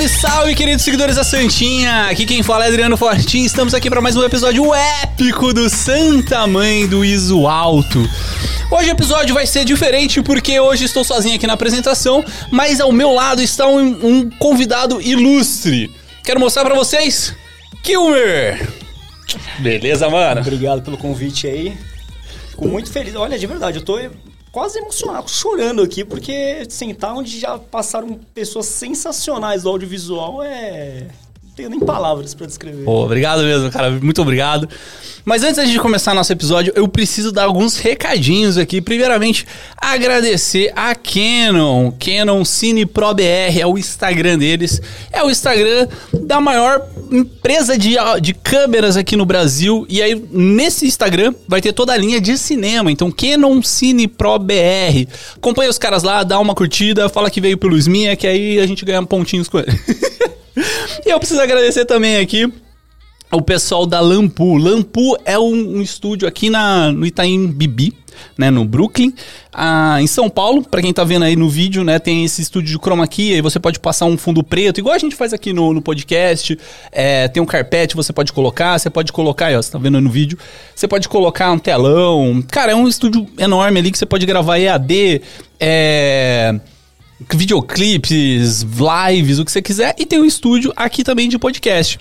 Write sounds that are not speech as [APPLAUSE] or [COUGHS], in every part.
Salve, salve, queridos seguidores da Santinha! Aqui quem fala é Adriano Fortin. Estamos aqui para mais um episódio épico do Santa Mãe do Iso Alto. Hoje o episódio vai ser diferente porque hoje estou sozinho aqui na apresentação, mas ao meu lado está um, um convidado ilustre. Quero mostrar para vocês Kilmer! Beleza, mano? Obrigado pelo convite aí. Fico muito feliz. Olha, de verdade, eu tô quase emocionado, chorando aqui, porque sentar onde já passaram pessoas sensacionais do audiovisual é. Tenho nem palavras para descrever. Pô, obrigado mesmo, cara. Muito obrigado. Mas antes de começar nosso episódio, eu preciso dar alguns recadinhos aqui. Primeiramente, agradecer a Canon. Canon Cine Pro BR é o Instagram deles. É o Instagram da maior empresa de, de câmeras aqui no Brasil. E aí, nesse Instagram, vai ter toda a linha de cinema. Então, Canon Cine Pro BR. Acompanha os caras lá, dá uma curtida, fala que veio pelo Sminha, que aí a gente ganha pontinhos com ele. [LAUGHS] [LAUGHS] e eu preciso agradecer também aqui o pessoal da Lampu. Lampu é um, um estúdio aqui na, no Itaim Bibi, né, no Brooklyn. Ah, em São Paulo, para quem tá vendo aí no vídeo, né, tem esse estúdio de chroma key, aí você pode passar um fundo preto, igual a gente faz aqui no, no podcast. É, tem um carpete, você pode colocar, você pode colocar, aí, ó, você tá vendo aí no vídeo, você pode colocar um telão. Cara, é um estúdio enorme ali que você pode gravar EAD, é videoclipes, lives, o que você quiser, e tem um estúdio aqui também de podcast.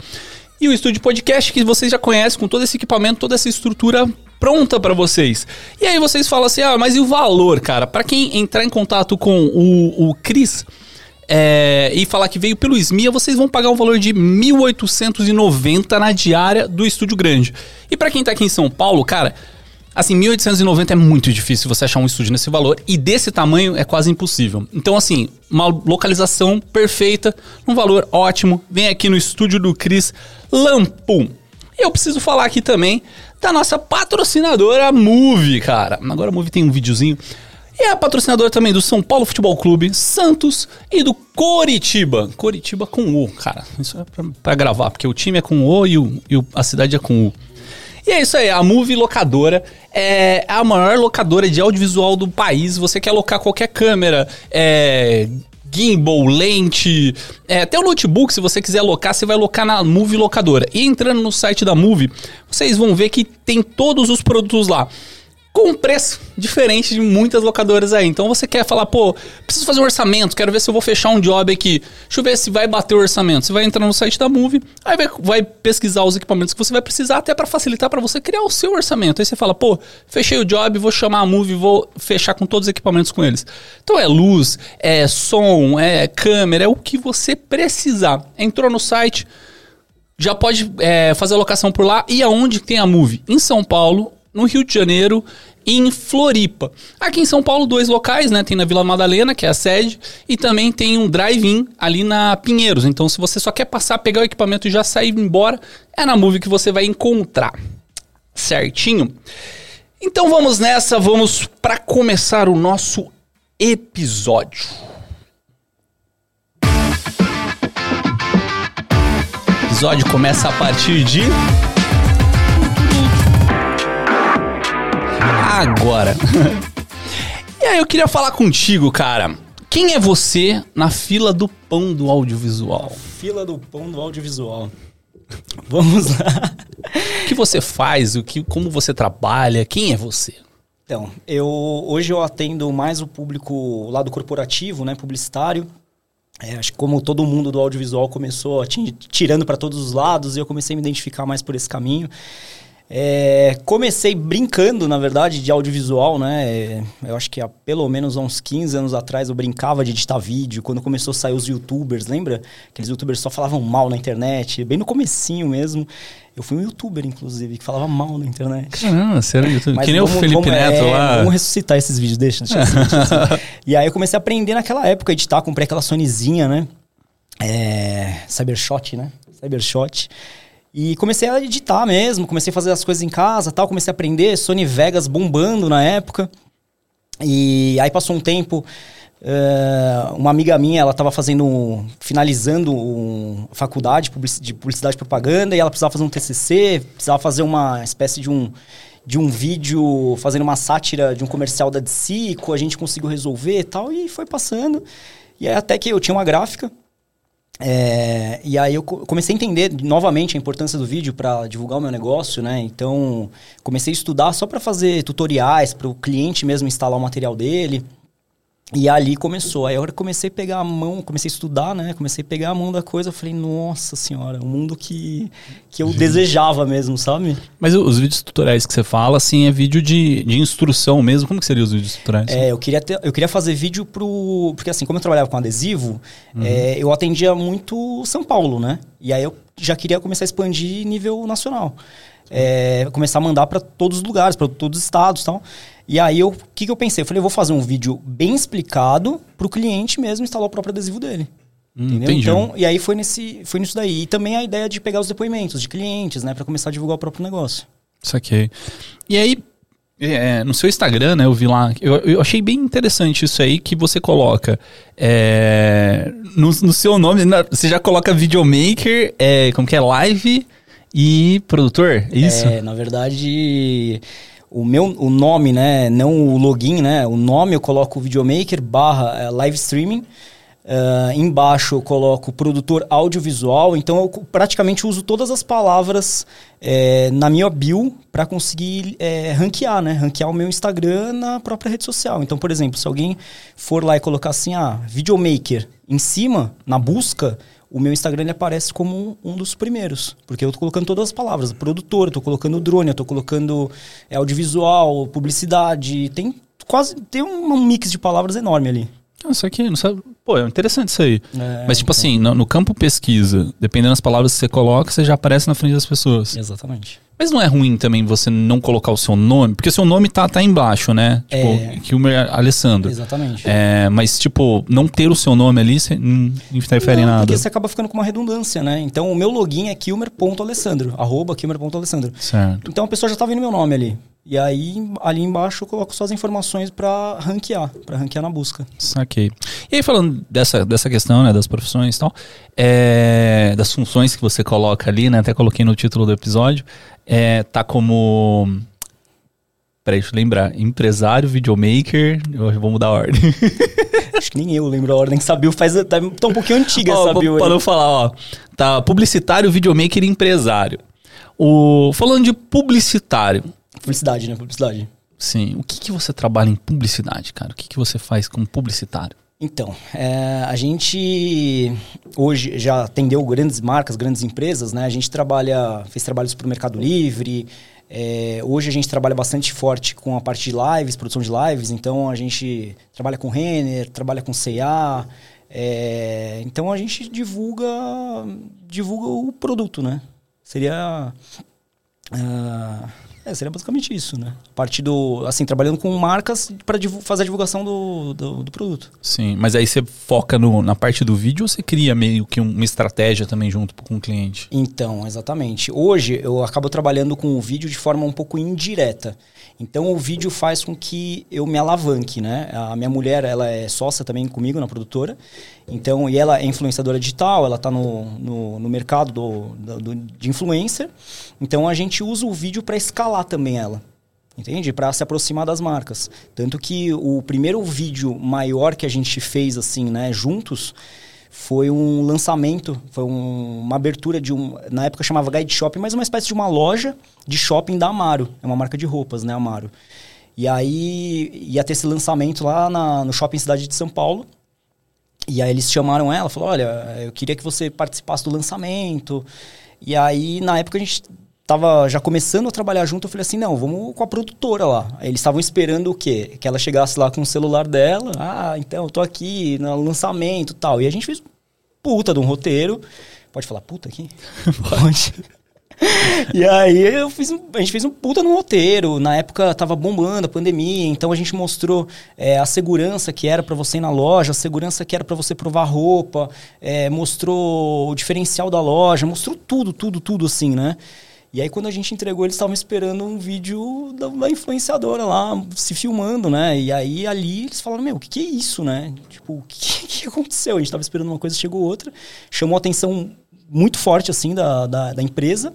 E o estúdio podcast que vocês já conhecem, com todo esse equipamento, toda essa estrutura pronta para vocês. E aí vocês falam assim: ah, mas e o valor, cara? Para quem entrar em contato com o, o Cris. É, e falar que veio pelo SMIA, vocês vão pagar um valor de 1.890 na diária do Estúdio Grande. E para quem tá aqui em São Paulo, cara, Assim, 1890 é muito difícil você achar um estúdio nesse valor e desse tamanho é quase impossível. Então, assim, uma localização perfeita, um valor ótimo. Vem aqui no estúdio do Cris Lampum. E eu preciso falar aqui também da nossa patrocinadora Move, cara. Agora a Move tem um videozinho. E é a patrocinadora também do São Paulo Futebol Clube, Santos e do Coritiba. Coritiba com U, cara. Isso é pra, pra gravar, porque o time é com O e, o, e a cidade é com U. E é isso aí, a Move Locadora é a maior locadora de audiovisual do país. Você quer alocar qualquer câmera, é, gimbal, lente, é, até o notebook, se você quiser alocar, você vai alocar na Move Locadora. E entrando no site da Move, vocês vão ver que tem todos os produtos lá com um preço diferente de muitas locadoras aí. Então você quer falar, pô, preciso fazer um orçamento, quero ver se eu vou fechar um job aqui. Deixa eu ver se vai bater o orçamento. Você vai entrar no site da Move, aí vai, vai pesquisar os equipamentos que você vai precisar, até para facilitar para você criar o seu orçamento. Aí você fala, pô, fechei o job, vou chamar a Move, vou fechar com todos os equipamentos com eles. Então é luz, é som, é câmera, é o que você precisar. Entrou no site, já pode é, fazer a locação por lá. E aonde tem a Move? Em São Paulo, no Rio de Janeiro e em Floripa. Aqui em São Paulo, dois locais, né? Tem na Vila Madalena, que é a sede, e também tem um drive-in ali na Pinheiros. Então, se você só quer passar, pegar o equipamento e já sair embora, é na Move que você vai encontrar. Certinho? Então vamos nessa, vamos para começar o nosso episódio. O episódio começa a partir de agora. [LAUGHS] e aí eu queria falar contigo, cara. Quem é você na fila do pão do audiovisual? Fila do pão do audiovisual. [LAUGHS] Vamos lá. O que você faz? O que, como você trabalha? Quem é você? Então, eu hoje eu atendo mais o público lado corporativo, né, publicitário. É, acho que como todo mundo do audiovisual começou tirando para todos os lados, e eu comecei a me identificar mais por esse caminho. É, comecei brincando, na verdade, de audiovisual, né? Eu acho que há pelo menos uns 15 anos atrás eu brincava de editar vídeo, quando começou a sair os youtubers, lembra? Aqueles youtubers só falavam mal na internet, bem no comecinho mesmo. Eu fui um youtuber, inclusive, que falava mal na internet. Caramba, você era youtuber. Mas que nem vamos, o Felipe vamos, Neto é, lá. Vamos ressuscitar esses vídeos, deixa. deixa, assim, deixa [LAUGHS] assim. E aí eu comecei a aprender naquela época a editar, comprei aquela Sonyzinha, né? É, Cybershot, né? Cybershot. E comecei a editar mesmo, comecei a fazer as coisas em casa tal, comecei a aprender, Sony Vegas bombando na época. E aí passou um tempo, uh, uma amiga minha, ela estava fazendo, finalizando um, faculdade de publicidade e propaganda, e ela precisava fazer um TCC, precisava fazer uma espécie de um, de um vídeo fazendo uma sátira de um comercial da Dicico, a gente conseguiu resolver e tal, e foi passando. E aí até que eu tinha uma gráfica, É, e aí eu comecei a entender novamente a importância do vídeo para divulgar o meu negócio, né? Então comecei a estudar só para fazer tutoriais para o cliente mesmo instalar o material dele. E ali começou. Aí a hora que comecei a pegar a mão, comecei a estudar, né? Comecei a pegar a mão da coisa, eu falei, nossa senhora, o um mundo que, que eu desejava mesmo, sabe? Mas os vídeos tutoriais que você fala, assim, é vídeo de, de instrução mesmo. Como que seriam os vídeos tutoriais? É, eu queria, ter, eu queria fazer vídeo pro. Porque assim, como eu trabalhava com adesivo, uhum. é, eu atendia muito São Paulo, né? E aí eu já queria começar a expandir nível nacional. É, começar a mandar para todos os lugares, para todos os estados e tal. E aí, o que, que eu pensei? Eu falei, eu vou fazer um vídeo bem explicado para o cliente mesmo instalar o próprio adesivo dele. Hum, entendeu? Então, e aí foi, nesse, foi nisso daí. E também a ideia de pegar os depoimentos de clientes, né? para começar a divulgar o próprio negócio. Saquei. E aí, é, no seu Instagram, né, eu vi lá, eu, eu, achei bem interessante isso aí que você coloca. É, no, no, seu nome, na, você já coloca videomaker, é, como que é, live e produtor, é isso? É, na verdade, o meu o nome, né, não o login, né, o nome eu coloco videomaker barra é, live streaming. Uh, embaixo eu coloco produtor audiovisual, então eu praticamente uso todas as palavras é, na minha bio para conseguir é, ranquear, né? Ranquear o meu Instagram na própria rede social. Então, por exemplo, se alguém for lá e colocar assim, ah, videomaker em cima, na busca, o meu Instagram ele aparece como um, um dos primeiros. Porque eu estou colocando todas as palavras. Produtor, eu tô colocando drone, eu tô colocando é, audiovisual, publicidade. Tem quase. Tem um, um mix de palavras enorme ali. Isso aqui, não sabe. Pô, é interessante isso aí. É, Mas, tipo então... assim, no, no, campo pesquisa, dependendo das palavras que você coloca, você já aparece na frente das pessoas. Exatamente. Mas não é ruim também você não colocar o seu nome, porque o seu nome tá, tá embaixo, né? Tipo, é... Kilmer Alessandro. Exatamente. É, mas, tipo, não ter o seu nome ali, você não interfere não, em nada. Porque você acaba ficando com uma redundância, né? Então, o meu login é kilmer.alessandro, arroba kilmer.alessandro. Certo. Então, a pessoa já tá vendo meu nome ali. E aí, ali embaixo, eu coloco suas informações para ranquear, para ranquear na busca. Saquei. E aí, falando dessa, dessa questão, né, das profissões e tal, é, das funções que você coloca ali, né, até coloquei no título do episódio, é, tá como... Peraí, deixa eu lembrar. Empresário, videomaker, eu vou mudar a ordem. [LAUGHS] Acho que nem eu lembro a ordem que sabia, faz, tá, tá um pouquinho antiga [LAUGHS] ó, essa bio Para não falar, ó, tá publicitário, videomaker e empresário. O, falando de publicitário, Publicidade, né? Publicidade. Sim. O que, que você trabalha em publicidade, cara? O que, que você faz como publicitário? Então, é, a gente hoje já atendeu grandes marcas, grandes empresas, né? A gente trabalha, fez trabalhos para o Mercado Livre. É, hoje a gente trabalha bastante forte com a parte de lives, produção de lives. Então a gente trabalha com Renner, trabalha com C&A. É, então a gente divulga, divulga o produto, né? Seria uh, é, seria basicamente isso, né? A partir do. Assim, trabalhando com marcas para fazer a divulgação do, do, do, produto. Sim, mas aí você foca no, na parte do vídeo ou você cria meio que uma estratégia também junto com o cliente? Então, exatamente. Hoje eu acabo trabalhando com o vídeo de forma um pouco indireta. Então o vídeo faz com que eu me alavanque, né? A minha mulher, ela é sócia também comigo na produtora. Então, e ela é influenciadora digital, ela está no, no, no, mercado do, do, de influencer. Então a gente usa o vídeo para escalar também ela. Entende? Para se aproximar das marcas. Tanto que o primeiro vídeo maior que a gente fez assim, né, juntos, foi um lançamento, foi um, uma abertura de um. Na época chamava Guide Shopping, mas uma espécie de uma loja de shopping da Amaro. É uma marca de roupas, né, Amaro? E aí ia ter esse lançamento lá na, no shopping Cidade de São Paulo. E aí eles chamaram ela, falou: olha, eu queria que você participasse do lançamento. E aí, na época, a gente tava já começando a trabalhar junto, eu falei assim, não, vamos com a produtora lá. Eles estavam esperando o quê? Que ela chegasse lá com o celular dela. Ah, então, eu tô aqui no lançamento e tal. E a gente fez puta de um roteiro. Pode falar puta aqui? [LAUGHS] Pode. e aí eu fiz um, a gente fez um puta no roteiro. Na época tava bombando a pandemia, então a gente mostrou é, a segurança que era para você ir na loja, a segurança que era para você provar roupa, é, mostrou o diferencial da loja, mostrou tudo, tudo, tudo assim, né? E aí, quando a gente entregou, eles estavam esperando um vídeo da, influenciadora lá, se filmando, né? E aí, ali, eles falaram, meu, o que, que é isso, né? Tipo, o que, [LAUGHS] que aconteceu? A gente estava esperando uma coisa, chegou outra. Chamou a atenção muito forte, assim, da, da, da empresa.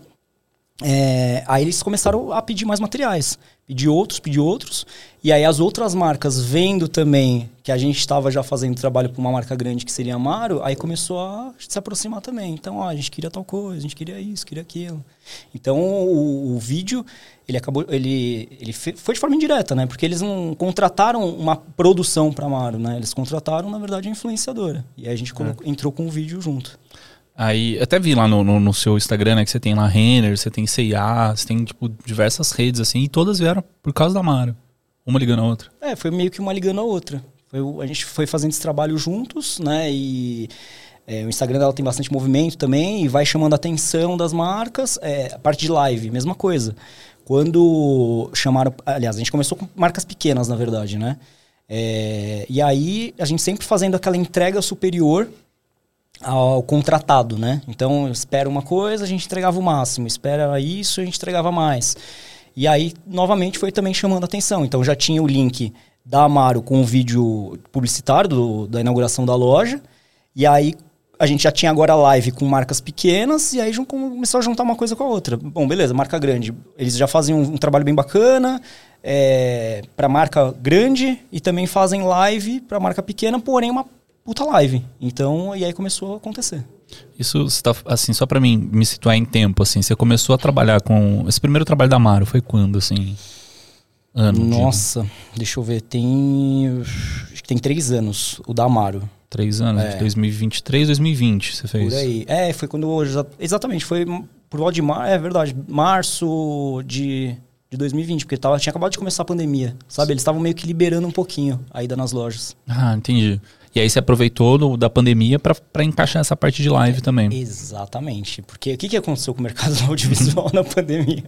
É, aí eles começaram a pedir mais materiais. Pedir outros, pedir outros. E aí as outras marcas, vendo também que a gente estava já fazendo trabalho para uma marca grande que seria Amaro, aí começou a se aproximar também. Então, ó, a gente queria tal coisa, a gente queria isso, queria aquilo. Então, o, o vídeo, ele acabou, ele, ele foi de forma indireta, né? Porque eles não contrataram uma produção para Amaro, né? Eles contrataram, na verdade, a influenciadora. E aí a gente é. entrou com o vídeo junto. Aí, até vi lá no, no, no, seu Instagram, né, que você tem lá Renner, você tem CIA, você tem, tipo, diversas redes, assim, e todas vieram por causa da Mara. Uma ligando a outra. É, foi meio que uma ligando a outra. Foi, a gente foi fazendo esse trabalho juntos, né, e é, o Instagram dela tem bastante movimento também, e vai chamando a atenção das marcas. É, a parte de live, mesma coisa. Quando chamaram, aliás, a gente começou com marcas pequenas, na verdade, né, é, e aí a gente sempre fazendo aquela entrega superior ao contratado, né? Então, espera uma coisa, a gente entregava o máximo, espera isso, a gente entregava mais. E aí, novamente, foi também chamando atenção. Então, já tinha o link da Amaro com o vídeo publicitário do, da inauguração da loja. E aí, a gente já tinha agora live com marcas pequenas e aí começou a juntar uma coisa com a outra. Bom, beleza, marca grande. Eles já fazem um, um trabalho bem bacana é, para marca grande e também fazem live para marca pequena, porém uma puta live. Então, e aí começou a acontecer. Isso está assim, só para mim me situar em tempo, assim, você começou a trabalhar com esse primeiro trabalho da Amaro foi quando, assim? Ano Nossa, de... deixa eu ver, tem acho que tem três anos o da Amaro. Três anos, é. 2023, 2020 você fez. Por aí. É, foi quando exatamente foi por volta de março, é verdade, março de de 2020, porque tava, tinha acabado de começar a pandemia, sabe? Eles estavam meio que liberando um pouquinho a ida nas lojas. Ah, entendi. E aí você aproveitou do, da pandemia para encaixar essa parte de live também. Exatamente. Porque o que, que aconteceu com o mercado [LAUGHS] audiovisual na pandemia?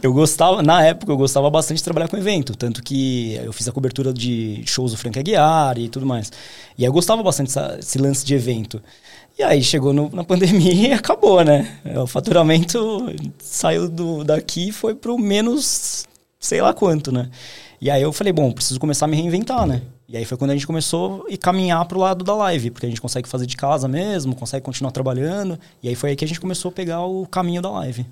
Eu gostava, na época, eu gostava bastante de trabalhar com evento. Tanto que eu fiz a cobertura de shows do Frank Aguiar e tudo mais. E aí eu gostava bastante desse lance de evento. E aí chegou no, na pandemia [LAUGHS] e acabou, né? O faturamento saiu do, daqui e foi pro menos sei lá quanto, né? E aí eu falei, bom, preciso começar a me reinventar, né? E aí foi quando a gente começou a caminhar pro lado da live, porque a gente consegue fazer de casa mesmo, consegue continuar trabalhando. E aí foi aí que a gente começou a pegar o caminho da live.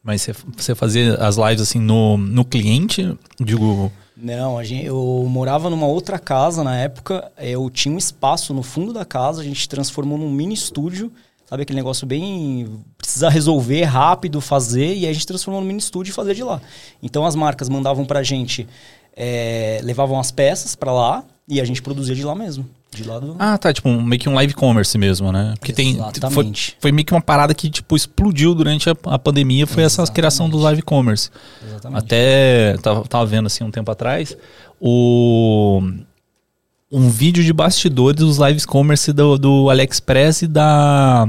Mas você, você fazia as lives assim no, no cliente? Digo. Não, a gente, eu morava numa outra casa na época. Eu tinha um espaço no fundo da casa, a gente transformou num mini estúdio. Sabe aquele negócio bem. Precisa resolver rápido, fazer, e aí a gente transformou num mini estúdio e fazia de lá. Então as marcas mandavam pra gente é, levavam as peças para lá e a gente produzia de lá mesmo. De lá do... Ah, tá. Tipo, meio que um live commerce mesmo, né? Porque Exatamente. tem. Foi, foi meio que uma parada que, tipo, explodiu durante a, a pandemia. Foi Exatamente. essa criação do live commerce. Exatamente. Até. Tava, tava vendo assim um tempo atrás. O. Um vídeo de bastidores dos lives commerce do, do AliExpress e da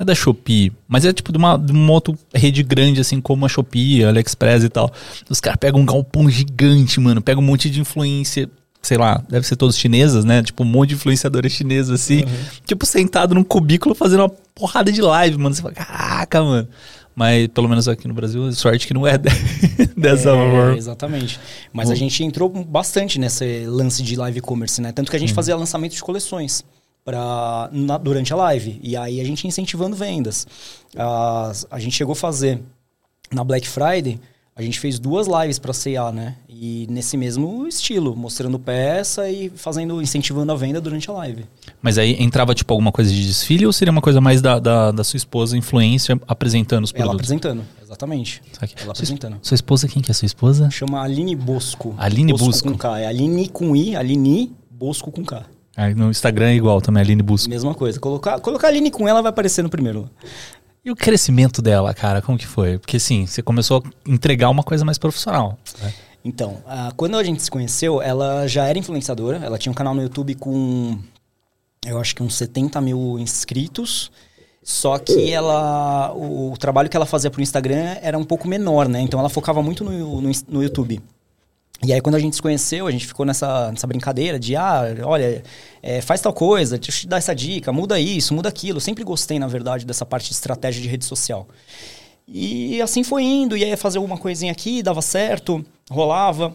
é da Shopee, mas é tipo de uma, de uma outra rede grande, assim, como a Shopee, a AliExpress e tal. Os caras pegam um galpão gigante, mano, pegam um monte de influência, sei lá, deve ser todos chinesas, né? Tipo, um monte de influenciadores chinesas, assim, uhum. tipo, sentado num cubículo fazendo uma porrada de live, mano. Você fala, caraca, mano. Mas pelo menos aqui no Brasil, sorte que não é [LAUGHS] dessa é, forma. Exatamente. Mas a gente entrou bastante nesse lance de live commerce, né? Tanto que a gente uhum. fazia lançamento de coleções pra, na, durante a live. E aí a gente incentivando vendas. Uh, a gente chegou a fazer na Black Friday, a gente fez duas lives para CA, né? E nesse mesmo estilo, mostrando peça e fazendo, incentivando a venda durante a live. Mas aí entrava tipo alguma coisa de desfile ou seria uma coisa mais da, da, da sua esposa, influência, apresentando os produtos? Ela apresentando, exatamente. Ela apresentando. Sua esposa, quem que é sua esposa? Chama Aline Bosco. Aline Bosco. Bosco. com K. É Aline com I, Aline Bosco com K. Aí no Instagram é igual também, a Aline busca. Mesma coisa. Colocar, colocar a Aline com ela vai aparecer no primeiro. E o crescimento dela, cara, como que foi? Porque assim, você começou a entregar uma coisa mais profissional. Né? Então, uh, quando a gente se conheceu, ela já era influenciadora. Ela tinha um canal no YouTube com, eu acho que uns 70 mil inscritos. Só que ela, o, o trabalho que ela fazia pro Instagram era um pouco menor, né? Então ela focava muito no, no, no YouTube. E aí, quando a gente se conheceu, a gente ficou nessa, nessa brincadeira de, ah, olha, é, faz tal coisa, deixa eu te dar essa dica, muda isso, muda aquilo. Sempre gostei, na verdade, dessa parte de estratégia de rede social. E assim foi indo, e aí fazer alguma coisinha aqui, dava certo, rolava.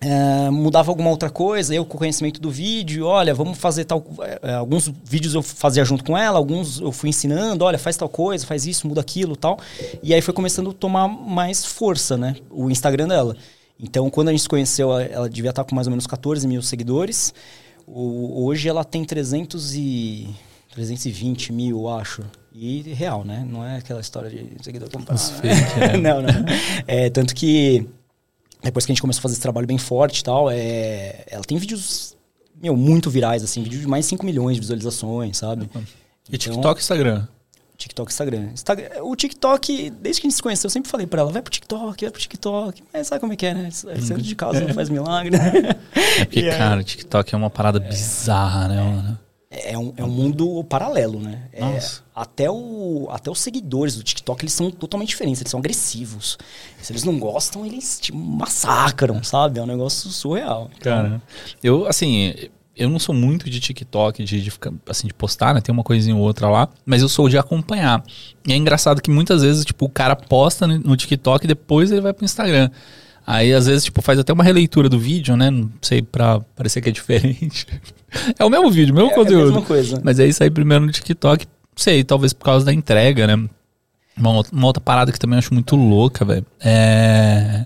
é, mudava alguma outra coisa, eu com o conhecimento do vídeo, olha, vamos fazer tal. É, alguns vídeos eu fazia junto com ela, alguns eu fui ensinando, olha, faz tal coisa, faz isso, muda aquilo tal. E aí foi começando a tomar mais força, né? O Instagram dela. Então, quando a gente se conheceu, ela, devia estar com mais ou menos 14 mil seguidores. O, hoje ela tem 300 e, 320 mil, eu acho. E real, né? Não é aquela história de seguidor comprar. [LAUGHS] Fake, é. [LAUGHS] não, não. É, tanto que depois que a gente começou a fazer esse trabalho bem forte e tal, é, ela tem vídeos, meu, muito virais, assim, vídeos de mais de 5 milhões de visualizações, sabe? E então, TikTok e Instagram? TikTok Instagram. Instagram. O TikTok, desde que a gente se conheceu, eu sempre falei pra ela, vai pro TikTok, vai pro TikTok. Mas sabe como é que é, né? Centro de casa não faz milagre? É porque, [LAUGHS] cara, o TikTok é uma parada é, bizarra, né, mano? É um, é um mundo paralelo, né? É, até, o, até os seguidores do TikTok, eles são totalmente diferentes. Eles são agressivos. Se eles não gostam, eles te massacram, sabe? É um negócio surreal. Cara, então, eu, assim, eu não sou muito de TikTok, de, de, ficar, assim, de postar, né? Tem uma coisinha ou outra lá, mas eu sou de acompanhar. E é engraçado que muitas vezes, tipo, o cara posta no TikTok e depois ele vai pro Instagram. Aí, às vezes, tipo, faz até uma releitura do vídeo, né? Não sei, pra parecer que é diferente. [LAUGHS] é o mesmo vídeo, o mesmo é, conteúdo. É a mesma coisa. Mas aí sai primeiro no TikTok, sei, talvez por causa da entrega, né? Uma, uma outra parada que também acho muito louca, velho. É.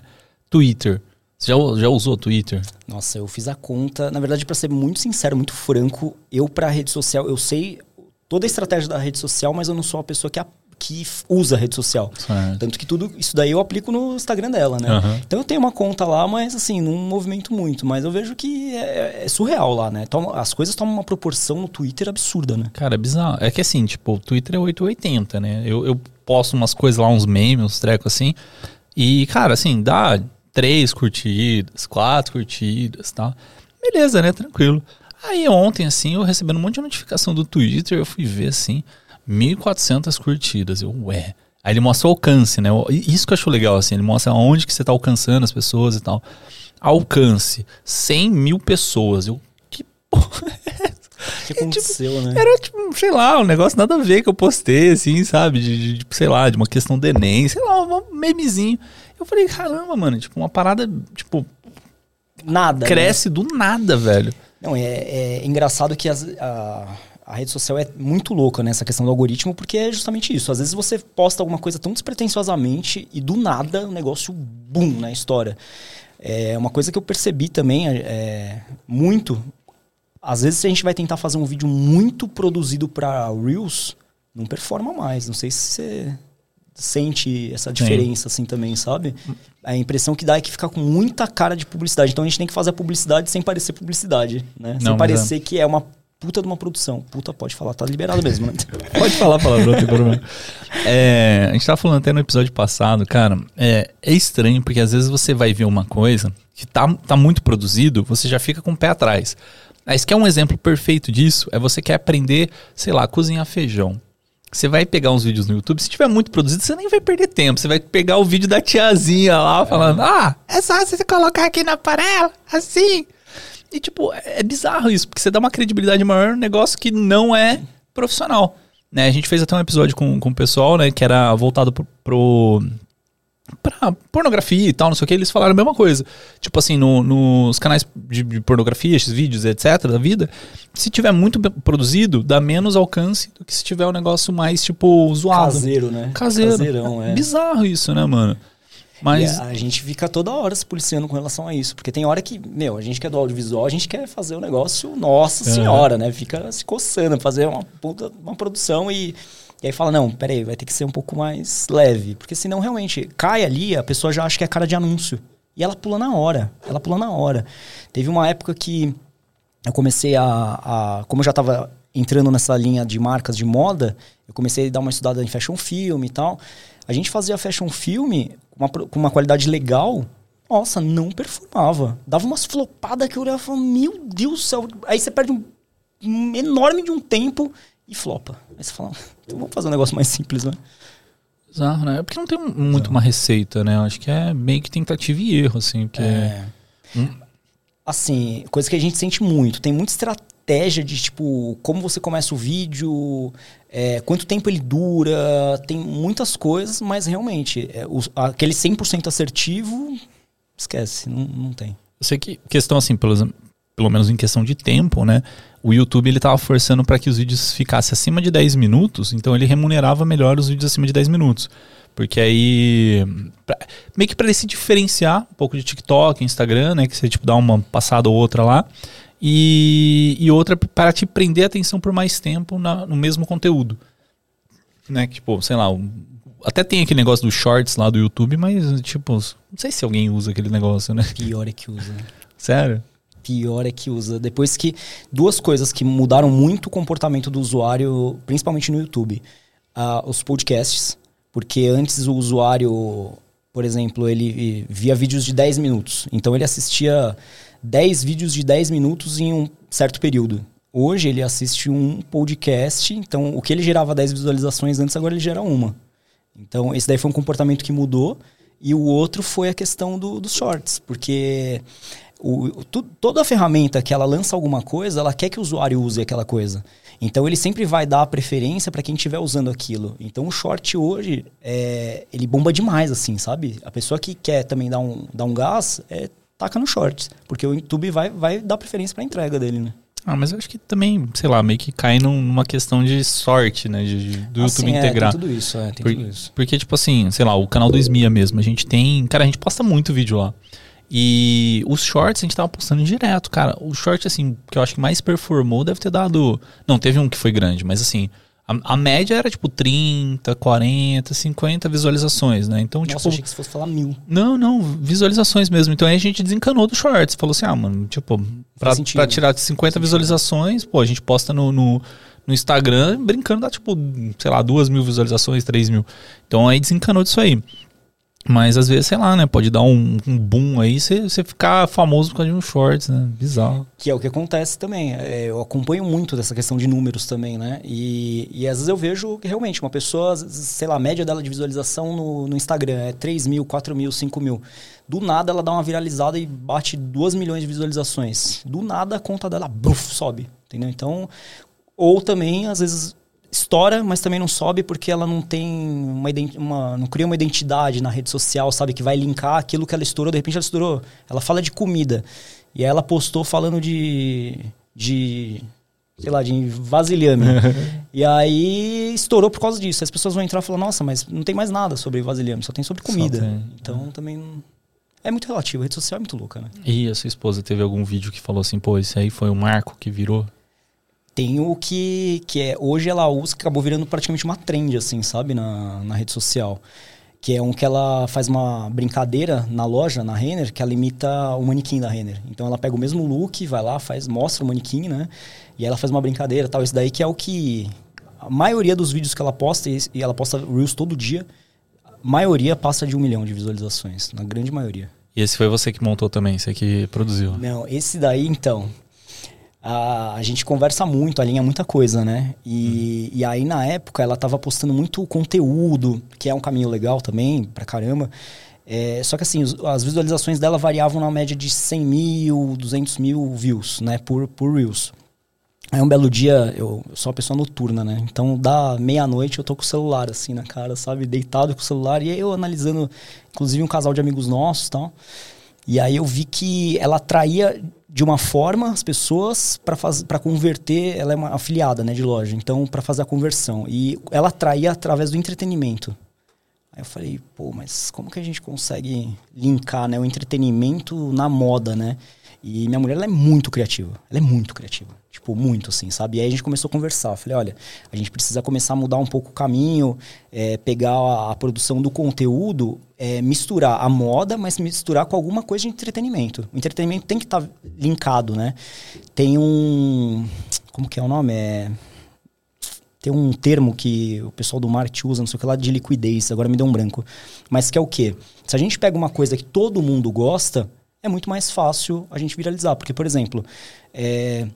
Twitter. Você já, já usou Twitter? Nossa, eu fiz a conta. Na verdade, para ser muito sincero, muito franco, eu pra rede social, eu sei toda a estratégia da rede social, mas eu não sou a pessoa que, a, que usa a rede social. Certo. Tanto que tudo isso daí eu aplico no Instagram dela, né? Uhum. Então eu tenho uma conta lá, mas assim, não movimento muito. Mas eu vejo que é, é surreal lá, né? Toma, as coisas tomam uma proporção no Twitter absurda, né? Cara, é bizarro. É que assim, tipo, o Twitter é 880, né? Eu, eu posto umas coisas lá, uns memes, uns trecos assim. E, cara, assim, dá três curtidas, quatro curtidas tal. Beleza, né? Tranquilo. Aí ontem, assim, eu recebendo um monte de notificação do Twitter, eu fui ver, assim, 1.400 curtidas. Eu, ué. Aí ele mostra o alcance, né? Isso que eu acho legal, assim, ele mostra onde que você tá alcançando as pessoas e tal. Alcance, 100 mil pessoas. Eu, que porra é essa? que aconteceu, tipo, né? Era tipo, sei lá, um negócio nada a ver que eu postei, assim, sabe? De, de, de sei lá, de uma questão de Enem, sei lá, um memezinho. Eu falei, caramba, mano, tipo, uma parada, tipo. Nada. Né? Cresce né? do nada, velho. Não, é, é engraçado que as, a, a rede social é muito louca nessa questão do algoritmo, porque é justamente isso. Às vezes você posta alguma coisa tão despretensiosamente e do nada o negócio, boom, na história. É uma coisa que eu percebi também é, muito. Às vezes, a gente vai tentar fazer um vídeo muito produzido para Reels, não performa mais. Não sei se você sente essa diferença Sim. assim também, sabe? A impressão que dá é que fica com muita cara de publicidade. Então a gente tem que fazer a publicidade sem parecer publicidade, né? Não, sem parecer é... que é uma puta de uma produção. Puta, pode falar, tá liberado mesmo, né? [LAUGHS] pode falar palavrão, não tem problema. É, a gente tava falando até no episódio passado, cara, é, é estranho porque às vezes você vai ver uma coisa que tá, tá muito produzido, você já fica com o pé atrás. Aí, que é um exemplo perfeito disso, é você quer aprender, sei lá, cozinhar feijão. Você vai pegar uns vídeos no YouTube, se tiver muito produzido, você nem vai perder tempo. Você vai pegar o vídeo da tiazinha lá falando: é. Ah, é só você colocar aqui na panela, assim. E, tipo, é bizarro isso, porque você dá uma credibilidade maior no negócio que não é profissional. Né? A gente fez até um episódio com, com o pessoal, né, que era voltado pro, pro pra pornografia e tal, não sei o que, eles falaram a mesma coisa. Tipo assim, no, nos canais de, de, pornografia, esses vídeos, etc., da vida, se tiver muito produzido, dá menos alcance do que se tiver um negócio mais, tipo, zoado. Caseiro, né? Caseiro. Caseirão, é. Bizarro isso, né, mano? Mas... a gente fica toda hora se policiando com relação a isso. Porque tem hora que, meu, a gente quer do audiovisual, a gente quer fazer o um negócio, nossa senhora, né? Fica se coçando, fazer uma, uma produção e e aí fala, não, peraí, vai ter que ser um pouco mais leve. Porque senão realmente cai ali, a pessoa já acha que é cara de anúncio. E ela pula na hora. Ela pula na hora. Teve uma época que eu comecei a. a como eu já estava entrando nessa linha de marcas de moda, eu comecei a dar uma estudada em fashion film e tal. A gente fazia fashion film com uma, com uma qualidade legal. Nossa, não performava. Dava umas flopadas que eu olhava e falava, meu Deus do céu. Aí você perde um, um enorme de um tempo e flopa. Aí você fala, então vamos fazer um negócio mais simples, né? Exato, né? É porque não tem muito uma receita, né? Eu acho que é meio que tentativa e erro, assim. Que é... Hum? Assim, coisa que a gente sente muito. Tem muita estratégia de, tipo, como você começa o vídeo, é, quanto tempo ele dura, tem muitas coisas, mas realmente, é, o, aquele 100% assertivo, esquece, não, não tem. Eu sei que questão assim, pelo, pelo menos em questão de tempo, né? O YouTube ele tava forçando para que os vídeos ficassem acima de 10 minutos, então ele remunerava melhor os vídeos acima de 10 minutos. Porque aí. Pra, meio que para ele se diferenciar um pouco de TikTok, Instagram, né? Que você tipo dá uma passada ou outra lá. E, e outra para te prender a atenção por mais tempo na, no mesmo conteúdo. Né? Tipo, sei lá, um, até tem aquele negócio dos shorts lá do YouTube, mas tipo, não sei se alguém usa aquele negócio, né? Pior é que usa. Sério? Pior é que usa. Depois que. Duas coisas que mudaram muito o comportamento do usuário, principalmente no YouTube. Uh, os podcasts. Porque antes o usuário, por exemplo, ele via vídeos de 10 minutos. Então ele assistia 10 vídeos de 10 minutos em um certo período. Hoje ele assiste um podcast, então o que ele gerava 10 visualizações antes, agora ele gera uma. Então esse daí foi um comportamento que mudou. E o outro foi a questão do, dos shorts, porque o, tu, toda a ferramenta que ela lança alguma coisa, ela quer que o usuário use aquela coisa. Então ele sempre vai dar a preferência para quem estiver usando aquilo. Então o short hoje, é, ele bomba demais, assim, sabe? A pessoa que quer também dar um, dar um gás, é, taca no shorts. Porque o YouTube vai, vai dar preferência para entrega dele, né? Ah, mas eu acho que também, sei lá, meio que cai numa questão de sorte, né? De, de do assim, YouTube integrar. É, tem tudo isso, é, tem Por, tudo isso. Porque, tipo assim, sei lá, o canal do Esmia mesmo, a gente tem. Cara, a gente posta muito vídeo lá. E os shorts a gente tava postando direto, cara. O short, assim, que eu acho que mais performou deve ter dado. Não, teve um que foi grande, mas assim. A, a média era tipo 30, 40, 50 visualizações, né? Então, Nossa, tipo. achei que você fosse falar mil. Não, não, visualizações mesmo. Então aí a gente desencanou do shorts. Falou assim, ah, mano, tipo, pra, sentido. pra tirar 50 visualizações, pô, a gente posta no, no, no Instagram, brincando, dá tipo, sei lá, duas mil visualizações, três mil. Então aí desencanou disso aí. Mas às vezes, sei lá, né? Pode dar um, um boom aí você ficar famoso por causa de um shorts, né? Bizarro. Que é o que acontece também. É, eu acompanho muito dessa questão de números também, né? E, e às vezes eu vejo que realmente uma pessoa, sei lá, a média dela de visualização no, no Instagram é 3 mil, 4 mil, 5 mil. Do nada ela dá uma viralizada e bate 2 milhões de visualizações. Do nada a conta dela, bruf, sobe. Entendeu? Então, ou também, às vezes, estoura, mas também não sobe porque ela não tem uma, uma, não cria uma identidade na rede social, sabe, que vai linkar aquilo que ela estourou, de repente ela estourou. Ela fala de comida. E aí ela postou falando de de sei lá, de vasilhame. [LAUGHS] e aí estourou por causa disso. As pessoas vão entrar e falar: "Nossa, mas não tem mais nada sobre vasilhame, só tem sobre comida". Tem. Então também não... é muito relativo. A rede social é muito louca, né? E a sua esposa teve algum vídeo que falou assim: "Pô, esse aí foi o marco que virou"? Tem o que, que é hoje ela usa que acabou virando praticamente uma trend assim sabe na, na rede social. Que é um que ela faz uma brincadeira na loja na Renner que ela imita o manequim da Renner. Então ela pega o mesmo look vai lá faz mostra o manequim né? E ela faz uma brincadeira tal. Isso daí que é o que a maioria dos vídeos que ela posta e ela posta reels todo dia a maioria passa de um milhão de visualizações na grande maioria. E esse foi você que montou também você que produziu não esse daí então a, a gente conversa muito, alinha muita coisa, né? E, hum. e aí, na época, ela tava postando muito conteúdo, que é um caminho legal também, pra caramba. É, só que assim, as visualizações dela variavam na média de 100 mil, 200 mil views, né? Por, por Reels. Aí um belo dia, eu, eu sou uma pessoa noturna, né? Então, da meia-noite, eu tô com o celular assim na cara, sabe? Deitado com o celular. E aí eu analisando, inclusive, um casal de amigos nossos e tal. E aí eu vi que ela atraía de uma forma as pessoas para converter, ela é uma afiliada né, de loja, então para fazer a conversão. E ela atraía através do entretenimento. Aí eu falei, pô, mas como que a gente consegue linkar né, o entretenimento na moda, né? E minha mulher ela é muito criativa. Ela é muito criativa. Tipo, muito, assim, sabe? E aí a gente começou a conversar. Eu falei, olha, a gente precisa começar a mudar um pouco o caminho, é, pegar a, a, produção do conteúdo, é, misturar a moda, mas misturar com alguma coisa de entretenimento. O entretenimento tem que estar tá linkado, né? Tem um. Como que é o nome? É. Tem um termo que o pessoal do marketing usa, não sei o que lá, de liquidez, agora me deu um branco. Mas que é o quê? Se a gente pega uma coisa que todo mundo gosta, é muito mais fácil a gente viralizar. Porque, por exemplo, é,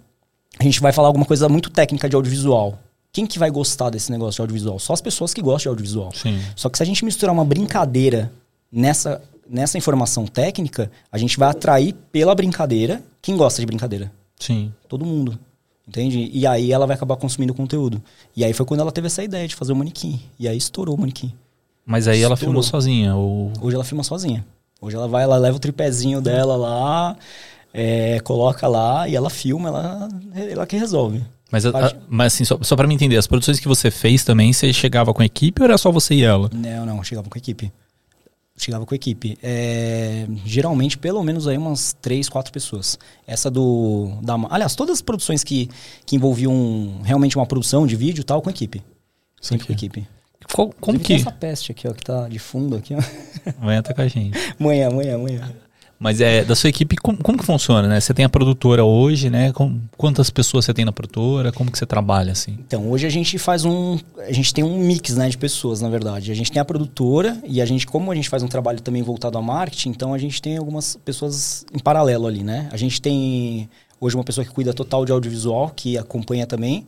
a gente vai falar alguma coisa muito técnica de audiovisual. Quem que vai gostar desse negócio de audiovisual? Só as pessoas que gostam de audiovisual. Sim. Só que se a gente misturar uma brincadeira nessa, nessa informação técnica, a gente vai atrair pela brincadeira quem gosta de brincadeira. Sim. Todo mundo. Entende? E aí ela vai acabar consumindo conteúdo. E aí foi quando ela teve essa ideia de fazer o manequim. E aí estourou o manequim. Mas aí estourou. ela filmou sozinha? Ou... Hoje ela filma sozinha. Hoje ela vai, ela leva o tripézinho dela lá, é, coloca lá e ela filma, ela, ela que resolve. Mas, a, mas assim, só, só para me entender, as produções que você fez também, você chegava com a equipe ou era só você e ela? Não, não, chegava com a equipe. Chegava com a equipe. É, geralmente, pelo menos aí umas três, quatro pessoas. Essa do. Da, aliás, todas as produções que, que envolviam realmente uma produção de vídeo tal, com a equipe. Sempre com a equipe. Qual, como que. essa peste aqui, ó, que tá de fundo aqui, ó. [LAUGHS] Amanhã tá com a gente. amanhã, amanhã, amanhã. Mas é da sua equipe, como, como que funciona, né? Você tem a produtora hoje, né? Com, quantas pessoas você tem na produtora? Como que você trabalha, assim? Então, hoje a gente faz um... A gente tem um mix, né, de pessoas, na verdade. A gente tem a produtora e a gente, como a gente faz um trabalho também voltado a marketing, então a gente tem algumas pessoas em paralelo ali, né? A gente tem hoje uma pessoa que cuida total de audiovisual, que acompanha também,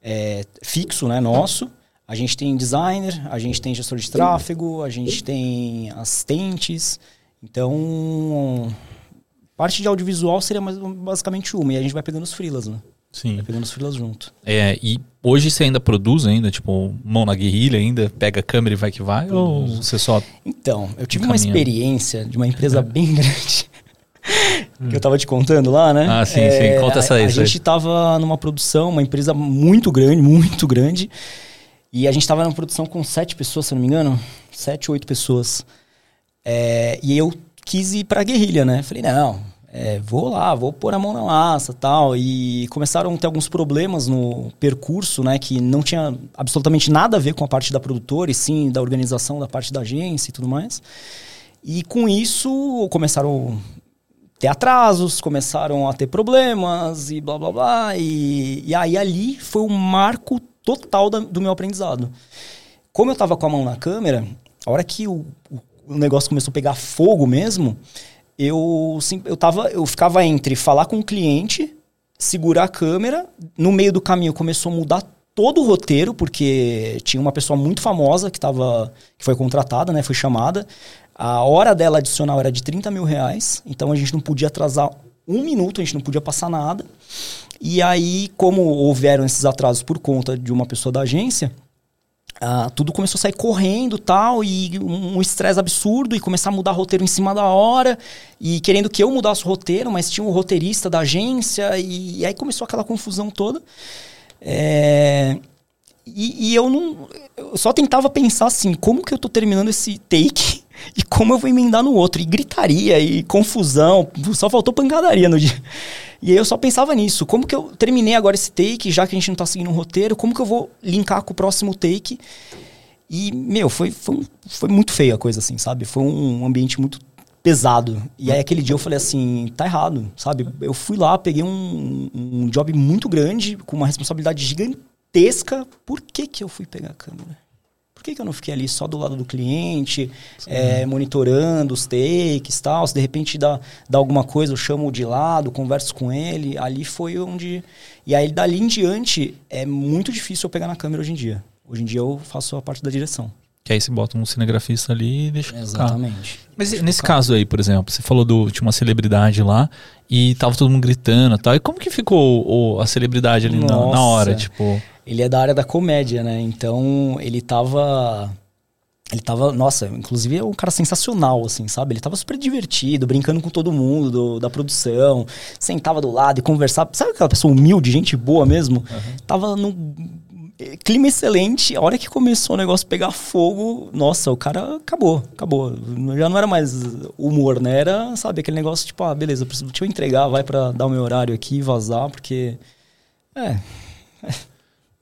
é, fixo, né, nosso. A gente tem designer, a gente tem gestor de tráfego, a gente tem assistentes... Então, parte de audiovisual seria mais, basicamente uma. E a gente vai pegando os freelas, né? Sim. Vai pegando os freelas junto. É, e hoje você ainda produz ainda, tipo, mão na guerrilha ainda, pega a câmera e vai que vai? Ou você só. Então, eu tive uma experiência de uma empresa é. bem [LAUGHS] grande. que eu tava te contando lá, né? Ah, sim, é, sim. Conta essa aí. A, a gente tava numa produção, uma empresa muito grande, muito grande. E a gente tava numa produção com sete pessoas, se não me engano. Sete, oito pessoas. É, e eu quis ir pra guerrilha, né? Falei, não, é, vou lá, vou pôr a mão na massa tal. E começaram a ter alguns problemas no percurso, né? Que não tinha absolutamente nada a ver com a parte da produtora, e sim da organização da parte da agência e tudo mais. E com isso começaram a ter atrasos, começaram a ter problemas e blá blá blá. E, e aí ali foi um marco total da, do meu aprendizado. Como eu tava com a mão na câmera, a hora que o, o negócio começou a pegar fogo mesmo, eu, eu, tava, eu ficava entre falar com o cliente, segurar a câmera, no meio do caminho começou a mudar todo o roteiro, porque tinha uma pessoa muito famosa que, tava, que foi contratada, né, foi chamada. A hora dela adicional era de 30 mil reais, então a gente não podia atrasar um minuto, a gente não podia passar nada. E aí, como houveram esses atrasos por conta de uma pessoa da agência, Uh, tudo começou a sair correndo tal, e um estresse absurdo, e começar a mudar roteiro em cima da hora, e querendo que eu mudasse o roteiro, mas tinha um roteirista da agência, e, e aí começou aquela confusão toda. É, e, e, eu não. Eu só tentava pensar assim, como que eu tô terminando esse take e como eu vou emendar no outro? E gritaria e confusão, só faltou pancadaria no dia. E aí eu só pensava nisso. Como que eu terminei agora esse take, já que a gente não tá seguindo um roteiro, como que eu vou linkar com o próximo take? E, meu, foi, foi, foi muito feio a coisa, assim, sabe? Foi um ambiente muito pesado. E aí aquele dia eu falei assim, tá errado, sabe? Eu fui lá, peguei um, um job muito grande, com uma responsabilidade gigantesca. Por que que eu fui pegar a câmera? Por que, que eu não fiquei ali só do lado do cliente, é, monitorando os takes e tal? Se de repente dá, dá alguma coisa, eu chamo de lado, converso com ele. Ali foi onde. E aí, dali em diante, é muito difícil eu pegar na câmera hoje em dia. Hoje em dia eu faço a parte da direção. Que aí você bota um cinegrafista ali e deixa Exatamente. Mas deixa nesse caso aí, por exemplo, você falou do, tinha uma celebridade lá e tava todo mundo gritando e tal. E como que ficou o, a celebridade ali na, na, hora, tipo... Ele é da área da comédia, né? Então, ele tava... Ele tava, nossa, inclusive é um cara sensacional, assim, sabe? Ele tava super divertido, brincando com todo mundo do, da produção, sentava do lado e conversava. Sabe aquela pessoa humilde, gente boa mesmo? Uhum. Tava no clima excelente. A hora que começou o negócio pegar fogo, nossa, o cara acabou, acabou. Já não era mais humor, né? Era, sabe, aquele negócio tipo, ah, beleza, deixa eu entregar, vai para dar o meu horário aqui e vazar, porque. É.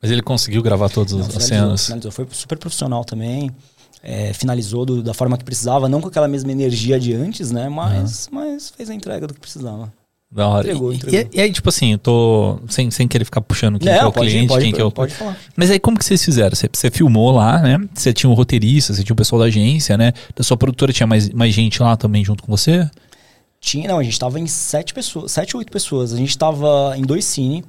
Mas ele conseguiu gravar todas as cenas. Finalizou, foi super profissional também. É, finalizou do, da forma que precisava, não com aquela mesma energia de antes, né? Mas, uhum. mas fez a entrega do que precisava. Da hora. Entregou, entregou. E, e, aí, tipo assim, eu tô. Sem, sem querer ficar puxando quem Não, que é o cliente, pode, quem que é o. Pode falar. Mas aí, como que vocês fizeram? Você, você filmou lá, né? Você tinha um roteirista, você tinha um pessoal da agência, né? Da sua produtora tinha mais, mais gente lá também junto com você? Tinha, não, a gente tava em sete pessoas, sete ou oito pessoas. A gente tava em dois cine.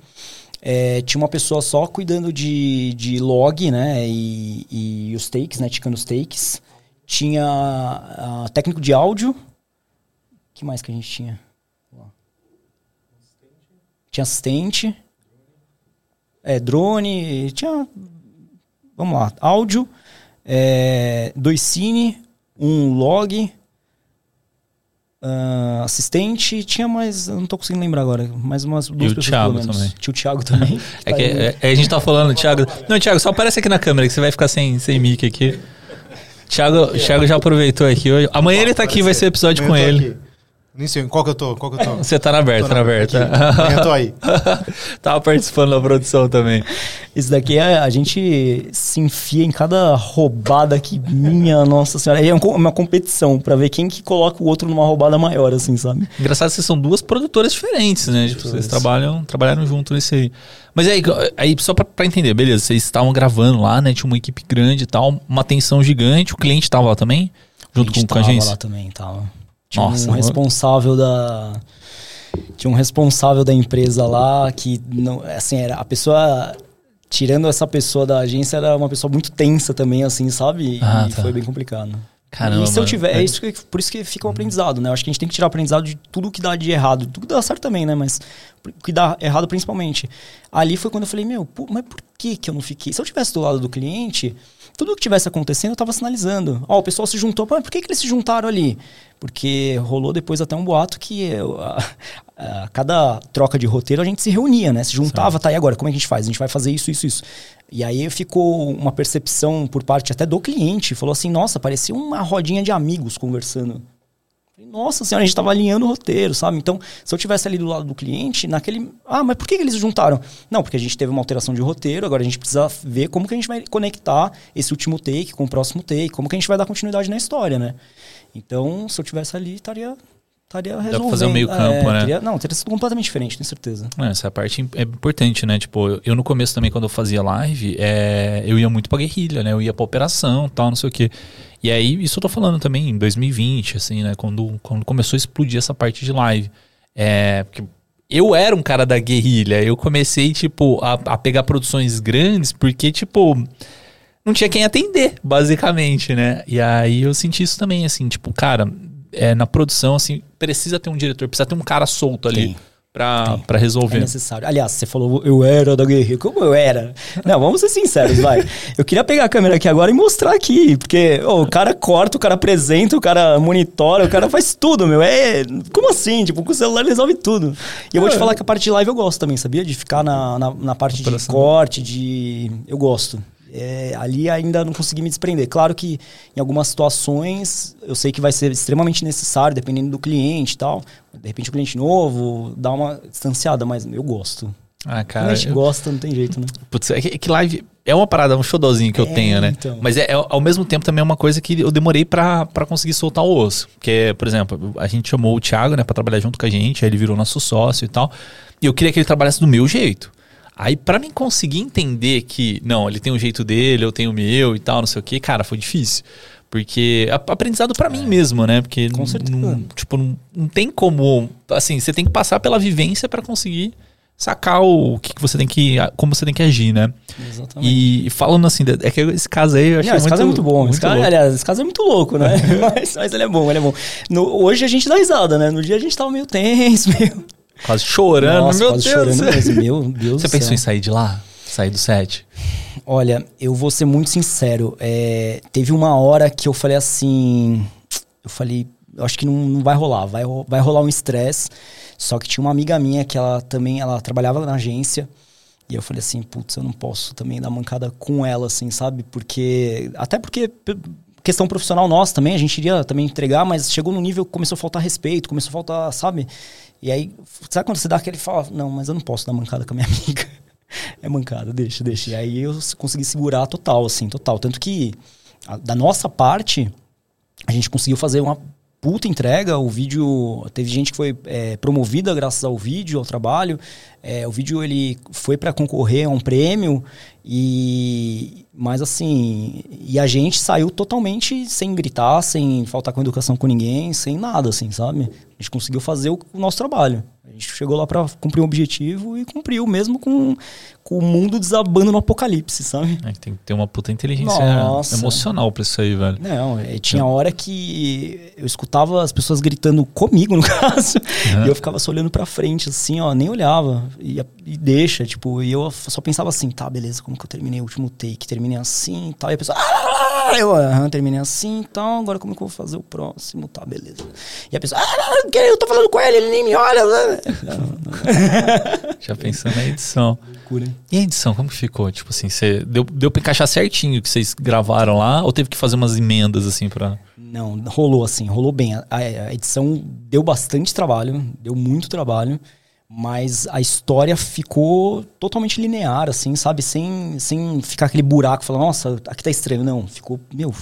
É, tinha uma pessoa só cuidando de, de log, né? E, e os takes, né? Ticando os takes. Tinha uh, técnico de áudio. Que mais que a gente tinha? Tinha assistente. É, drone. Tinha. Vamos lá. Áudio. É, dois cine. Um log. Ah, assistente, tinha mais, não tô conseguindo lembrar agora, mais umas duas o pessoas Thiago pelo menos. também. Tinha o Thiago também. [LAUGHS] É que é, é, a gente tá falando, Thiago. Não, Thiago, só aparece aqui na câmera que você vai ficar sem, sem mic aqui. Thiago, Thiago já aproveitou aqui hoje. Amanhã ele tá aqui, vai ser episódio com ele. Nem sei, qual que eu tô? Qual que eu tô? Você tá na aberta, Tô tá na aberta. aqui. Eu tô aí. [LAUGHS] Tava participando da produção também. Isso daqui é, a gente se enfia em cada roubada que minha, [LAUGHS] nossa senhora. É um uma competição pra ver quem que coloca o outro numa roubada maior, assim, sabe? Engraçado que vocês são duas produtoras diferentes, né? Tipo, vocês trabalham, trabalharam junto nesse aí. Mas aí, aí só pra, pra entender, beleza, vocês estavam gravando lá, né? Tinha uma equipe grande e tal, uma tensão gigante. O cliente tava lá também? Junto com, gente com a tava agência? lá também, tava. Tinha Nossa, um responsável da. Tinha um responsável da empresa lá que não. Assim, era a pessoa. Tirando essa pessoa da agência, era uma pessoa muito tensa também, assim, sabe? Ah, e tá. foi bem complicado. Caramba, E se eu tiver, É. é isso que, por isso que fica um aprendizado, né? Eu acho que a gente tem que tirar aprendizado de tudo que dá de errado, tudo que dá certo também, né? Mas o que dá errado principalmente. Ali foi quando eu falei, meu, mas por que que eu não fiquei? Se eu tivesse do lado do cliente, tudo que tivesse acontecendo eu tava sinalizando. Ó, o pessoal se juntou, mas por que que eles se juntaram ali? Porque rolou depois até um boato que eu, a, a cada troca de roteiro a gente se reunia, né? Se juntava, tá, e agora, como é que a gente faz? A gente vai fazer isso, isso, isso. E aí ficou uma percepção por parte até do cliente, falou assim, nossa, parecia uma rodinha de amigos conversando. Nossa senhora, a gente tava alinhando o roteiro, sabe? Então, se eu tivesse ali do lado do cliente, naquele. Ah, mas por que, que eles juntaram? Não, porque a gente teve uma alteração de roteiro, agora a gente precisa ver como que a gente vai conectar esse último take com o próximo take, como que a gente vai dar continuidade na história, né? Então, se eu tivesse ali, estaria. Estaria resolvendo. fazer um meio campo, né? teria- não, teria sido completamente diferente, tenho certeza. É, essa parte é importante, né? Tipo, eu, eu no começo também, quando eu fazia live, é, eu ia muito pra guerrilha, né? Eu ia pra operação tal, não sei o quê. E aí, isso eu tô falando também em 2020, assim, né? Quando, quando começou a explodir essa parte de live. É, porque eu era um cara da guerrilha. Eu comecei, tipo, a, a pegar produções grandes porque, tipo, não tinha quem atender, basicamente, né? E aí eu senti isso também, assim, tipo, cara, é, na produção, assim, precisa ter um diretor, precisa ter um cara solto ali Tem. pra resolver. É necessário. Aliás, você falou, eu era da guerrilha. Como eu era? [LAUGHS] Não, vamos ser sinceros, vai. Eu queria pegar a câmera aqui agora e mostrar aqui. Porque ô, o cara corta, o cara apresenta, o cara monitora, o cara faz tudo, meu. É. Como assim? Tipo, com o celular ele resolve tudo. E eu vou te falar que a parte de live eu gosto também, sabia? De ficar na, na, na parte de corte, de. Eu gosto. É, ali ainda não consegui me desprender. Claro que em algumas situações eu sei que vai ser extremamente necessário, dependendo do cliente e tal. De repente o cliente novo, dá uma distanciada, mas eu gosto. Ah, Quando cara. a gente eu- gosta, não tem jeito, né? Putz, é que, é live é uma parada, um showzinho que eu É, tenho, né? então. Mas é, é, ao mesmo tempo também é uma coisa que eu demorei pra, pra conseguir soltar o osso. Porque, por exemplo, a gente chamou o Thiago, né, pra trabalhar junto com a gente, aí ele virou nosso sócio e tal. E eu queria que ele trabalhasse do meu jeito. Aí, pra mim conseguir entender que, não, ele tem o jeito dele, eu tenho o meu e tal, não sei o que, cara, foi difícil. Porque aprendizado pra mim mesmo, né? Porque Com certeza. não, tipo, não, não tem como, assim, você tem que passar pela vivência pra conseguir sacar o que, que você tem que, como você tem que agir, né? Exatamente. E falando assim, é que esse caso aí eu achei Não, esse muito, caso é muito bom. esse caso, aliás, esse caso é muito louco, né? [LAUGHS] mas, mas ele é bom, ele é bom. No- hoje a gente dá risada, né? No dia a gente tava meio tenso, [LAUGHS] meio. Quase chorando, Nossa, meu quase Deus. chorando mesmo. Meu [LAUGHS] Deus Você pensou céu. em sair de lá? Sair do set? Olha, eu vou ser muito sincero. é, teve uma hora que eu falei assim. Eu falei, eu acho que não, não vai rolar. Vai, vai rolar um estresse. Só que tinha uma amiga minha que ela também ela trabalhava na agência. E eu falei assim, putz, eu não posso também dar mancada com ela, assim, sabe? Porque. Até porque. Questão profissional nossa também, a gente iria também entregar, mas chegou num nível que começou a faltar respeito, começou a faltar, sabe? E aí, sabe quando você dá aquele fala, não, mas eu não posso dar mancada com a minha [LAUGHS] amiga. É mancada, deixa, deixa. E aí eu consegui segurar total, assim, total. Tanto que, a- da nossa parte, a gente conseguiu fazer uma puta entrega. O vídeo. Teve gente que foi é, promovida graças ao vídeo, ao trabalho. É, o vídeo ele foi para concorrer a um prêmio. E. Mas assim. E a gente saiu totalmente sem gritar, sem faltar com educação com ninguém, sem nada, assim, sabe? A gente conseguiu fazer o, o nosso trabalho. A gente chegou lá pra cumprir um objetivo e cumpriu, mesmo com, com o mundo desabando no apocalipse, sabe? É, tem que ter uma puta inteligência Nossa. emocional pra isso aí, velho. Não, é, tinha hora que eu escutava as pessoas gritando comigo, [LAUGHS] no caso, Uhum. e eu ficava só olhando pra frente, assim, ó, nem olhava. E, e deixa, tipo, e eu só pensava assim, tá, beleza, como que eu terminei o último take? Terminei assim e tal. E a pessoa, ah, eu aham, terminei assim e tal, agora como que eu vou fazer o próximo? Tá, beleza. E a pessoa, ah, eu tô falando com ele, ele nem me olha. Né? [LAUGHS] Já pensando na edição. Loucura. E a edição, como que ficou? Tipo assim, você deu, deu pra encaixar certinho o que vocês gravaram lá ou teve que fazer umas emendas assim pra. Não, rolou assim, rolou bem. A, a edição deu bastante trabalho, deu muito trabalho, mas a história ficou totalmente linear, assim, sabe? Sem, sem ficar aquele buraco, falando, nossa, aqui tá estranho. Não, ficou, meu,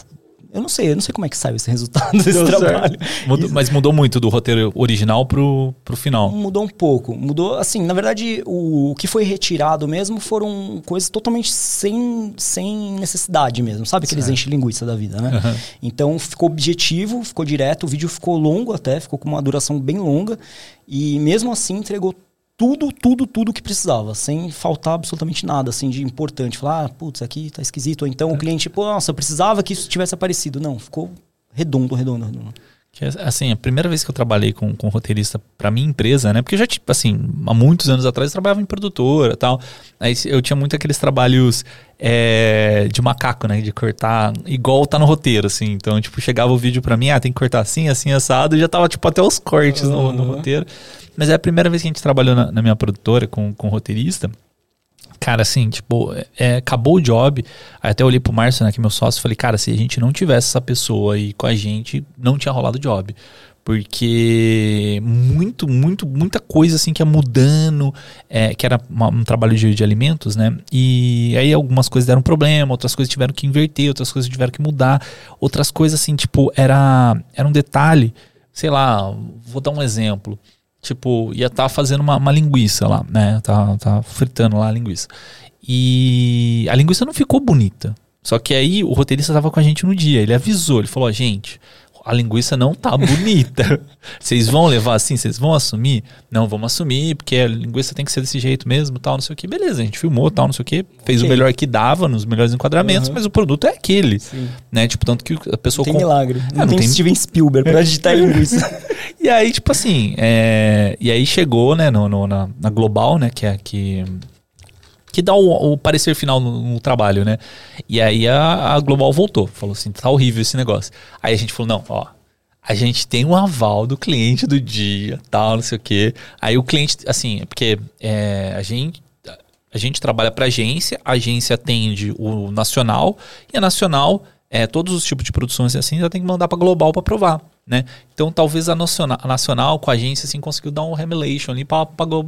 eu não sei, eu não sei como é que saiu esse [LAUGHS] resultado desse Deu trabalho. Mudou- mas mudou muito do roteiro original pro, pro final. Mudou um pouco. Mudou, assim, na verdade, o, o que foi retirado mesmo foram coisas totalmente sem, sem necessidade mesmo, sabe? Aqueles Certo. enche linguiça da vida, né? Aham. Então ficou objetivo, ficou direto, o vídeo ficou longo até, ficou com uma duração bem longa. E mesmo assim entregou tudo, tudo, tudo que precisava, sem faltar absolutamente nada, assim, de importante. Falar, ah, putz, aqui tá esquisito. Ou então o cliente, pô, nossa, eu precisava que isso tivesse aparecido. Não, ficou redondo, redondo, redondo. Que, assim, a primeira vez que eu trabalhei com, com roteirista pra minha empresa, né? Porque eu já, tipo, assim, há muitos anos atrás eu trabalhava em produtora e tal. Aí eu tinha muito aqueles trabalhos é, de macaco, né? De cortar igual tá no roteiro, assim. Então, tipo, chegava o vídeo pra mim, ah, tem que cortar assim, assim, assado. E já tava, tipo, até os cortes no, no Uhum. roteiro. Mas é a primeira vez que a gente trabalhou na, na minha produtora com, com roteirista. Cara, assim, tipo, é, acabou o job. Aí até olhei pro Márcio, né, que é meu sócio, falei, cara, se a gente não tivesse essa pessoa aí com a gente, não tinha rolado o job. Porque muito, muito, muita coisa assim que ia mudando, é, que era uma- um trabalho de, de alimentos, né? E aí algumas coisas deram problema, outras coisas tiveram que inverter, outras coisas tiveram que mudar, outras coisas assim, tipo, era, era um detalhe, sei lá, vou dar um exemplo. Tipo, ia estar fazendo uma, uma linguiça lá, né? Tá, tá fritando lá a linguiça. E a linguiça não ficou bonita. Só que aí o roteirista tava com a gente no dia. Ele avisou, ele falou: gente, a linguiça não tá bonita. [LAUGHS] Vocês vão levar assim? Vocês vão assumir? Não, vamos assumir, porque a linguiça tem que ser desse jeito mesmo, tal, não sei o que. Beleza, a gente filmou, tal, não sei o que. Fez o Ok. melhor que dava, nos melhores enquadramentos, Uhum. mas o produto é aquele. Sim. Né? Tipo, tanto que a pessoa Não tem com- milagre. Não, não tem, tem- Steven Spielberg pra digitar [LAUGHS] linguiça. E aí, tipo assim, é, e aí chegou, né, no, no- na, na Global, né, que é que que dá o, o parecer final no, no trabalho, né? E aí a, a Global voltou, falou assim, tá horrível esse negócio. Aí a gente falou, não, ó, a gente tem um aval do cliente do dia, tal, não sei o quê. Aí o cliente, assim, é porque é, a gente a gente trabalha para agência, a agência atende o nacional e a nacional, é, todos os tipos de produções assim, já tem que mandar para global para aprovar, né? Então talvez a nacional, a nacional com a agência assim conseguiu dar um remulation ali para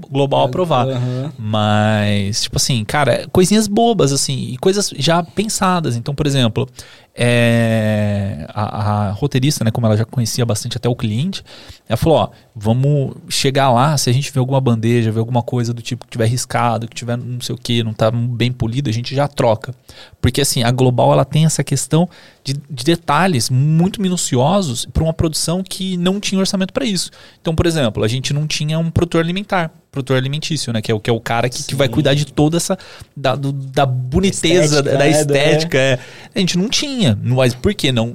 global aprovar. Aham. Mas, tipo assim, cara, coisinhas bobas, assim, e coisas já pensadas. Então, por exemplo, é, a, a roteirista, né, como ela já conhecia bastante até o cliente, ela falou: ó, vamos chegar lá, se a gente vê alguma bandeja, vê alguma coisa do tipo que tiver riscado, que tiver não sei o que, não tá bem polido, a gente já troca. Porque, assim, a Global, ela tem essa questão de, de detalhes muito minuciosos para uma produção que não tinha orçamento para isso. Então, por exemplo, a gente não tinha um produtor alimentar, produtor alimentício, né? Que é o, que é o cara que, que vai cuidar de toda essa. da, do- da boniteza, Estética, da né, estética. é. A gente não tinha. Mas por que não?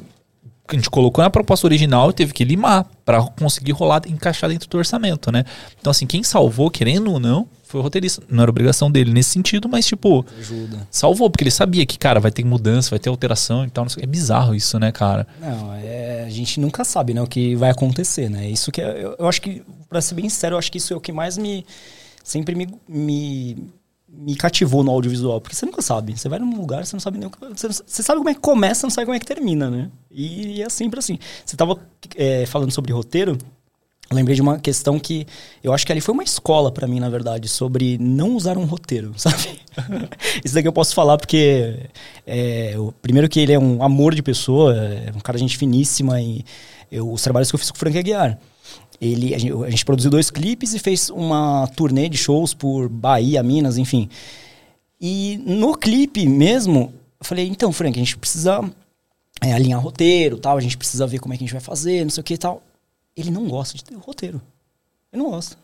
A gente colocou na proposta original e teve que limar para conseguir rolar, encaixar dentro do orçamento, né? Então, assim, quem salvou, querendo ou não, foi o roteirista. Não era obrigação dele nesse sentido, mas, tipo, Ajuda. salvou, porque ele sabia que, cara, vai ter mudança, vai ter alteração e tal. É bizarro isso, né, cara? Não, é, a gente nunca sabe, né, o que vai acontecer, né? Isso que é- eu, eu acho que, pra ser bem sincero, eu acho que isso é o que mais me sempre me, me, me cativou no audiovisual, porque você nunca sabe. Você vai num lugar, você não sabe nem o que, você, você sabe como é que começa, não sabe como é que termina, né? E, é sempre assim. Você tava é, falando sobre roteiro, lembrei de uma questão que eu acho que ali foi uma escola pra mim, na verdade, sobre não usar um roteiro, [LAUGHS] sabe? Isso daqui eu posso falar porque, é, primeiro que ele é um amor de pessoa, é um cara de gente finíssima e eu- os trabalhos que eu fiz com o Frank Aguiar. Ele, a, gente, a gente produziu dois clipes e fez uma turnê de shows por Bahia, Minas, enfim. E no clipe mesmo, eu falei, então, Frank, a gente precisa é, alinhar roteiro, tal, a gente precisa ver como é que a gente vai fazer, não sei o que e tal. Ele não gosta de ter roteiro. Ele não gosta.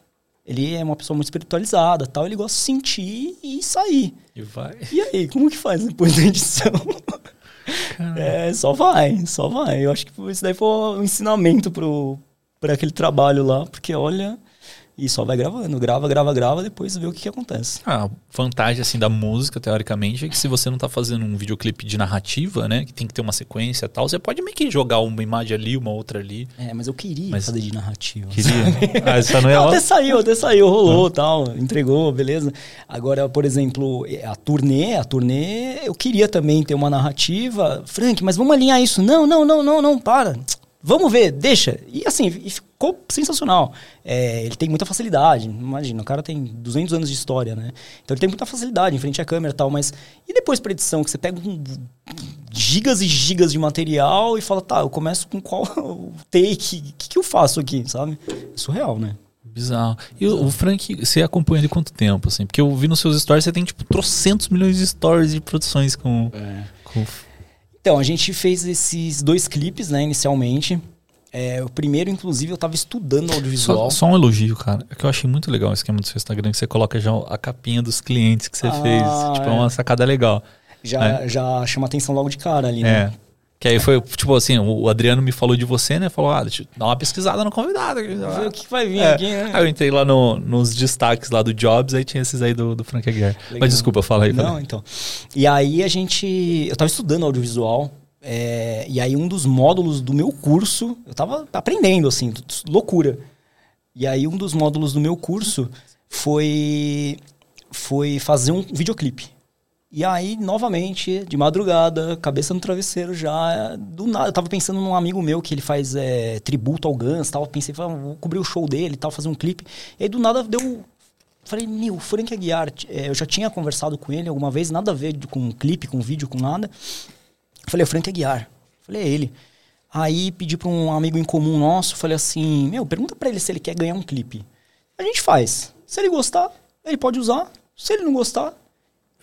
Ele é uma pessoa muito espiritualizada, tal, ele gosta de sentir e sair. E vai. E aí, como que faz depois da edição? É, só vai, só vai. Eu acho que isso daí foi um ensinamento pro, pra aquele trabalho lá, porque olha, e só vai gravando, grava, grava, grava, depois vê o que, que acontece. A vantagem, assim, da música, teoricamente, é que se você não tá fazendo um videoclipe de narrativa, né, que tem que ter uma sequência e tal, você pode meio que jogar uma imagem ali, uma outra ali. É, mas eu queria Mas- fazer de narrativa. Queria. [LAUGHS] ah, isso não é Não, até saiu, até saiu, rolou tal, entregou, beleza. Agora, por exemplo, a turnê, a turnê, eu queria também ter uma narrativa. Frank, mas vamos alinhar isso. Não, não, não, não, não, para. Vamos ver, deixa. E assim, e ficou sensacional. É, ele tem muita facilidade. Imagina, o cara tem 200 anos de história, né? Então ele tem muita facilidade em frente à câmera e tal, mas. E depois pra edição, que você pega um gigas e gigas de material e fala, tá, eu começo com qual [LAUGHS] take? O que, que eu faço aqui, sabe? É surreal, né? Bizarro. E o, o Frank, você acompanha ele quanto tempo, assim? Porque eu vi nos seus stories, você tem, tipo, trocentos milhões de stories de produções com... com... Então, a gente fez esses dois clipes, né, inicialmente. É, o primeiro, inclusive, eu tava estudando audiovisual. Só, só um elogio, cara. É que eu achei muito legal o esquema do seu Instagram, que você coloca já a capinha dos clientes que você Ah, fez. Tipo, é é. uma sacada legal. Já, já chama atenção logo de cara ali, É. Que aí foi, tipo assim, o Adriano me falou de você, né? Falou, ah, deixa eu dar uma pesquisada no convidado. Ver o que vai vir É. aqui, né? Aí eu entrei lá no- nos destaques lá do Jobs, aí tinha esses aí do, do Frank Aguiar. Legal. Mas desculpa, fala aí. fala Não, então. E aí a gente. Eu tava estudando audiovisual. é, e aí um dos módulos do meu curso. Eu tava aprendendo, assim, loucura. E aí um dos módulos do meu curso foi. Foi fazer um videoclipe. E aí, novamente, de madrugada, cabeça no travesseiro já, do nada. Eu tava pensando num amigo meu que ele faz é, tributo ao Guns tal. Pensei, vou cobrir o show dele tal, fazer um clipe. E aí, do nada, deu. Falei, meu, Frank Aguiar, é, eu já tinha conversado com ele alguma vez, nada a ver com clipe, com vídeo, com nada. Falei, é Frank Aguiar. Falei, é ele. Aí pedi pra um amigo em comum nosso, falei assim, meu, pergunta pra ele se ele quer ganhar um clipe. A gente faz. Se ele gostar, ele pode usar. Se ele não gostar,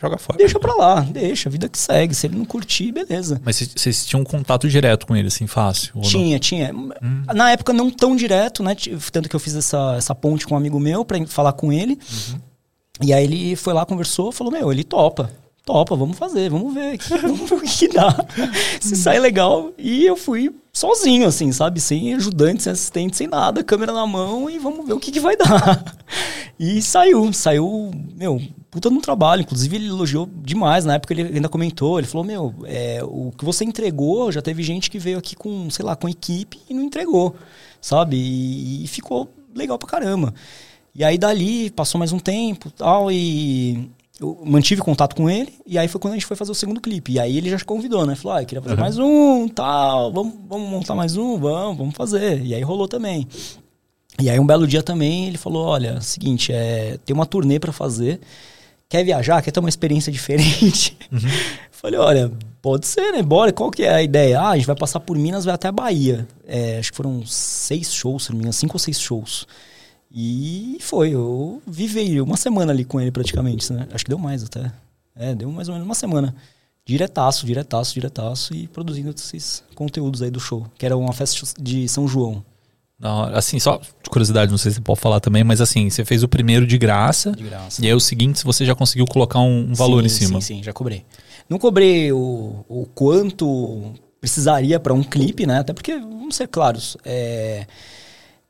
Joga fora. deixa pra lá, deixa, vida que segue. Se ele não curtir, beleza. Mas vocês- tinham um contato direto com ele, assim, fácil? ou não? Tinha, tinha. Na época não tão direto, né? Tanto que eu fiz essa, essa ponte com um amigo meu pra falar com ele. E aí ele foi lá, conversou, falou, meu, ele topa. Topa, vamos fazer, vamos ver, [LAUGHS] vamos ver o que, que dá. Se sai legal. E eu fui sozinho, assim, sabe? Sem ajudante, sem assistente, sem nada, câmera na mão e vamos ver o que, que vai dar. [LAUGHS] E saiu, saiu, meu, puta no trabalho. Inclusive, ele elogiou demais. Na época, ele ainda comentou. Ele falou: Meu, é, o que você entregou, já teve gente que veio aqui com, sei lá, com equipe e não entregou, sabe? E, e ficou legal pra caramba. E aí, dali, passou mais um tempo tal, e eu mantive contato com ele. E aí foi quando a gente foi fazer o segundo clipe. E aí ele já convidou, né? Falou: Ah, eu queria fazer mais um, tal, vamos, vamos montar mais um, vamos, vamos fazer. E aí rolou também. E aí um belo dia também ele falou, olha, seguinte, é, tem uma turnê pra fazer, quer viajar, quer ter uma experiência [LAUGHS] diferente? Falei, olha, pode ser, né? Bora, qual que é a ideia? Ah, a gente vai passar por Minas, vai até a Bahia. É, acho que foram seis shows, se não me engano, cinco ou seis shows. E foi, eu vivei uma semana ali com ele praticamente, né? Acho que deu mais até. É, deu mais ou menos uma semana. Diretaço, diretaço, diretaço e produzindo esses conteúdos aí do show, que era uma festa de São João. Hora. Assim, só de curiosidade, não sei se você pode falar também, mas assim, você fez o primeiro de graça. De graça. E aí o seguinte, você já conseguiu colocar um, um valor Sim, em cima. Sim, sim, já cobrei. Não cobrei o, o quanto precisaria para um clipe, né? Até porque, vamos ser claros, é,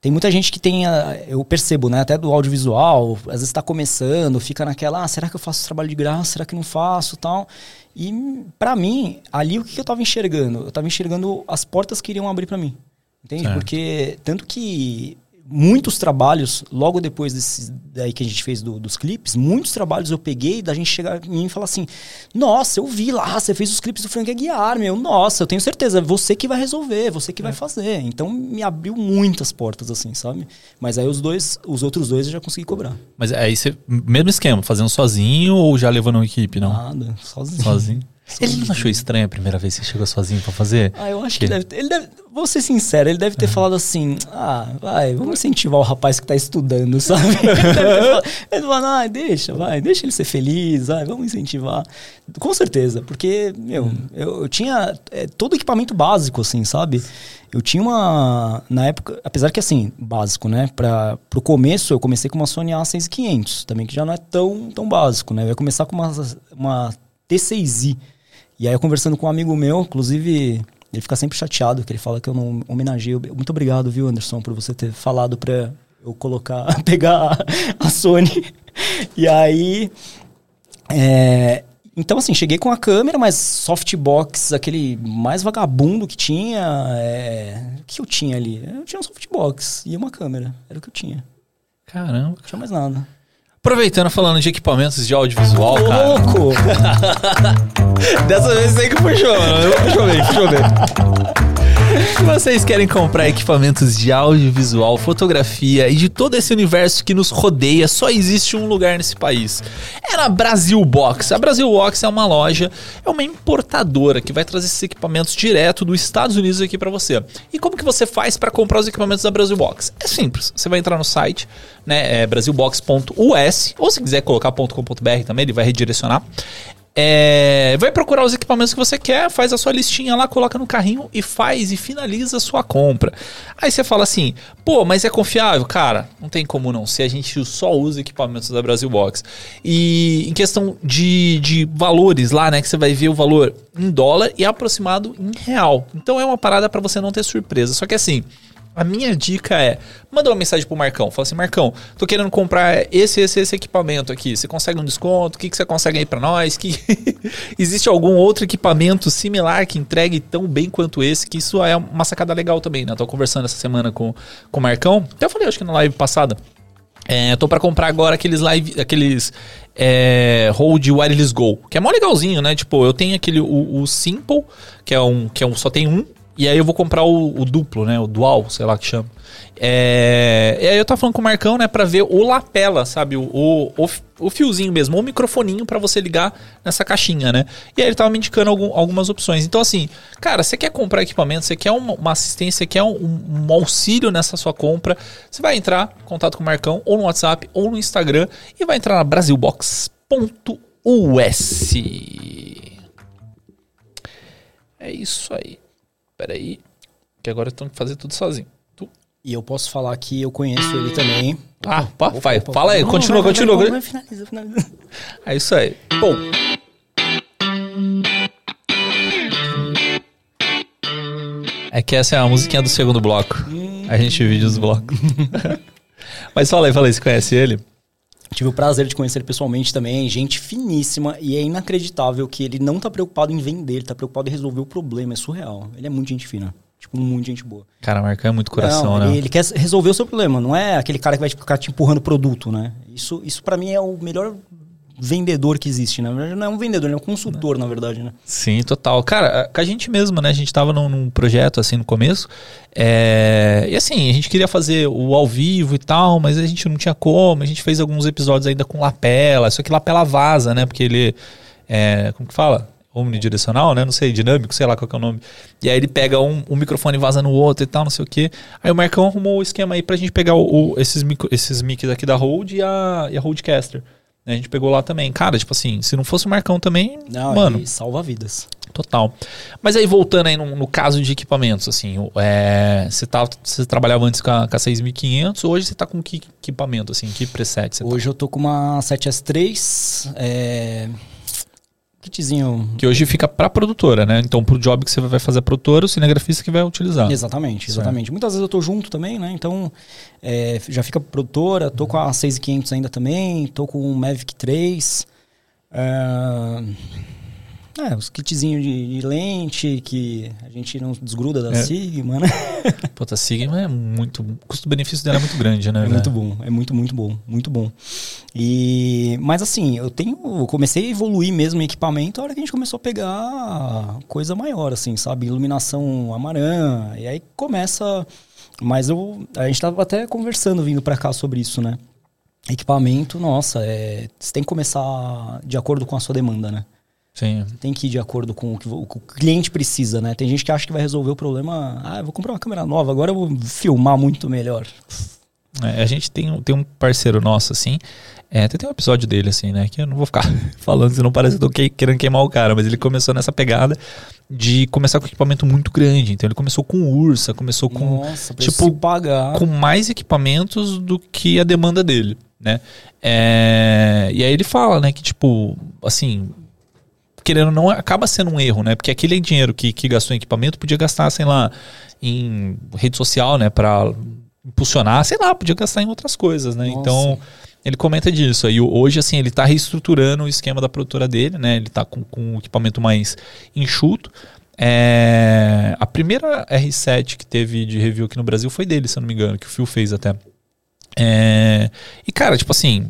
tem muita gente que tem, eu percebo, né? Até do audiovisual, às vezes está começando, fica naquela, ah, será que eu faço esse trabalho de graça? Será que não faço tal? E para mim, ali o que eu tava enxergando? Eu tava enxergando as portas que iriam abrir para mim. Entende? Certo. Porque tanto que muitos trabalhos, logo depois desse, daí que a gente fez do- dos clipes, muitos trabalhos eu peguei da gente chegar em mim e falar assim: Nossa, eu vi lá, você fez os clipes do Frank Aguiar, meu. Nossa, eu tenho certeza, é você que vai resolver, você que vai fazer. Então me abriu muitas portas, assim, sabe? Mas aí os dois, os outros dois eu já consegui cobrar. Mas aí você, mesmo esquema, fazendo sozinho ou já levando uma equipe, não? Nada, sozinho. Sozinho. Ele não achou estranho a primeira vez que chegou sozinho pra fazer? Ah, eu acho que, deve ter, ele deve, vou ser sincero, ele deve ter falado assim, ah, vai, vamos incentivar o rapaz que tá estudando, [LAUGHS] sabe? ele deve [LAUGHS] falado, ele falou, ah, deixa, vai, deixa ele ser feliz, vai, vamos incentivar. Com certeza, porque, meu, eu, eu tinha é, todo equipamento básico, assim, sabe? Eu tinha uma, na época, apesar que assim, básico, né? Pra, pro começo eu comecei com uma Sony A6500, também que já não é tão, tão básico, né? Eu ia começar com uma, uma T6i, e aí eu conversando com um amigo meu, inclusive, ele fica sempre chateado, que ele fala que eu não homenageei. Muito obrigado, viu, Anderson, por você ter falado pra eu colocar, [LAUGHS] pegar a, a Sony. E aí. É, então, assim, cheguei com a câmera, mas softbox, aquele mais vagabundo que tinha. É, o que eu tinha ali? Eu tinha um softbox e uma câmera. Era o que eu tinha. Caramba. Não tinha mais nada. Aproveitando, falando de equipamentos de audiovisual, cara. Louco! [LAUGHS] Dessa vez sei que puxou, mano. Puxou bem, puxou bem. Se [LAUGHS] vocês querem comprar equipamentos de audiovisual, fotografia e de todo esse universo que nos rodeia, só existe um lugar nesse país. É na Brasil Box. A Brasil Box é uma loja, é uma importadora que vai trazer esses equipamentos direto dos Estados Unidos aqui para você. E como que você faz para comprar os equipamentos da Brasil Box? É simples. Você vai entrar no site, né, é brasilbox.us, ou se quiser colocar .com.br também, ele vai redirecionar. É, vai procurar os equipamentos que você quer, faz a sua listinha lá, coloca no carrinho e faz e finaliza a sua compra. Aí você fala assim, pô, mas é confiável? Cara, não tem como não, se a gente só usa equipamentos da Brasil Box. E em questão de, de valores lá, né, que você vai ver o valor em dólar e aproximado em real. Então é uma parada para você não ter surpresa. Só que assim, a minha dica é, manda uma mensagem pro Marcão. Fala assim, Marcão, tô querendo comprar esse, esse, esse equipamento aqui. Você consegue um desconto? O que, que você consegue aí para nós? Que [LAUGHS] existe algum outro equipamento similar que entregue tão bem quanto esse? Que isso é uma sacada legal também, né? Eu tô conversando essa semana com, com o Marcão. Até eu falei, acho que na live passada. É, tô para comprar agora aqueles live, aqueles é, Hold Wireless Go, que é mó legalzinho, né? Tipo, eu tenho aquele o, o Simple, que é um que é um só tem um, e aí eu vou comprar o, o, duplo, né? O dual, sei lá que chama. É... E aí eu tava falando com o Marcão, né? Pra ver o lapela, sabe? O, o, o fiozinho mesmo, o microfoninho para você ligar nessa caixinha, né? E aí ele tava me indicando algum, algumas opções. Então, assim, cara, você quer comprar equipamento, você quer uma, uma assistência, você quer um, um, auxílio nessa sua compra, você vai entrar em contato com o Marcão, ou no WhatsApp, ou no Instagram, e vai entrar na brasilbox.us. É isso aí. Peraí, que agora eu tenho que fazer tudo sozinho. Tu? E eu posso falar que eu conheço ele também. Ah, pá, vai, fala aí, continua, vai, continua. Vai, vai, finaliza, finaliza. É isso aí. Bom. É que essa é a musiquinha do segundo bloco. A gente divide os blocos. [LAUGHS] Mas fala aí, fala aí, você conhece ele? Tive o prazer de conhecer ele pessoalmente também, gente finíssima, e é inacreditável que ele não tá preocupado em vender, ele tá preocupado em resolver o problema, é surreal. Ele é muito gente fina. Tipo, muito gente boa. Cara, Marcão é muito coração, não, né? Ele, ele quer resolver o seu problema, não é aquele cara que vai ficar te empurrando produto, né? Isso, isso para mim é o melhor vendedor que existe, né? Não é um vendedor, é um consultor, na verdade, né? Sim, total. Cara, com a gente mesmo, né? A gente tava num, num projeto, assim, no começo. É... E assim, a gente queria fazer o ao vivo e tal, mas a gente não tinha como. A gente fez alguns episódios ainda com lapela, só que lapela vaza, né? Porque ele é... Como que fala? omnidirecional, né? Não sei, dinâmico, sei lá qual é o nome. E aí ele pega um, um microfone e vaza no outro e tal, não sei o que. Aí o Marcão arrumou o esquema aí pra gente pegar o, o esses, micro, esses mics aqui da Rode e a, e a Rodecaster. A gente pegou lá também. Cara, tipo assim, se não fosse o Marcão também, não, mano... salva vidas. Total. Mas aí, voltando aí no, no caso de equipamentos, assim, é, você, tá, você trabalhava antes com a, com a 6500, hoje você tá com que equipamento, assim, que preset você tá? Hoje tá? eu tô com uma 7S3, é kitzinho. Que hoje fica para produtora, né? Então, pro job que você vai fazer a produtora, o cinegrafista que vai utilizar. Exatamente, exatamente. Certo. Muitas vezes eu tô junto também, né? Então, é, já fica produtora, tô com a 6500 ainda também, tô com o Mavic 3. É, é, os kitzinhos de, de, lente que a gente não desgruda da é. Sigma, né? [LAUGHS] Puta, a Sigma é muito. O custo-benefício dela é muito grande, né? É muito bom, é muito, muito bom, muito bom. E, mas assim, eu tenho. Eu comecei a evoluir mesmo em equipamento a hora que a gente começou a pegar coisa maior, assim, sabe? Iluminação amarã. E aí começa. Mas eu. A gente tava até conversando vindo para cá sobre isso, né? Equipamento, nossa, é, você tem que começar de acordo com a sua demanda, né? Sim. Tem que ir de acordo com o que o, cliente precisa, né? Tem gente que acha que vai resolver o problema. Ah, eu vou comprar uma câmera nova, agora eu vou filmar muito melhor. É, a gente tem, um- tem um parceiro nosso, assim. É, até tem um episódio dele, assim, né? Que eu não vou ficar [LAUGHS] falando, senão parece que eu tô que- querendo queimar o cara. Mas ele começou nessa pegada de começar com equipamento muito grande. Então ele começou com Ursa, começou com, Nossa, tipo, se pagar. com mais equipamentos do que a demanda dele, né? É, e aí ele fala, né, que tipo, assim, querendo ou não, acaba sendo um erro, né? Porque aquele dinheiro que, que gastou em equipamento podia gastar, sei lá, em rede social, né, pra impulsionar, sei lá, podia gastar em outras coisas, né? Nossa. Então, ele comenta disso. Aí hoje, assim, ele tá reestruturando o esquema da produtora dele, né? Ele tá com, com um equipamento mais enxuto. É, a primeira R7 que teve de review aqui no Brasil foi dele, se eu não me engano, que o Phil fez até. É, e, cara, tipo assim,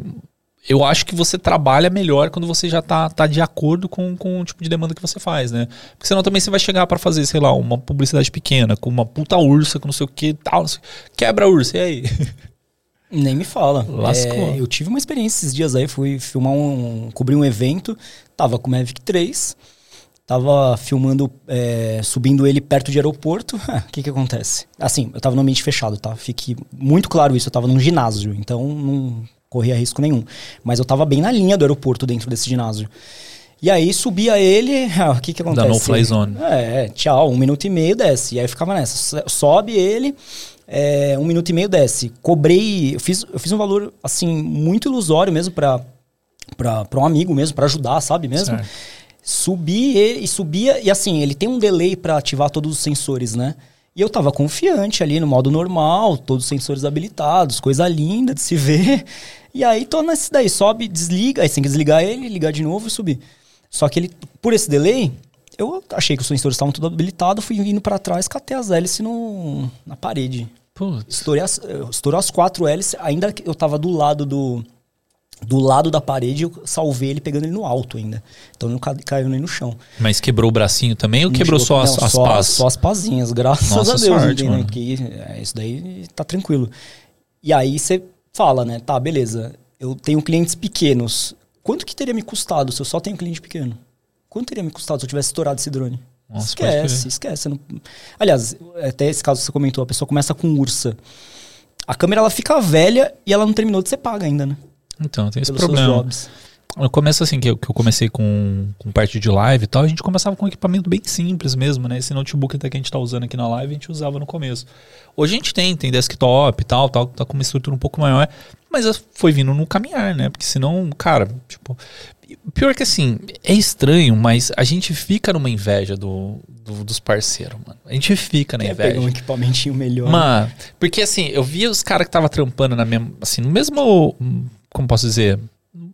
eu acho que você trabalha melhor quando você já tá, tá de acordo com, com o tipo de demanda que você faz, né? Porque senão também você vai chegar pra fazer, sei lá, uma publicidade pequena, com uma puta ursa, com não sei o que tal. não sei- Quebra a ursa, e aí? [LAUGHS] Nem me fala. Lascou. É, eu tive uma experiência esses dias aí, fui filmar um. cobrir um evento, tava com o Mavic 3, tava filmando, é, subindo ele perto de aeroporto. [LAUGHS] O que que acontece? Assim, eu tava no ambiente fechado, tá? Fique muito claro isso, eu tava num ginásio, então não corria risco nenhum. Mas eu tava bem na linha do aeroporto dentro desse ginásio. E aí subia ele, [LAUGHS] ah, o que que acontece? no-fly zone. É, tchau, um minuto e meio desce. E aí eu ficava nessa. So- Sobe ele, é, um minuto e meio desce. Cobrei, eu fiz, eu fiz um valor, assim, muito ilusório mesmo pra, pra, pra um amigo mesmo, pra ajudar, sabe mesmo? Certo. Subi ele, e subia, e assim, ele tem um delay pra ativar todos os sensores, né? E eu tava confiante ali no modo normal, todos os sensores habilitados, coisa linda de se ver. E aí tô nesse daí, sobe, desliga, aí você tem que desligar ele, ligar de novo e subir. Só que ele, por esse delay, eu achei que os sensores estavam tudo habilitados, fui vindo pra trás, catei as hélices no, na parede. Putz. Estourei as, estourou as quatro hélices, ainda que eu tava do lado do. Do lado da parede, eu salvei ele pegando ele no alto ainda. Então não ca- caiu nem no chão. Mas quebrou o bracinho também ou Não quebrou chegou- só as, não, as só, pás? Só as pazinhas, graças Nossa a Deus. sorte, entendeu? Que é, isso daí tá tranquilo. E aí você fala, né? Tá, beleza. Eu tenho clientes pequenos. Quanto que teria me custado se eu só tenho cliente pequeno? Quanto teria me custado se eu tivesse estourado esse drone? Nossa, esquece, esquece. Não- Aliás, até esse caso que você comentou, a pessoa começa com ursa. A câmera ela fica velha e ela não terminou de ser paga ainda, né? Então, tem esse problema. No começo, assim, que eu, que eu comecei com, com parte de live e tal, a gente começava com um equipamento bem simples mesmo, né? Esse notebook até que a gente tá usando aqui na live, a gente usava no começo. Hoje a gente tem, tem desktop e tal, tal, tá com uma estrutura um pouco maior, mas foi vindo no caminhar, né? Porque senão, cara, tipo... Pior que assim, é estranho, mas a gente fica numa inveja do, do- dos parceiros, mano. A gente fica na Quer inveja. pegar um equipamentinho melhor. Mano, porque assim, eu via os caras que tava trampando na mesma, assim, no mesmo, como posso dizer,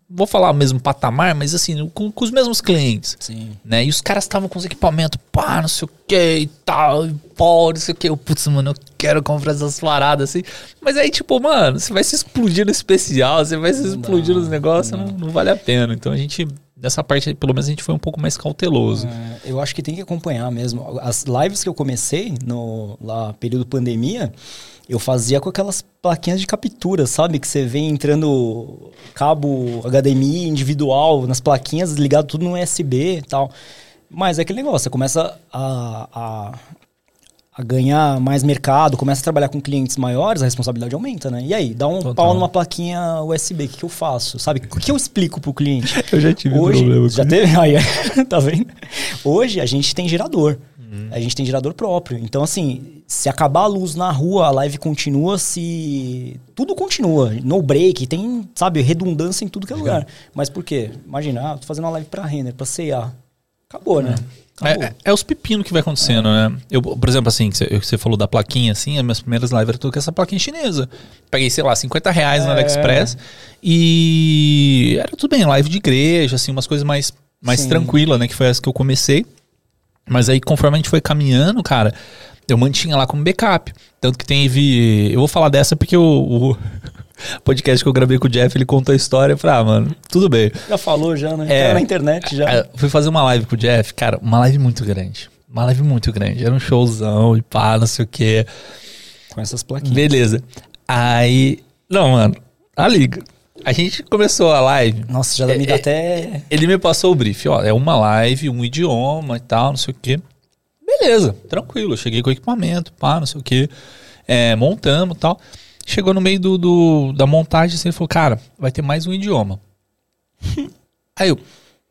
vou falar o mesmo patamar, mas assim, com, com os mesmos clientes, Sim. né? E os caras estavam com os equipamentos, pá, não sei o que e tal, e pó, não sei o que. Eu, putz, mano, eu quero comprar essas paradas assim. Mas aí, tipo, mano, você vai se explodir no especial, você vai se Não explodir nos negócios, não, não vale a pena. Então a gente, nessa parte, aí, pelo menos a gente foi um pouco mais cauteloso. É, eu acho que tem que acompanhar mesmo. As lives que eu comecei no lá período pandemia, eu fazia com aquelas plaquinhas de captura, sabe? Que você vem entrando cabo HDMI individual nas plaquinhas, ligado tudo no USB e tal. Mas é aquele negócio, você começa a, a, a ganhar mais mercado, começa a trabalhar com clientes maiores, a responsabilidade aumenta, né? E aí, dá um Total. pau numa plaquinha USB, o que, que eu faço? Sabe? O que eu explico pro cliente? [LAUGHS] Eu já tive Hoje, já teve? [LAUGHS] Aí, tá vendo? Hoje a gente tem gerador. A gente tem gerador próprio. Então, assim, se acabar a luz na rua, a live continua, se. Tudo continua. No break, tem, sabe, redundância em tudo que é lugar. Mas por quê? Imagina, ah, tô fazendo uma live pra render, pra CA. Acabou, né? Acabou. É, é- é os pepinos que vai acontecendo, né? Eu, por exemplo, assim, que você, falou da plaquinha, assim, as minhas primeiras lives eram tudo com essa plaquinha chinesa. Peguei, sei lá, 50 reais no É. AliExpress e era tudo bem, live de igreja, assim, umas coisas mais, mais Sim. tranquilas, né? Que foi essa que eu comecei. Mas aí, conforme a gente foi caminhando, cara, eu mantinha lá como backup. Tanto que teve. Eu vou falar dessa porque o, o [LAUGHS] podcast que eu gravei com o Jeff, ele contou a história. Eu falei, ah, mano, tudo bem. Já falou, já, né? É. Tá na internet já. É, fui fazer uma live com o Jeff, cara, uma live muito grande. Uma live muito grande. Era um showzão e pá, não sei o quê. Com essas plaquinhas. Beleza. Aí. Não, mano. A liga. A gente começou a live. Nossa, já me dá É, até. Ele me passou o brief, ó, é uma live, um idioma e tal, não sei o quê. Beleza, tranquilo. Eu cheguei com o equipamento, pá, não sei o quê. É, montamos e tal. Chegou no meio do, do- da montagem, assim, ele falou, cara, vai ter mais um idioma. [LAUGHS] Aí eu,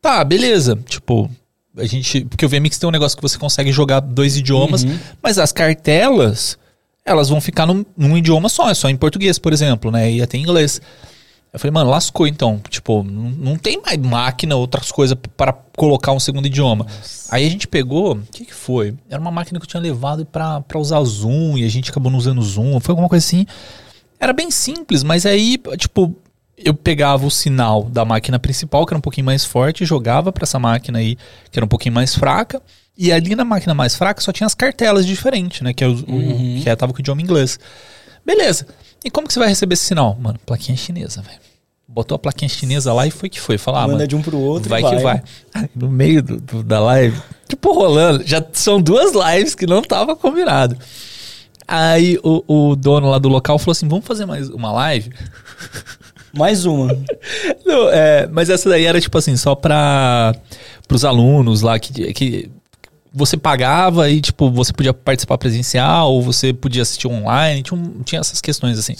tá, beleza. Tipo, a gente. Porque o VMix tem um negócio que você consegue jogar dois idiomas, Uhum. mas as cartelas, elas vão ficar num, num idioma só, é só em português, por exemplo, né? E até em inglês. Eu falei, mano, lascou então. Tipo, não, tem mais máquina, outras coisas para colocar um segundo idioma. Aí a gente pegou, o que, que foi? Era uma máquina que eu tinha levado pra pra usar Zoom e a gente acabou não usando Zoom. Foi alguma coisa assim. Era bem simples, mas aí, tipo, eu pegava o sinal da máquina principal, que era um pouquinho mais forte, e jogava pra essa máquina aí, que era um pouquinho mais fraca. E ali na máquina mais fraca só tinha as cartelas diferentes, né? Que, é o, o- que é, tava com o idioma inglês. Beleza. E como que você vai receber esse sinal? Mano, plaquinha chinesa, velho. Botou a plaquinha chinesa lá e foi que foi. Falar, ah, Manda mano, de um pro outro. e vai que vai. No meio do- do- da live, tipo rolando, já são duas lives que não tava combinado. Aí o, o dono lá do local falou assim: vamos fazer mais uma live? [LAUGHS] Mais uma. Não, é, mas essa daí era tipo assim, só para os alunos lá que, que você pagava e tipo, você podia participar presencial ou você podia assistir online, tinha, tinha essas questões assim.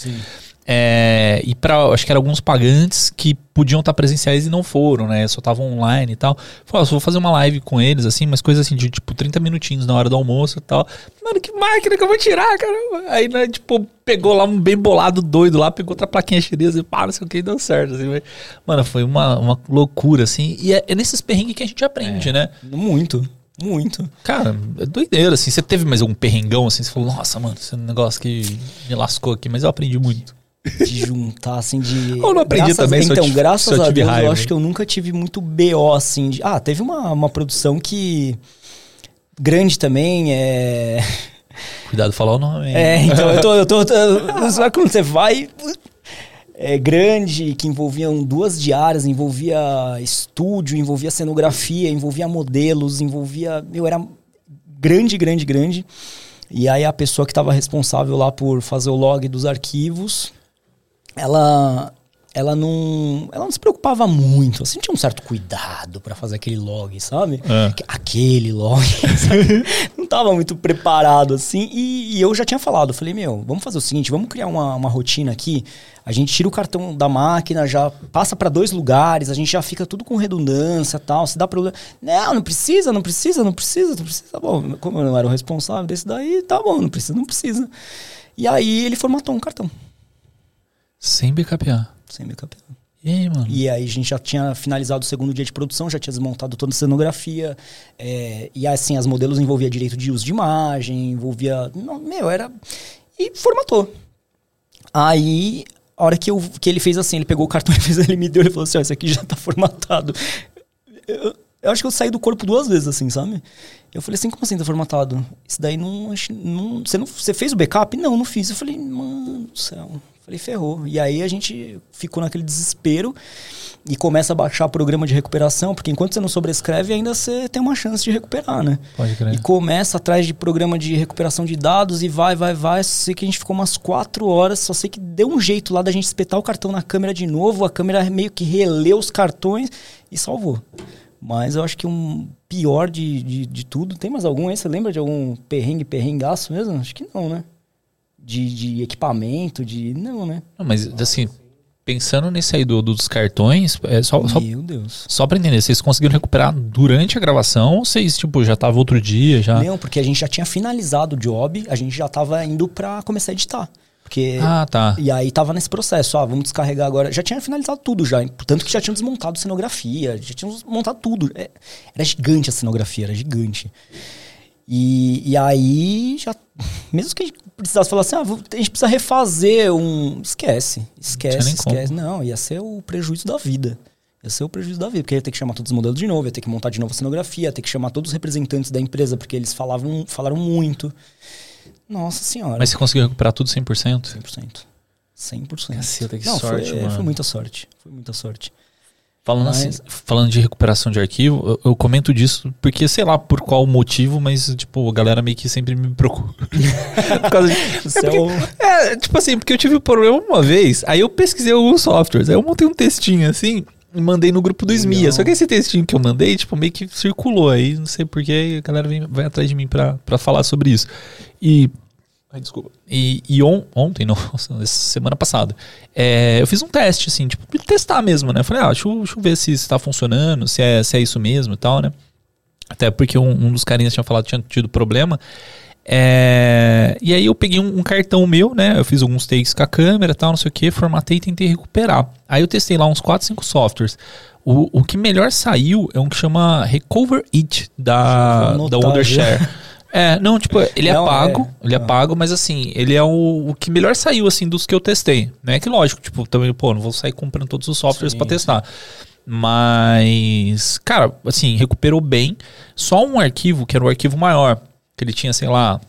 É, e para acho que eram alguns pagantes que podiam estar presenciais e não foram, né? Só estavam online e tal. Falei, só vou fazer uma live com eles, assim, mas coisa assim de tipo 30 minutinhos na hora do almoço e tal. Mano, que máquina que eu vou tirar, caramba. Aí, né, tipo, pegou lá um bem bolado doido lá, pegou outra plaquinha chinesa e pá, não sei o que, deu certo, assim. mas- Mano, foi uma, uma loucura, assim. E é, é nesses perrengues que a gente aprende, né? Muito. Muito. Cara, é doideira, assim. Você teve mais algum perrengão, assim? Você falou, nossa, mano, esse é negócio que me lascou aqui, mas eu aprendi muito. De juntar, assim, de. [LAUGHS] Eu não aprendi Graças- também, Então, graças a Deus, raiva. eu acho que eu nunca tive muito BO, assim. De... Ah, teve uma, uma produção que. Grande também, é. [LAUGHS] Cuidado falar o nome. hein? É, então eu tô. Eu tô, eu- sabe quando você vai. É grande, que envolviam duas diárias, envolvia estúdio, envolvia cenografia, envolvia modelos, envolvia. Eu era grande, grande, grande. E aí a pessoa que estava responsável lá por fazer o log dos arquivos, ela ela não ela não se preocupava muito, assim, tinha um certo cuidado para fazer aquele log, sabe? É. Aquele log, [LAUGHS] sabe? não tava muito preparado assim, e, e eu já tinha falado, eu falei, meu, vamos fazer o seguinte, vamos criar uma, uma rotina aqui, a gente tira o cartão da máquina, já passa para dois lugares, a gente já fica tudo com redundância tal, se dá problema, não, não precisa, não precisa, não precisa, não precisa, tá bom, como eu não era o responsável desse daí, tá bom, não precisa, não precisa. E aí ele formatou um cartão, Sem backupear. sem backup. E aí, mano? E aí a gente já tinha finalizado o segundo dia de produção, já tinha desmontado toda a cenografia. é, e assim, as modelos envolvia direito de uso de imagem, envolvia. Não, meu, era. E formatou. Aí, a hora que, eu, que ele fez assim, ele pegou o cartão, [LAUGHS] ele, fez, ele me deu, ele falou assim: ó, esse aqui já tá formatado. Eu, eu acho que eu saí do corpo duas vezes, assim, sabe? Eu falei assim, como assim tá formatado? Isso daí não, não, você não. Você fez o backup? Não, não fiz. Eu falei, mano do céu. Falei, ferrou. E aí a gente ficou naquele desespero e começa a baixar programa de recuperação, porque enquanto você não sobrescreve, ainda você tem uma chance de recuperar, né? Pode crer. E começa atrás de programa de recuperação de dados e vai, vai, vai. Só sei que a gente ficou umas quatro horas, só sei que deu um jeito lá da gente espetar o cartão na câmera de novo, a câmera meio que releu os cartões e salvou. Mas eu acho que um pior de, de, de tudo, tem mais algum aí? Você lembra de algum perrengue, perrengaço mesmo? Acho que não, né? De, de equipamento, de. Não, né? Não, mas assim, pensando nesse aí do, dos cartões, é só, só, Meu Deus. só pra entender, vocês conseguiram recuperar durante a gravação ou vocês, tipo, já tava outro dia, já? Não, porque a gente já tinha finalizado o job, a gente já tava indo pra começar a editar. Porque Ah, tá. E aí tava nesse processo, ah, vamos descarregar agora. Já tinha finalizado tudo já, tanto que já tinham desmontado cenografia, já tinham montado tudo. É, Era gigante a cenografia, era gigante. E, e aí já, mesmo que a gente precisasse falar assim, ah, a gente precisa refazer um, esquece, esquece, nem como. esquece. Não, ia ser o prejuízo da vida. Ia ser o prejuízo da vida, porque ia ter que chamar todos os modelos de novo, ia ter que montar de novo a cenografia, ia ter que chamar todos os representantes da empresa, porque eles falavam, falaram muito. Nossa senhora. Mas você conseguiu recuperar tudo 100%? 100%. 100%. Caceta, que Não, sorte, foi, mano. foi muita sorte. Foi muita sorte. Falando, Mas- assim, falando de recuperação de arquivo, eu, eu comento disso porque, sei lá por qual motivo, mas, tipo, a galera meio que sempre me procura. [LAUGHS] por causa de, é, é porque- o- é, tipo assim, porque eu tive um problema uma vez, aí eu pesquisei alguns softwares, aí eu montei um textinho assim e mandei no grupo do SMIA. Só que esse textinho que eu mandei, tipo, meio que circulou aí, não sei porquê, a galera vem, vai atrás de mim pra, pra falar sobre isso. E. Ai, desculpa. E, e on- ontem, [LAUGHS] nossa, semana passada, é, eu fiz um teste, assim, tipo, de testar mesmo, né? Falei, ah, deixa eu, deixa eu ver se está funcionando, se é, se é isso mesmo e tal, né? Até porque um, um dos carinhas tinha falado que tinha tido problema. É, e aí eu peguei um, um cartão meu, né? Eu fiz alguns takes com a câmera e tal, não sei o que, formatei e tentei recuperar. Aí eu testei lá uns 4, 5 softwares. O, o que melhor saiu é um que chama Recover It, da, da Wondershare. [LAUGHS] É, não, tipo, ele é Não, pago, é. ele é Ah. pago, mas assim, ele é o, o que melhor saiu, assim, dos que eu testei. Né? Que lógico, tipo, também, pô, não vou sair comprando todos os softwares pra testar. Mas, cara, assim, recuperou bem. Só um arquivo, que era o arquivo maior, que ele tinha, sei lá,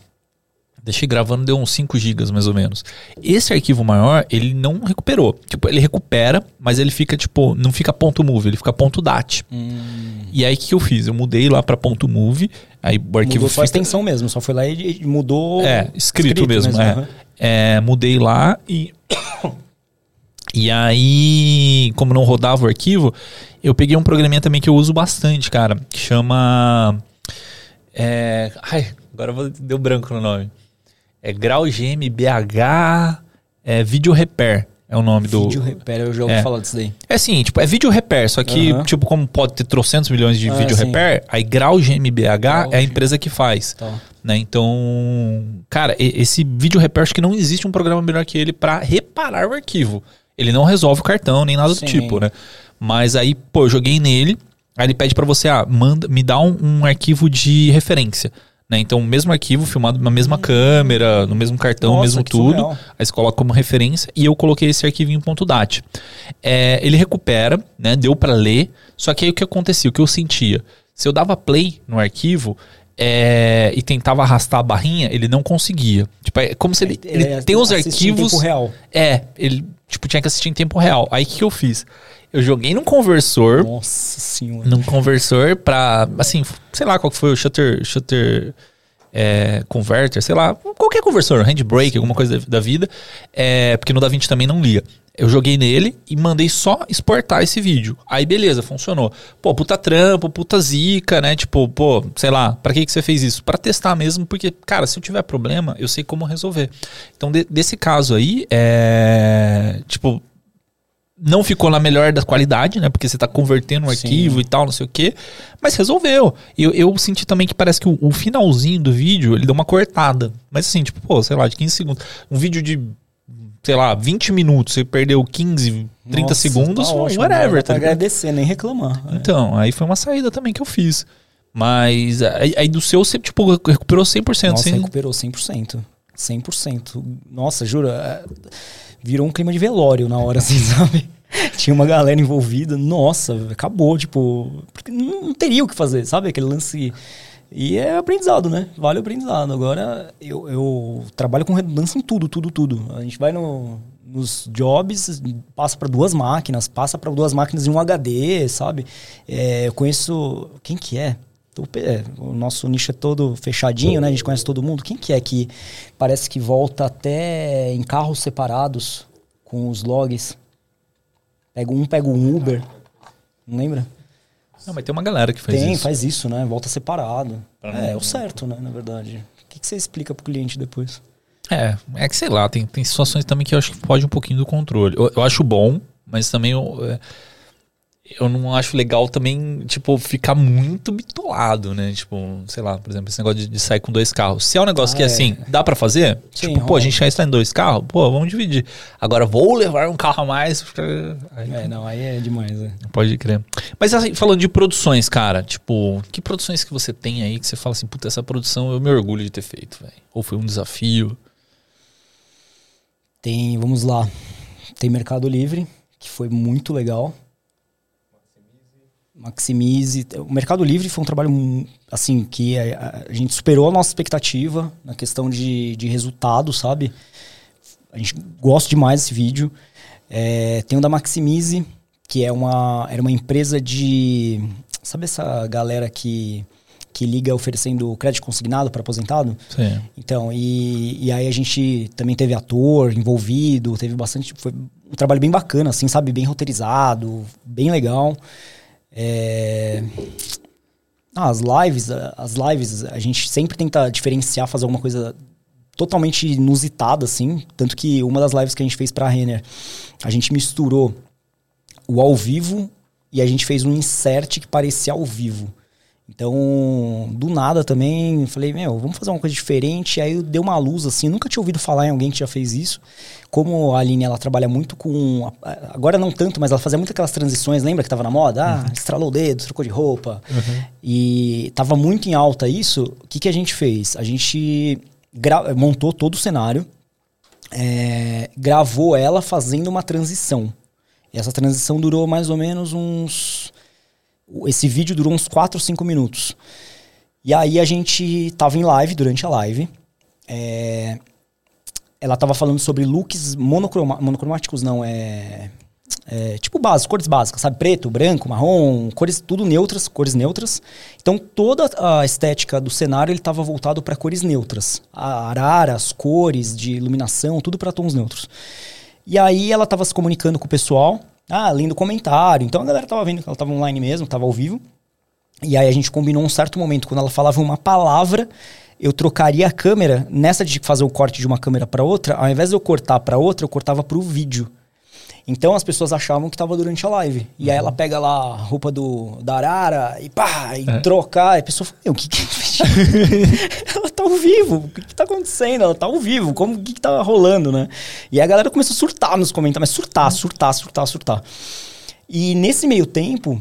deixei gravando, deu uns 5 GB mais ou menos. Esse arquivo maior, ele não recuperou. Tipo, ele recupera, mas ele fica, tipo, não fica ponto .move, ele fica ponto .dat. Hum, E aí, o que eu fiz? Eu mudei lá pra ponto .move, aí o arquivo mudou só a extensão mesmo, só foi lá e, e mudou. É, escrito, mesmo, é. aham. É, mudei lá e. [COUGHS] E aí, como não rodava o arquivo, eu peguei um programinha também que eu uso bastante, cara, que chama. É, ai, agora vou- deu branco no nome. É Grau GmbH é, Video Repair. É o nome do. Vídeo Repair, eu já ouvi É. falar disso daí. É assim, tipo, é vídeo repair, só que, Aham. tipo, como pode ter trocentos milhões de Ah, vídeo sim. repair, aí Grau GmbH Grau é a empresa que faz Tá. né? Então, cara, esse vídeo repair, acho que não existe um programa melhor que ele para reparar o arquivo. Ele não resolve o cartão nem nada Sim. do tipo, né? Mas aí, pô, eu joguei nele, aí ele pede para você, ah, manda, me dá um, um arquivo de referência. Né? Então, o mesmo arquivo filmado na mesma câmera, no mesmo cartão, Nossa, mesmo tudo. surreal. Aí você coloca como referência e eu coloquei esse arquivo em ponto .dat. É, ele recupera, né? Deu para ler. Só que aí o que acontecia? O que eu sentia? Se eu dava play no arquivo é, e tentava arrastar a barrinha, ele não conseguia. Tipo, é como se ele, ele É, tem os assiste em arquivos. tempo real. É, ele tipo tinha que assistir em tempo real. Aí o que eu fiz? Eu joguei num conversor Nossa senhora. num conversor pra, assim, sei lá qual que foi o shutter, shutter é, converter, sei lá, qualquer conversor, handbrake, alguma coisa da, da vida, é, porque no DaVinci também não lia. Eu joguei nele e mandei só exportar esse vídeo. Aí beleza, funcionou. Pô, puta trampo, puta zica, né? Tipo, pô, sei lá, pra que, que você fez isso? Pra testar mesmo, porque, cara, se eu tiver problema, eu sei como resolver. Então, de- desse caso aí, é. Tipo, não ficou na melhor da qualidade, né? Porque você tá convertendo um Sim. arquivo e tal, não sei o quê. Mas resolveu. Eu, eu senti também que parece que o, o finalzinho do vídeo, ele deu uma cortada. Mas assim, tipo, pô, sei lá, de 15 segundos. Um vídeo de, sei lá, 20 minutos, você perdeu 15, 30 Nossa, segundos, tá ótimo, whatever, tá agradecer, nem reclamar. É. Então, aí foi uma saída também que eu fiz. Mas aí, aí do seu, você, tipo, recuperou 100%. Nossa, sem... recuperou 100%. 100%. Nossa, juro, é, virou um clima de velório na hora, assim, [LAUGHS] sabe? Tinha uma galera envolvida, nossa, acabou, tipo, não teria o que fazer, sabe? Aquele lance. E é aprendizado, né? Vale o aprendizado. Agora, eu, eu trabalho com redundância em tudo, tudo, tudo. A gente vai no, nos jobs, passa para duas máquinas, passa para duas máquinas em um HD, sabe? É, eu conheço. Quem que é? É, o nosso nicho é todo fechadinho, né? A gente conhece todo mundo. Quem que é que parece que volta até em carros separados com os logs? Pega um, pega um Uber. Não lembra? Não, mas tem uma galera que faz Tem, isso. faz isso, né? Volta separado. É, é o certo, né? Na verdade. O que, que você explica pro cliente depois? É, é que sei lá, tem, tem situações também que eu acho que pode um pouquinho do controle. Eu, eu acho bom, mas também eu, é, eu não acho legal também, tipo, ficar muito bitolado, né? Tipo, sei lá, por exemplo, esse negócio de, de sair com dois carros. Se é um negócio Ah, que, é. assim, dá pra fazer, Sim, tipo, pô, a gente já está em dois carros, pô, vamos dividir. Agora, vou levar um carro a mais. Aí, É, não, aí é demais, né? Pode crer. Mas assim, falando de produções, cara, tipo, que produções que você tem aí que você fala assim, puta, essa produção eu me orgulho de ter feito, velho? Ou foi um desafio? Tem, vamos lá. Tem Mercado Livre, que foi muito legal. Maximize. O Mercado Livre foi um trabalho, assim, que a, a gente superou a nossa expectativa na questão de, de resultado, sabe? A gente gosta demais desse vídeo. É, tem o da Maximize, que é uma, era uma empresa de. Sabe essa galera que, que liga oferecendo crédito consignado para aposentado? Sim. Então, e, e aí a gente também teve ator envolvido, teve bastante. Foi um trabalho bem bacana, assim, sabe? Bem roteirizado, bem legal. É... Ah, as lives, as lives, a gente sempre tenta diferenciar, fazer alguma coisa totalmente inusitada, assim. Tanto que uma das lives que a gente fez pra Renner, a gente misturou o ao vivo e a gente fez um insert que parecia ao vivo. Então, do nada também, falei, meu, vamos fazer uma coisa diferente. Aí deu uma luz, assim, nunca tinha ouvido falar em alguém que já fez isso. Como a Aline, ela trabalha muito com. Agora não tanto, mas ela fazia muito aquelas transições, lembra que tava na moda? Ah, uhum. estralou o dedo, trocou de roupa. Uhum. E tava muito em alta isso. O que, que a gente fez? A gente montou todo o cenário, é, gravou ela fazendo uma transição. E essa transição durou mais ou menos uns esse vídeo durou uns 4 ou 5 minutos. E aí a gente tava em live, durante a live. É, ela tava falando sobre looks monocroma, monocromáticos, não, é, é. tipo básicos, cores básicas, sabe? Preto, branco, marrom, cores tudo neutras, cores neutras. Então toda a estética do cenário ele estava voltado para cores neutras. A arara, as cores de iluminação, tudo para tons neutros. E aí ela estava se comunicando com o pessoal ah, lindo comentário. Então a galera tava vendo que ela tava online mesmo, tava ao vivo. E aí a gente combinou um certo momento, quando ela falava uma palavra, eu trocaria a câmera. Nessa de fazer o corte de uma câmera para outra, ao invés de eu cortar para outra, eu cortava para o vídeo. Então as pessoas achavam que estava durante a live. E uhum. aí ela pega lá a roupa do, da Arara e pá, e é. trocar. E a pessoa fala, o que que... [LAUGHS] ela tá ao vivo, o que que tá acontecendo? Ela tá ao vivo, como, o que que tá rolando, né? E aí a galera começou a surtar nos comentários, mas surtar, surtar, surtar, surtar. E nesse meio tempo,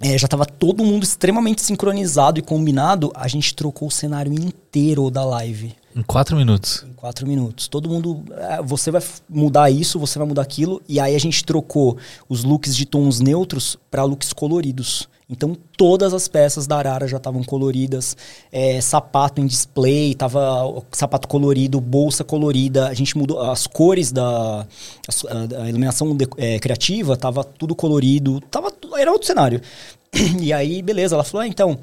é, já estava todo mundo extremamente sincronizado e combinado, a gente trocou o cenário inteiro da live. Em quatro minutos. Em quatro minutos. Todo mundo. É, você vai mudar isso, você vai mudar aquilo. E aí a gente trocou os looks de tons neutros para looks coloridos. Então todas as peças da Arara já estavam coloridas, é, sapato em display, tava sapato colorido, bolsa colorida. A gente mudou as cores da a, a iluminação de, é, criativa, tava tudo colorido, tava era outro cenário. [CLEARS THROAT] E aí beleza, ela falou, ah, então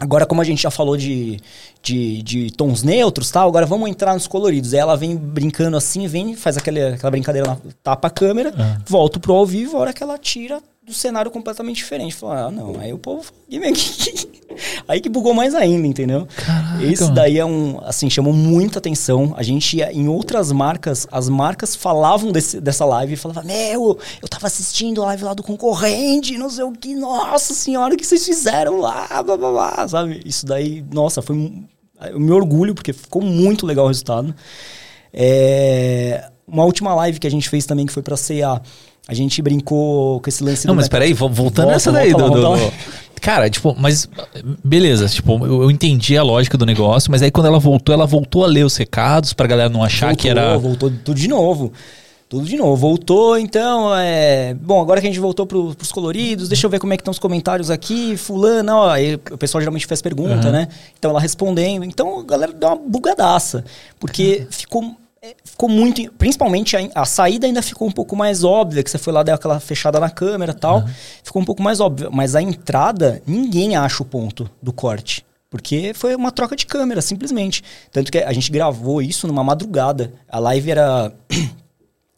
Agora, como a gente já falou de, de, de, tons neutros tal, agora vamos entrar nos coloridos. Aí ela vem brincando assim, vem, faz aquele, aquela brincadeira, tapa a câmera, é. volta pro ao vivo, a hora que ela tira, do cenário completamente diferente. Falou, ah, não. Aí o povo. [LAUGHS] aí que bugou mais ainda, entendeu? Caraca, Esse daí é um. Assim, chamou muita atenção. A gente, em outras marcas, as marcas falavam desse, dessa live e falavam, meu, eu tava assistindo a live lá do concorrente, não sei o que, nossa senhora, o que vocês fizeram lá, blá blá blá, sabe? Isso daí, nossa, foi. o meu orgulho, porque ficou muito legal o resultado. É, uma última live que a gente fez também, que foi pra CA a gente brincou com esse lance Não, mas peraí, voltando volta, nessa daí, volta, do, do, Cara, tipo, mas beleza, tipo, eu, eu, entendi a lógica do negócio, mas aí quando ela voltou, ela voltou a ler os recados pra galera não achar voltou, que era. Voltou tudo de novo. Tudo de novo. Voltou, então, é. Bom, agora que a gente voltou pro, pros coloridos, deixa eu ver como é que estão os comentários aqui. Fulano, ó, o pessoal geralmente faz pergunta, uhum. né? Então ela respondendo. Então a galera deu uma bugadaça. Porque uhum. ficou ficou muito. Principalmente a, a, saída ainda ficou um pouco mais óbvia, que você foi lá, deu aquela fechada na câmera e tal. Uhum. Ficou um pouco mais óbvio. Mas a entrada, ninguém acha o ponto do corte. Porque foi uma troca de câmera, simplesmente. Tanto que a gente gravou isso numa madrugada. A live era. [CLEARS THROAT]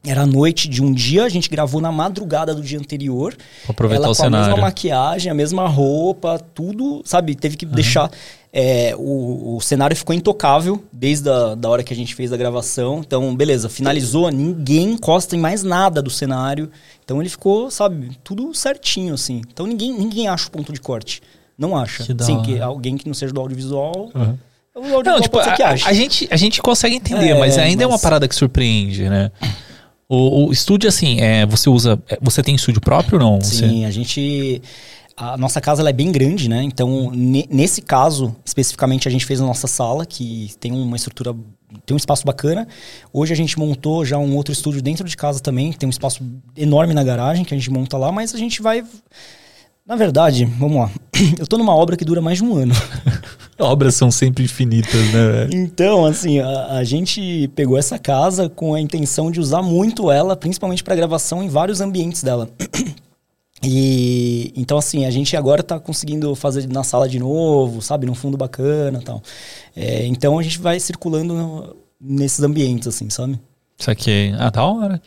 Era a noite de um dia, a gente gravou na madrugada do dia anterior. Aproveitar ela o com cenário. a mesma maquiagem, a mesma roupa, tudo, sabe? Teve que uhum. deixar. É, o, o, cenário ficou intocável desde a da hora que a gente fez a gravação. Então, beleza, finalizou, ninguém encosta em mais nada do cenário. Então ele ficou, sabe, tudo certinho, assim. Então ninguém, ninguém acha o ponto de corte. Não acha. Que Sim, que alguém que não seja do audiovisual. Uhum. audiovisual não, tipo, a, a, gente, a gente consegue entender, é, mas ainda mas... é uma parada que surpreende, né? O, o estúdio, assim, é, você usa. É, você tem estúdio próprio ou não? Sim, você... a gente a nossa casa é bem grande, né? Então, nesse caso, especificamente, a gente fez a nossa sala, que tem uma estrutura, tem um espaço bacana. Hoje a gente montou já um outro estúdio dentro de casa também, tem um espaço enorme na garagem que a gente monta lá, mas a gente vai. Na verdade, vamos lá. [CLEARS THROAT] Eu tô numa obra que dura mais de um ano. [LAUGHS] Obras são sempre infinitas, né? Então, assim, a, a, gente pegou essa casa com a intenção de usar muito ela, principalmente para gravação em vários ambientes dela. [CLEARS THROAT] E então assim, a gente agora tá conseguindo fazer na sala de novo, sabe, num fundo bacana, tal. É, então a gente vai circulando no- nesses ambientes assim, sabe? Isso aqui. Ah, da hora.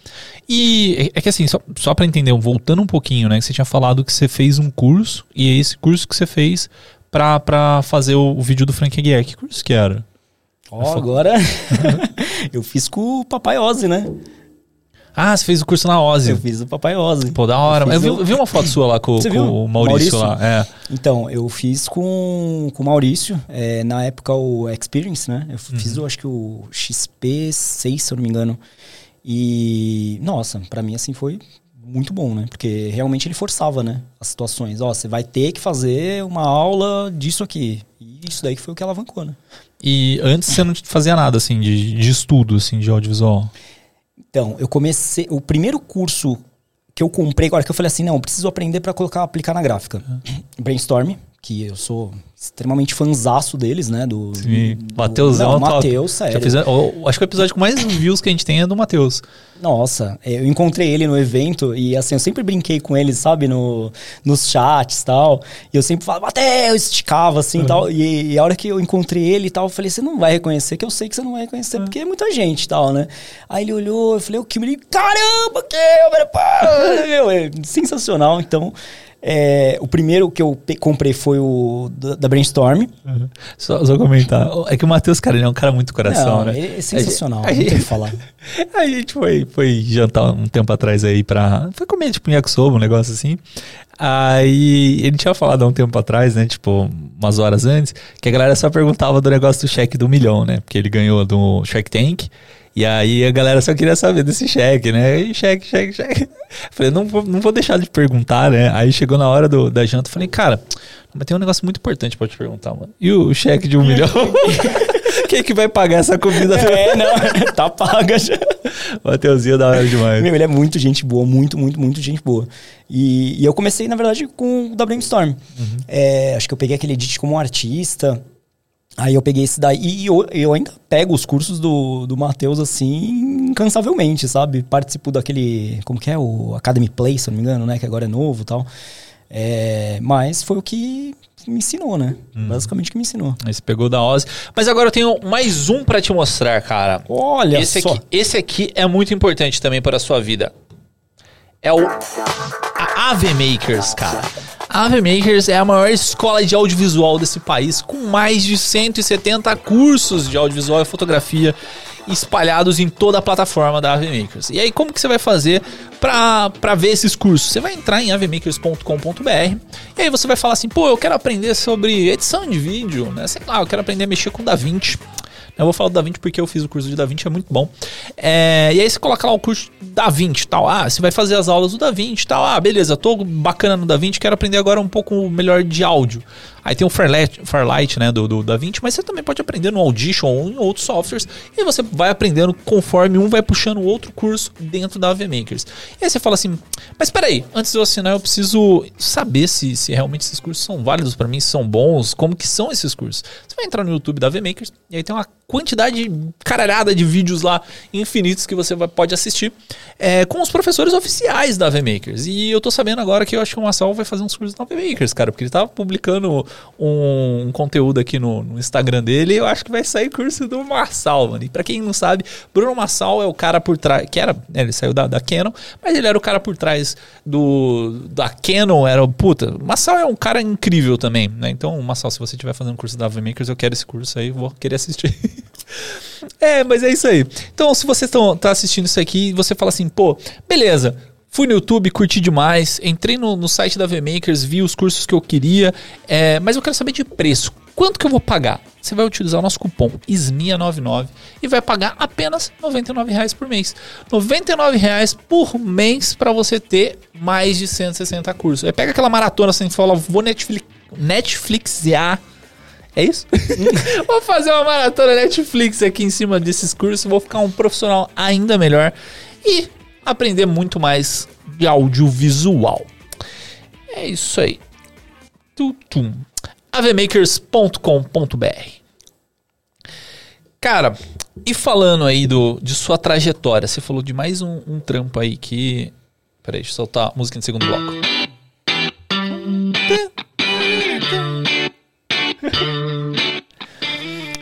E é é que assim, só, só pra entender, voltando um pouquinho, né? Que você tinha falado que você fez um curso, e é esse curso que você fez pra, pra fazer o, o vídeo do Frank Aguiar. Que curso que era? Ó, agora [LAUGHS] eu fiz com o Papai Ozzy, né? Ah, você fez o curso na Ozzy. Eu fiz o Papai Ozzy. Pô, da hora. Eu Eu vi, o- eu vi uma foto sua lá com, com o Maurício, Maurício? lá. É. Então, eu fiz com, com o Maurício, é, na época o Experience, né? Eu fiz, eu acho que o XP6, se eu não me engano. E, nossa, pra mim assim foi muito bom, né? Porque realmente ele forçava, né? As situações. Ó, você vai ter que fazer uma aula disso aqui. E isso daí que foi o que alavancou, né? E antes você não fazia nada, assim, de, de estudo, assim, de audiovisual. Então, eu comecei. O primeiro curso que eu comprei, agora que eu falei assim, não, preciso aprender pra colocar, aplicar na gráfica. Brainstorm, que eu sou extremamente fanzaço deles, né? Do, Sim, do Matheusão Não, Já sério. fiz, eu acho que o episódio com mais views que a gente tem é do Matheus. Nossa, é, eu encontrei ele no evento e assim, eu sempre brinquei com ele, sabe, no, nos chats e tal. E eu sempre falava, Matheus, esticava assim e tal. E, e a hora que eu encontrei ele e tal, eu falei, você não vai reconhecer, que eu sei que você não vai reconhecer, porque é muita gente e tal, né? Aí ele olhou, eu falei, o Kim, ele, caramba, câmera, pá! [LAUGHS] Meu, é sensacional. Então, é, o primeiro que eu comprei foi o da, da Brainstorm. Só, só comentar. É que o Matheus, cara, ele é um cara muito coração, não, né? é sensacional, A não gente- tem o que falar. [LAUGHS] A gente foi, foi jantar um tempo atrás aí pra. Foi comer tipo um yakisoba, um negócio assim. Aí ele tinha falado há um tempo atrás, né? Tipo, umas horas antes, que a galera só perguntava do negócio do cheque do milhão, né? Porque ele ganhou do Shark Tank. E aí a galera só queria saber desse cheque, né? E cheque, cheque, cheque. Falei, não vou, não vou deixar de perguntar, né? Aí chegou na hora do, da janta, falei, cara, mas tem um negócio muito importante pra te perguntar, mano. E o cheque de um milhão? [LAUGHS] [LAUGHS] Quem é que vai pagar essa comida? É, [LAUGHS] não, tá paga já. Mateuzinho da hora demais. Meu, ele é muito gente boa, muito, muito, muito gente boa. E, e eu comecei, na verdade, com o da Brainstorm. É, acho que eu peguei aquele edit como um artista. Aí eu peguei esse daí. E eu, eu ainda pego os cursos do, do Matheus, assim, incansavelmente, sabe? Participo daquele. Como que é? O Academy Play, se eu não me engano, né? Que agora é novo e tal. É, mas foi o que me ensinou, né? Basicamente o que me ensinou. Aí você pegou da Ozzy. Mas agora eu tenho mais um pra te mostrar, cara. Olha esse só. aqui, esse aqui é muito importante também para a sua vida. É o a Ave Makers, cara. A Ave Makers é a maior escola de audiovisual desse país, com mais de 170 cursos de audiovisual e fotografia espalhados em toda a plataforma da Ave Makers. E aí, como que você vai fazer para ver esses cursos? Você vai entrar em avemakers.com.br e aí você vai falar assim, pô, eu quero aprender sobre edição de vídeo, né? Sei lá, eu quero aprender a mexer com DaVinci. Eu vou falar do DaVinci porque eu fiz o curso de DaVinci, é muito bom. É, e aí você coloca lá o curso DaVinci tal. Ah, você vai fazer as aulas do DaVinci tal. Ah, beleza, tô bacana no DaVinci, quero aprender agora um pouco melhor de áudio. Aí tem o Fairlight, Fairlight né, do, do DaVinci, mas você também pode aprender no Audition ou em outros softwares. E você vai aprendendo conforme um vai puxando o outro curso dentro da AV Makers. E aí você fala assim, mas peraí, antes de eu assinar eu preciso saber se, se realmente esses cursos são válidos para mim, se são bons, como que são esses cursos. Você vai entrar no YouTube da AV Makers e aí tem uma quantidade caralhada de vídeos lá infinitos que você vai, pode assistir é, com os professores oficiais da AV Makers. E eu tô sabendo agora que eu acho que o Marcel vai fazer uns cursos da AV Makers, cara, porque ele tava publicando um, um conteúdo aqui no, no Instagram dele eu acho que vai sair curso do Marçal, mano. E pra quem não sabe, Bruno Marçal é o cara por trás, que era, né, ele saiu da, da Canon, mas ele era o cara por trás do da Canon, era, puta, Marçal é um cara incrível também, né? Então, Marçal, se você estiver fazendo curso da AV Makers, eu quero esse curso aí, vou querer assistir. [LAUGHS] é, mas é isso aí. Então, se você tão, tá assistindo isso aqui você fala assim, pô, beleza, Fui no YouTube, curti demais, entrei no, no site da VMakers, vi os cursos que eu queria, é, mas eu quero saber de preço. Quanto que eu vou pagar? Você vai utilizar o nosso cupom SMIA99 e vai pagar apenas 99 reais por mês. 99 reais por mês para você ter mais de 160 cursos. Aí pega aquela maratona assim e fala, vou Netflix, Netflixear é isso? [LAUGHS] vou fazer uma maratona Netflix aqui em cima desses cursos, vou ficar um profissional ainda melhor e aprender muito mais de audiovisual. É isso aí. Tutum. avemakers.com.br Cara, e falando aí do, de sua trajetória, você falou de mais um, um trampo aí que. Peraí, deixa eu soltar a música no segundo bloco.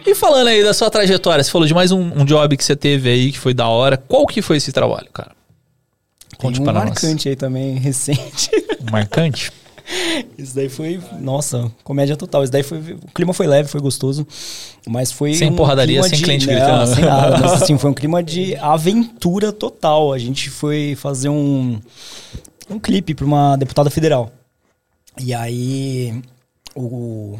E falando aí da sua trajetória, você falou de mais um, um job que você teve aí que foi da hora. Qual que foi esse trabalho, cara? Conte Tem um para nós. marcante aí também, [LAUGHS] recente. Marcante? Isso daí foi, nossa, comédia total. Isso daí foi, o clima foi leve, foi gostoso, mas foi Sem um porradaria, sem de, cliente não, gritando. sem nada, mas assim, foi um clima [LAUGHS] de aventura total. A gente foi fazer um um clipe para uma deputada federal. E aí o,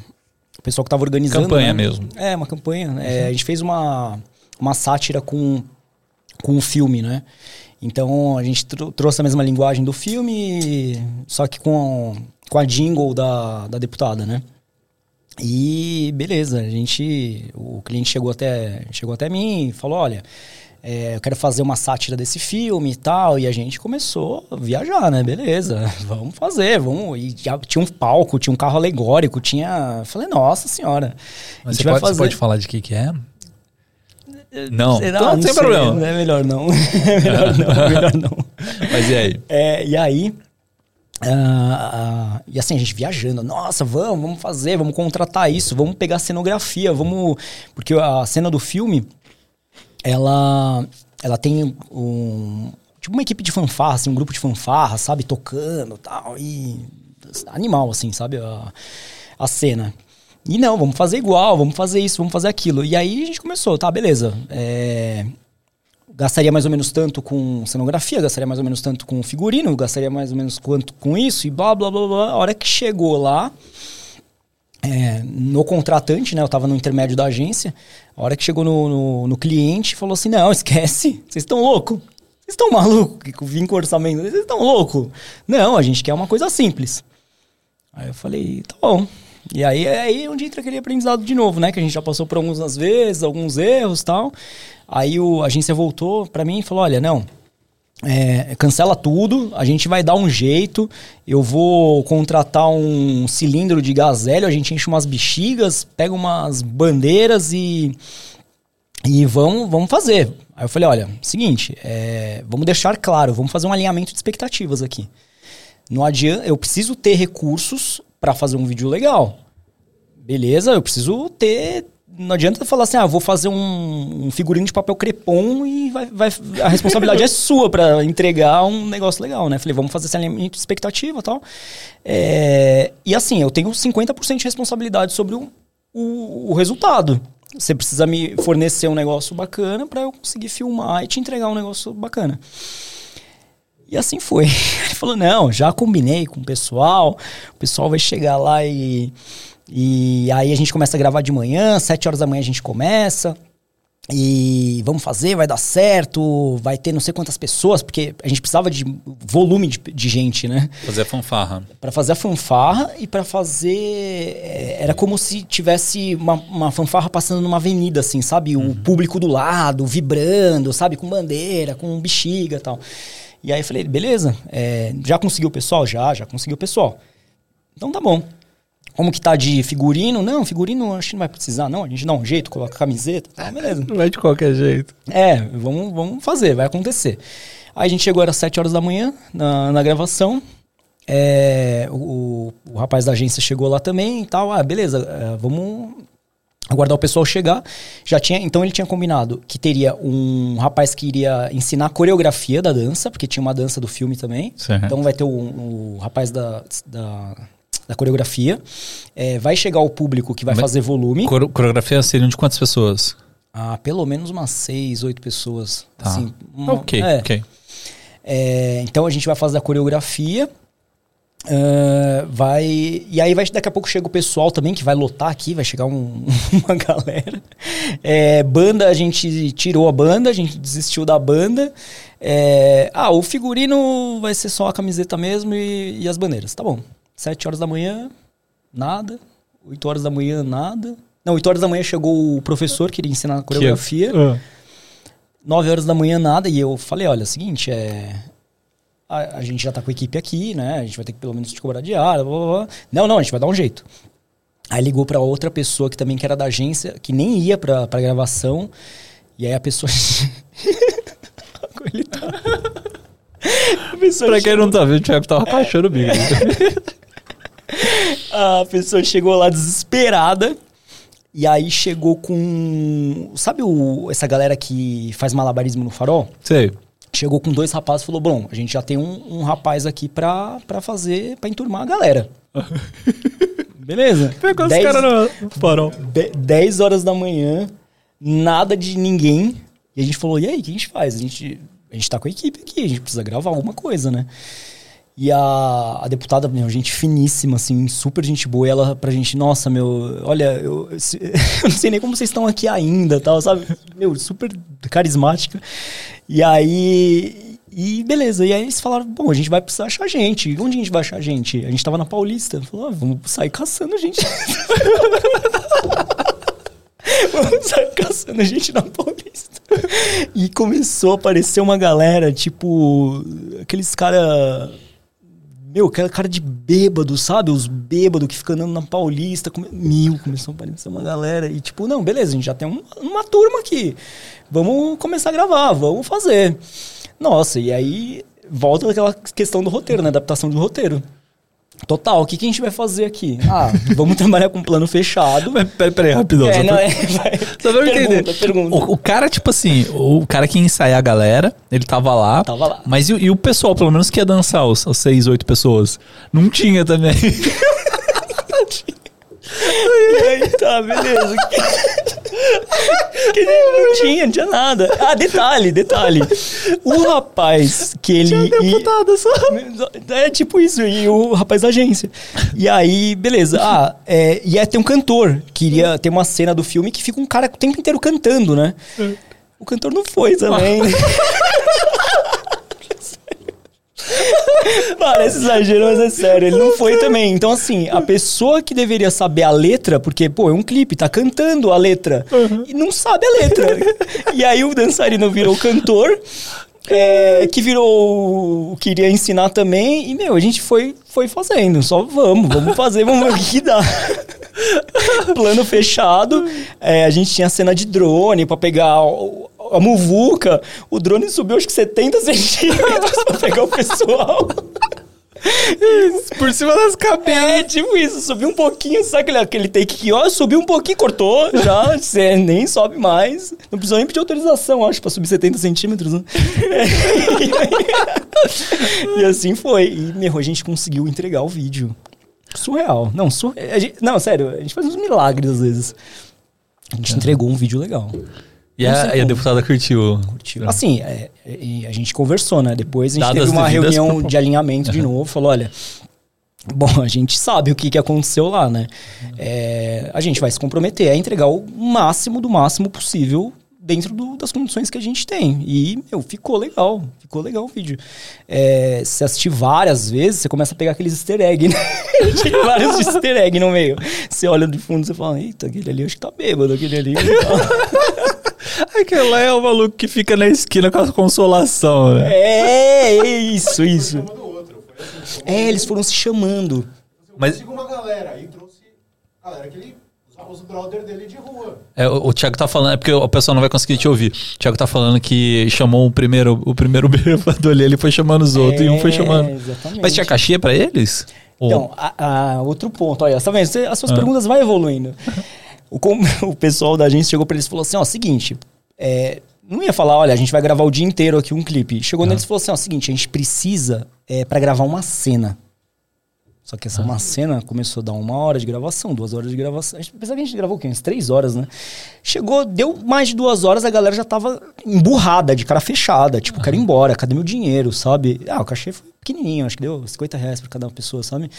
o pessoal que tava organizando, Campanha né? mesmo. É, uma campanha. né? É, a gente fez uma, uma sátira com, com o filme, né? Então a gente tro- trouxe a mesma linguagem do filme, só que com, com a jingle da, da deputada, né? E beleza, a gente. O cliente chegou até, chegou até mim e falou: olha, é, eu quero fazer uma sátira desse filme e tal. E a gente começou a viajar, né? Beleza, [LAUGHS] vamos fazer, vamos. E já tinha um palco, tinha um carro alegórico, tinha. Falei, nossa senhora. Mas você pode, você fazer. pode falar de que que é? Não, Será? então não tem sei, problema. [LAUGHS] É melhor não. É melhor não, melhor [LAUGHS] não. Mas e aí? É, e aí. ah, ah, e assim, a gente viajando, nossa, vamos, vamos fazer, vamos contratar isso, vamos pegar cenografia, vamos. Porque a cena do filme, ela, ela tem um. Tipo uma equipe de fanfarra, assim, um grupo de fanfarra, sabe, tocando tal, e. Animal, assim, sabe? A, a cena. E não, vamos fazer igual, vamos fazer isso, vamos fazer aquilo. E aí a gente começou, tá, beleza. É, gastaria mais ou menos tanto com cenografia, gastaria mais ou menos tanto com figurino, gastaria mais ou menos quanto com isso e blá blá blá blá. A hora que chegou lá, é, no contratante, né? Eu tava no intermédio da agência. A hora que chegou no, no, no cliente, falou assim: Não, esquece, vocês estão loucos. Vocês estão malucos que vim com orçamento? Vocês estão loucos? Não, a gente quer uma coisa simples. Aí eu falei, tá bom. E aí é aí onde entra aquele aprendizado de novo, né? Que a gente já passou por algumas vezes, alguns erros tal. Aí o, a agência voltou pra mim e falou: olha, não. é, cancela tudo, a gente vai dar um jeito. Eu vou contratar um cilindro de gás hélio, a gente enche umas bexigas, pega umas bandeiras e, e vamos, vamos fazer. Aí eu falei: olha, seguinte, é, vamos deixar claro, vamos fazer um alinhamento de expectativas aqui. Não adianta, eu preciso ter recursos para fazer um vídeo legal. Beleza, eu preciso ter. Não adianta falar assim, ah, vou fazer um, um figurino de papel crepom e vai, vai- a responsabilidade é [LAUGHS] sua para entregar um negócio legal, né? Falei, vamos fazer esse alinhamento de expectativa e tal. É, e assim, eu tenho 50% de responsabilidade sobre o, o, o resultado. Você precisa me fornecer um negócio bacana para eu conseguir filmar e te entregar um negócio bacana. E assim foi. [LAUGHS] Ele falou: não, já combinei com o pessoal, o pessoal vai chegar lá e. E aí a gente começa a gravar de manhã, sete horas da manhã a gente começa. E vamos fazer, vai dar certo, vai ter não sei quantas pessoas, porque a gente precisava de volume de, de gente, né? Fazer fanfarra. Pra fazer a fanfarra e pra fazer. é, Era como se tivesse uma, uma fanfarra passando numa avenida, assim, sabe? O público do lado, vibrando, sabe? Com bandeira, com bexiga e tal. E aí eu falei, beleza, é, já conseguiu o pessoal? Já, já conseguiu o pessoal. Então tá bom. Como que tá de figurino? Não, figurino acho que não vai precisar, não. A gente dá um jeito, coloca camiseta. Tá, beleza. Não vai de qualquer jeito. É, vamos, vamos fazer, vai acontecer. Aí a gente chegou, era 7 horas da manhã na, na gravação. É, o, o rapaz da agência chegou lá também e tal. Ah, beleza, é, vamos aguardar o pessoal chegar. Já tinha, então ele tinha combinado que teria um rapaz que iria ensinar a coreografia da dança, porque tinha uma dança do filme também. Certo. Então vai ter o, o rapaz da, da, da coreografia. É, vai chegar o público que vai Vai- fazer volume. Coreografia seriam de quantas pessoas? Ah, pelo menos umas seis, oito pessoas. Tá. Assim, uma- ok, é. ok. É, então a gente vai fazer a coreografia. Ah, vai. E aí vai, daqui a pouco chega o pessoal também, que vai lotar aqui, vai chegar um- [LAUGHS] uma galera. É, banda, a gente tirou a banda, a gente desistiu da banda. É, ah, o figurino vai ser só a camiseta mesmo e, e as bandeiras. Tá bom. Sete horas da manhã, nada. Oito horas da manhã, nada. Não, 8 horas da manhã chegou o professor que iria ensinar a coreografia. Ah. 9 horas da manhã, nada. E eu falei, olha, é o seguinte, é... A, a gente já tá com a equipe aqui, né? A gente vai ter que pelo menos te cobrar diária, blá, blá, blá. Não, não, a gente vai dar um jeito. Aí ligou pra outra pessoa que também que era da agência, que nem ia pra, pra gravação. E aí a pessoa... [LAUGHS] Ele tá? A pessoa Pra quem não tá vendo, o Thiago tava rachando o bico. [LAUGHS] A pessoa chegou lá desesperada E aí chegou com. Sabe o, essa galera que faz malabarismo no farol? Sei. Chegou com dois rapazes e falou: Bom, a gente já tem um, um rapaz aqui pra, pra fazer, pra enturmar a galera. [LAUGHS] Beleza? Pegou Dez- os caras no farol. de- 10 horas da manhã, nada de ninguém. E a gente falou: e aí, o que a gente faz? A gente, a gente tá com a equipe aqui, a gente precisa gravar alguma coisa, né? E a, a deputada, meu, gente finíssima, assim, super gente boa, e ela pra gente, nossa, meu, olha, eu, se- [LAUGHS] eu não sei nem como vocês estão aqui ainda, tal, sabe? Meu, super carismática. E aí, e beleza, e aí eles falaram, bom, a gente vai precisar achar gente. Onde a gente vai achar gente? A gente tava na Paulista. Falou, ah, vamos sair caçando gente. [LAUGHS] Vamos sair caçando gente na Paulista. E começou a aparecer uma galera, tipo, aqueles cara. Meu, aquela cara de bêbado, sabe? Os bêbados que ficam andando na Paulista. Come... Mil, começou a aparecer uma galera. E tipo, não, beleza, a gente já tem um- uma turma aqui. Vamos começar a gravar, vamos fazer. Nossa, e aí volta aquela questão do roteiro, né? Adaptação do roteiro. Total, o que, que a gente vai fazer aqui? Ah, [LAUGHS] vamos trabalhar com um plano fechado. Mas peraí, peraí, rapidão. É, só não, pra- é, [LAUGHS] vai. Só pra eu entender. pergunta. O, o cara, tipo assim, o cara que ia ensaiar a galera, ele tava lá. Tava lá. Mas e, o- e o pessoal, pelo menos que ia dançar, os, os seis, oito pessoas? Não tinha também. [LAUGHS] E aí, tá, beleza. Que não tinha, não tinha nada. Ah, detalhe, detalhe. O rapaz que ele. deputada só. É tipo isso, e o rapaz da agência. E aí, beleza. Ah, é, ia ter um cantor. que iria ter uma cena do filme que fica um cara o tempo inteiro cantando, né? O cantor não foi também. [LAUGHS] Parece exagero, mas é sério. Ele não foi também. Então, assim, a pessoa que deveria saber a letra, porque, pô, é um clipe, tá cantando a letra, e não sabe a letra. e aí o dançarino virou cantor, é, que virou. queria ensinar também, e, meu, a gente foi, foi fazendo. Só vamos, vamos fazer, vamos ver o que dá. Plano fechado. É, a gente tinha cena de drone pra pegar o- a muvuca. O drone subiu acho que 70 centímetros pra pegar o pessoal. Por cima das cabeças. É, tipo isso, subiu um pouquinho, sabe aquele, aquele take que, ó, subiu um pouquinho, cortou, já, cê nem sobe mais. Não precisou nem pedir autorização, acho, pra subir 70 centímetros, né? É. [LAUGHS] e assim foi. E, meu, a gente conseguiu entregar o vídeo. Surreal. Não, sur... a gente- não, sério, a gente faz uns milagres às vezes. A gente entregou um vídeo legal. E a, e a deputada curtiu. Curtiu. Assim, é, é, a gente conversou, né? Depois a gente Dadas teve uma reunião de alinhamento de novo. Falou, olha... Bom, a gente sabe o que, que aconteceu lá, né? É, a gente vai se comprometer a entregar o máximo do máximo possível dentro do- das condições que a gente tem. E, meu, ficou legal. Ficou legal o vídeo. É, se assistir várias vezes, você começa a pegar aqueles easter egg, né? [LAUGHS] Tem vários easter egg no meio. Você olha de fundo e fala, eita, aquele ali acho que tá bêbado, aquele ali... [LAUGHS] Aquele lá é o maluco que fica na esquina com a consolação, né? É, é isso, isso. É, eles foram se chamando. Mas... Eu uma galera, aí trouxe a galera que ele. Os, brother dele de rua. É, o, o Thiago tá falando, é porque o pessoal não vai conseguir te ouvir. O Thiago tá falando que chamou o primeiro, o primeiro [LAUGHS] bêbado ali, ele foi chamando os outros e um foi É, chamando. exatamente. Mas tinha cachê pra eles? Ou- Então, a- a- outro ponto, olha, tá vendo? Você- as suas Ah. perguntas vão evoluindo. [LAUGHS] O, [LAUGHS] o pessoal da agência chegou pra eles e falou assim: ó, seguinte, é, não ia falar, olha, a gente vai gravar o dia inteiro aqui um clipe. Chegou neles e falou assim: ó, seguinte, a gente precisa é, para gravar uma cena. Só que essa uma cena começou a dar uma hora de gravação, duas horas de gravação. A gente pensava que a gente gravou o quê? Umas três horas, né? Chegou, deu mais de duas horas, a galera já tava emburrada, de cara fechada. Tipo, quero ir embora, cadê meu dinheiro, sabe? Ah, o cachê foi pequenininho, acho que deu 50 reais pra cada pessoa, sabe?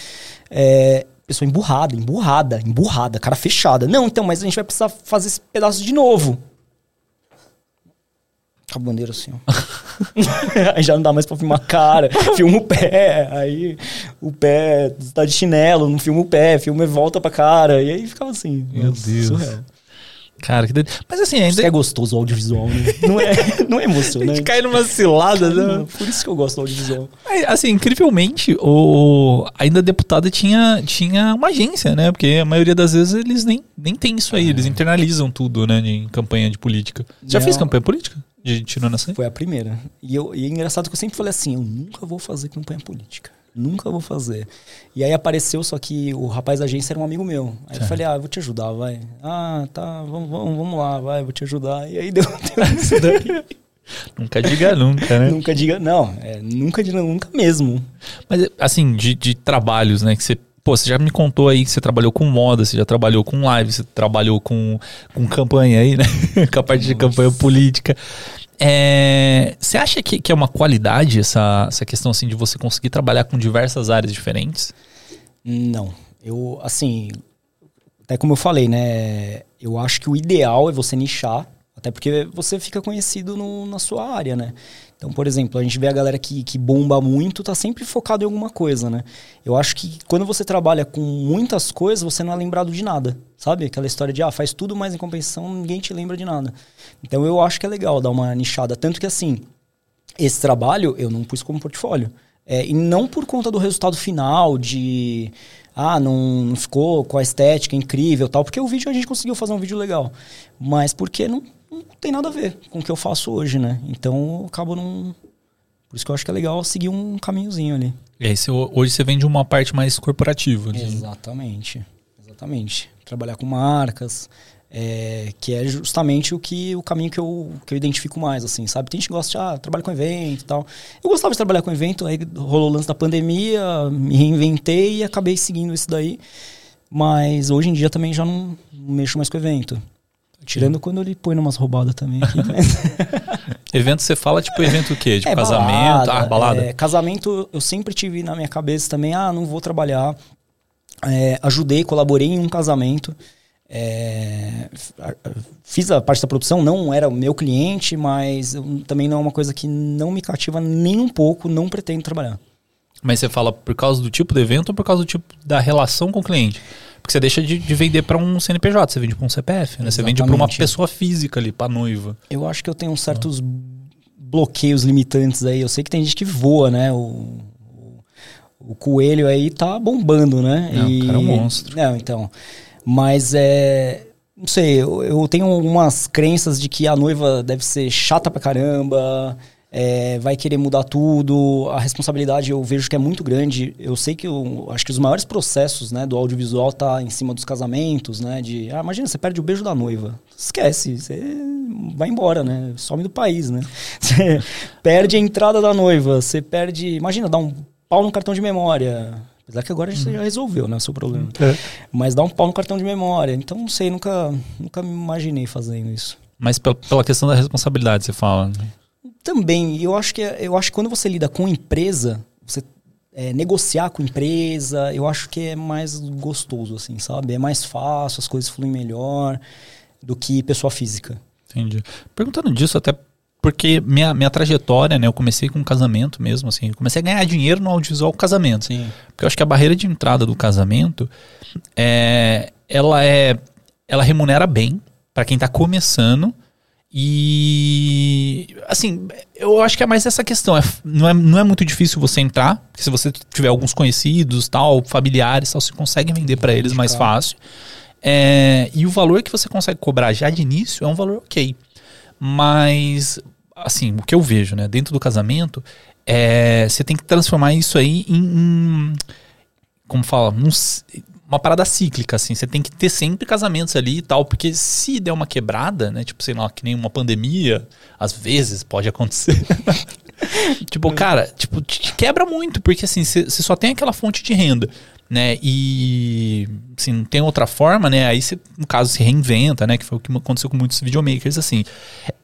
É, pessoa emburrada, emburrada, emburrada, cara fechada. Não, então, mas a gente vai precisar fazer esse pedaço de novo. Com a bandeira assim, ó. [LAUGHS] aí já não dá mais pra filmar a cara, filma o pé, aí o pé tá de chinelo, não filma o pé, filma e volta pra cara, e aí ficava assim. Meu Deus. surreal. Cara, que doido. Mas assim, ainda é gostoso o audiovisual, né? [LAUGHS] Não é, não é a gente emocionante. cai numa cilada, né? Por isso que eu gosto do audiovisual. Mas, Assim, incrivelmente, o, ainda a deputada tinha, tinha uma agência, né? Porque a maioria das vezes eles nem, nem tem isso aí, eles internalizam tudo, né? Em campanha de política. Você já Não. fez campanha política? de tirando assim? Foi a primeira. E, eu, e é engraçado que eu sempre falei assim: eu nunca vou fazer campanha política. Nunca vou fazer. E aí apareceu, só que o rapaz da agência era um amigo meu. Aí eu falei, ah, eu vou te ajudar, vai. Ah, tá, vamos, vamos, vamos lá, vai, vou te ajudar. E aí deu, [LAUGHS] deu isso daí. [LAUGHS] Nunca diga nunca, né? nunca diga, não, é, nunca diga nunca mesmo. Mas, assim, de, de trabalhos, né, que você Pô, você já me contou aí que você trabalhou com moda, você já trabalhou com live, você trabalhou com, com campanha aí, né? [LAUGHS] com a parte de campanha política. É, você acha que, que é uma qualidade essa, essa questão assim de você conseguir trabalhar com diversas áreas diferentes? Não. Eu, assim, até como eu falei, né? Eu acho que o ideal é você nichar, até porque você fica conhecido no, na sua área, né? Então, por exemplo, a gente vê a galera que, que bomba muito, tá sempre focado em alguma coisa, né? Eu acho que quando você trabalha com muitas coisas, você não é lembrado de nada, sabe? Aquela história de, ah, faz tudo, mas em compensação ninguém te lembra de nada. Então, eu acho que é legal dar uma nichada. Tanto que, assim, esse trabalho eu não pus como portfólio. É, e não por conta do resultado final, de ah, não, não ficou com a estética incrível tal, porque o vídeo a gente conseguiu fazer um vídeo legal. Mas porque não, não tem nada a ver com o que eu faço hoje, né? Então eu acabo não. Por isso que eu acho que é legal seguir um caminhozinho ali. E aí você, hoje você vende uma parte mais corporativa. Assim. Exatamente. Exatamente. Trabalhar com marcas, é, que é justamente o que o caminho que eu, que eu identifico mais, assim, sabe? Tem gente que gosta de, ah, trabalho com evento e tal. Eu gostava de trabalhar com evento, aí rolou o lance da pandemia, me reinventei e acabei seguindo isso daí. Mas hoje em dia também já não mexo mais com evento. Tirando quando ele põe numas roubadas também aqui. [LAUGHS] Mas... evento você fala tipo evento o quê? Tipo é, casamento? Balada, ah, balada. É, casamento eu sempre tive na minha cabeça também, ah, não vou trabalhar. É, ajudei, colaborei em um casamento. É, fiz a parte da produção, não era o meu cliente, mas também não é uma coisa que não me cativa nem um pouco, não pretendo trabalhar. Mas você fala por causa do tipo de evento ou por causa do tipo da relação com o cliente? Porque você deixa de, de vender para um CNPJ, você vende para um CPF, né? Você vende para uma pessoa física ali, para noiva. Eu acho que eu tenho certos ah. bloqueios limitantes aí. Eu sei que tem gente que voa, né? O, o, coelho aí tá bombando, né? Não, e... o cara é um monstro. Não, então. Mas é. Não sei, eu, eu tenho algumas crenças de que a noiva deve ser chata pra caramba, é, vai querer mudar tudo. A responsabilidade eu vejo que é muito grande. Eu sei que eu acho que os maiores processos né, do audiovisual tá em cima dos casamentos, né? De, ah, imagina, você perde o beijo da noiva. Esquece, você vai embora, né? Some do país, né? [LAUGHS] Você perde a entrada da noiva, você perde. Imagina, dá um pau no cartão de memória. Apesar que agora a gente já resolveu, né, o seu problema. É. Mas dá um pau no cartão de memória. Então, não sei, nunca, nunca me imaginei fazendo isso. Mas pela questão da responsabilidade, você fala. Né? Também, eu acho que eu acho que quando você lida com empresa, você é, negociar com empresa, eu acho que é mais gostoso, assim, sabe? É mais fácil, as coisas fluem melhor do que pessoa física. Entendi. Perguntando disso, até porque minha, minha trajetória, né? Eu comecei com um casamento mesmo, assim. Eu comecei a ganhar dinheiro no audiovisual casamento. Sim. Porque eu acho que a barreira de entrada do casamento é, ela é. Ela remunera bem para quem tá começando. E assim, eu acho que é mais essa questão. É, não, é, não é muito difícil você entrar, porque se você tiver alguns conhecidos, tal, familiares, tal, você consegue vender para eles mais fácil. É, e o valor que você consegue cobrar já de início é um valor ok. Mas assim, o que eu vejo, né, dentro do casamento, é, você tem que transformar isso aí em, em como fala, um, uma parada cíclica, assim. Você tem que ter sempre casamentos ali e tal, porque se der uma quebrada, né, tipo, sei lá, que nem uma pandemia, às vezes pode acontecer. [LAUGHS] tipo, cara, tipo, te quebra muito, porque assim, você só tem aquela fonte de renda né? E assim, não tem outra forma, né? Aí você, no caso, se reinventa, né? Que foi o que aconteceu com muitos videomakers, assim.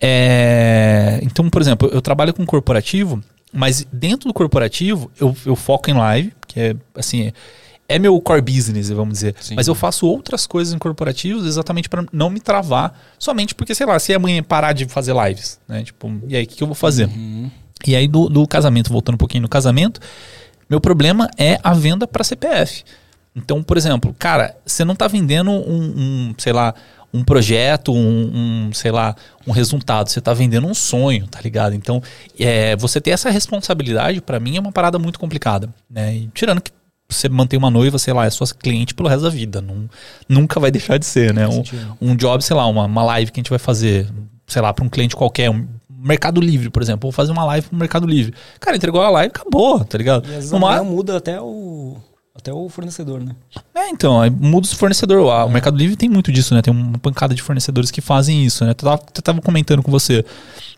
É... Então, por exemplo, eu trabalho com corporativo, mas dentro do corporativo eu, eu foco em live, que é assim. É meu core business, vamos dizer. Sim. Mas eu faço outras coisas em corporativos exatamente para não me travar. Somente porque, sei lá, se amanhã parar de fazer lives, né? Tipo, e aí, o que, que, eu vou fazer? Uhum. E aí, do, do casamento, voltando um pouquinho no casamento, meu problema é a venda para CPF. Então, por exemplo, cara, você não está vendendo um, um, sei lá, um projeto, um, um, sei lá, um resultado. Você está vendendo um sonho, tá ligado? Então, é, você ter essa responsabilidade, para mim, é uma parada muito complicada. Né? E, tirando que você mantém uma noiva, sei lá, é sua cliente pelo resto da vida. Não, nunca vai deixar de ser, né? Um, um job, sei lá, uma, uma live que a gente vai fazer, sei lá, para um cliente qualquer, um, Mercado Livre, por exemplo. Vou fazer uma live pro Mercado Livre. Cara, entregou a live, acabou, tá ligado? E às vezes No ma- amanhã muda até o, até o fornecedor, né? É, então, aí muda o fornecedor. O Mercado Livre tem muito disso, né? Tem uma pancada de fornecedores que fazem isso, né? Eu tava, eu tava comentando com você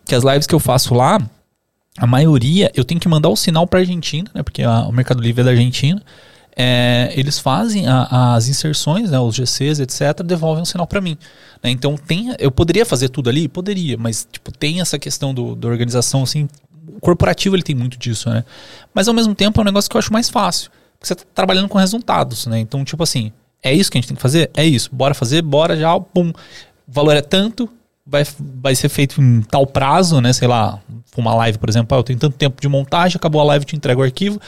que as lives que eu faço lá, a maioria, eu tenho que mandar o sinal pra Argentina, né? Porque a- o Mercado Livre é da Argentina. É, eles fazem a- as inserções, né? Os GCs, etc., devolvem o sinal pra mim. né? Então tem. Eu poderia fazer tudo ali? Poderia, mas tipo, tem essa questão do, da organização, assim. O corporativo ele tem muito disso, né? Mas ao mesmo tempo é um negócio que eu acho mais fácil. Porque você tá trabalhando com resultados, né? Então, tipo assim, é isso que a gente tem que fazer? É isso. Bora fazer, bora já, pum. O valor é tanto, vai, vai ser feito em tal prazo, né? Sei lá, uma live, por exemplo, ah, eu tenho tanto tempo de montagem, acabou a live, eu te entrego o arquivo.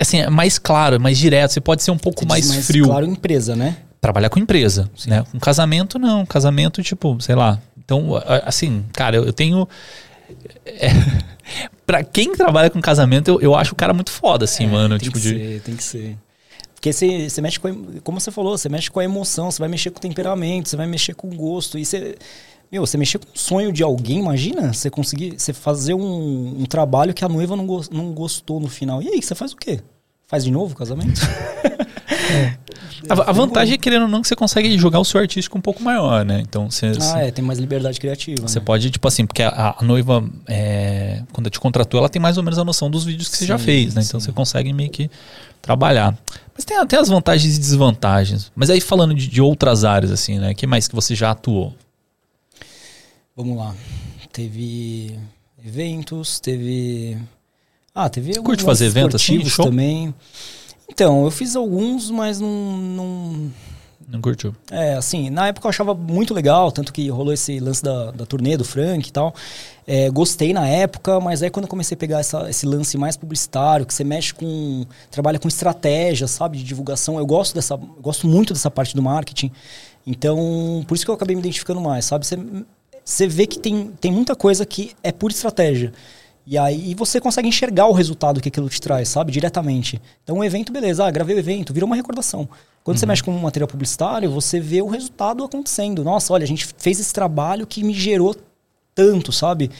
Assim, é mais claro, é mais direto, você pode ser um pouco mais, diz frio. Claro, empresa, né? Trabalhar com empresa, né? Com casamento, não. Casamento, tipo, sei lá. Então, assim, cara, eu, eu tenho... É, [LAUGHS] pra quem trabalha com casamento, eu, eu acho o cara muito foda, assim, mano. É, tem Tipo, que de... ser, tem que ser. Porque você, você mexe com a, como você falou, você mexe com a emoção, você vai mexer com o temperamento, você vai mexer com o gosto. E você, meu, você mexer com o sonho de alguém, imagina você conseguir você fazer um, um trabalho que a noiva não, gos- não gostou no final. E aí, você faz o quê? Faz de novo o casamento? [LAUGHS] A, a vantagem é, querendo ou não, que você consegue jogar o seu artístico um pouco maior, né? Então, você, ah, é, tem mais liberdade criativa. você né? pode, tipo assim, porque a, a noiva, é, quando te contratou, ela tem mais ou menos a noção dos vídeos que você já Sim, fez, né? Então, sim. você consegue meio que trabalhar. Mas tem até as vantagens e desvantagens. Mas aí, falando de, de outras áreas, assim, né? que mais que você já atuou? Vamos lá. Teve eventos, teve. Ah, teve Você curte fazer evento assim, show? também. Então, eu fiz alguns, mas não, não, Não curtiu? É, assim, na época eu achava muito legal, tanto que rolou esse lance da, da turnê do Frank e tal. É, gostei na época, mas aí quando eu comecei a pegar essa- esse lance mais publicitário, que você mexe com. trabalha com estratégia, sabe, de divulgação, eu gosto dessa. eu gosto muito dessa parte do marketing. Então, por isso que eu acabei me identificando mais, sabe? Você, você vê que tem, tem muita coisa que é pura estratégia. E aí você consegue enxergar o resultado que aquilo te traz, sabe? Diretamente. Então, um evento, beleza. Ah, gravei o evento, virou uma recordação. Quando você mexe com um material publicitário, você vê o resultado acontecendo. Nossa, olha, a gente fez esse trabalho que me gerou tanto, sabe?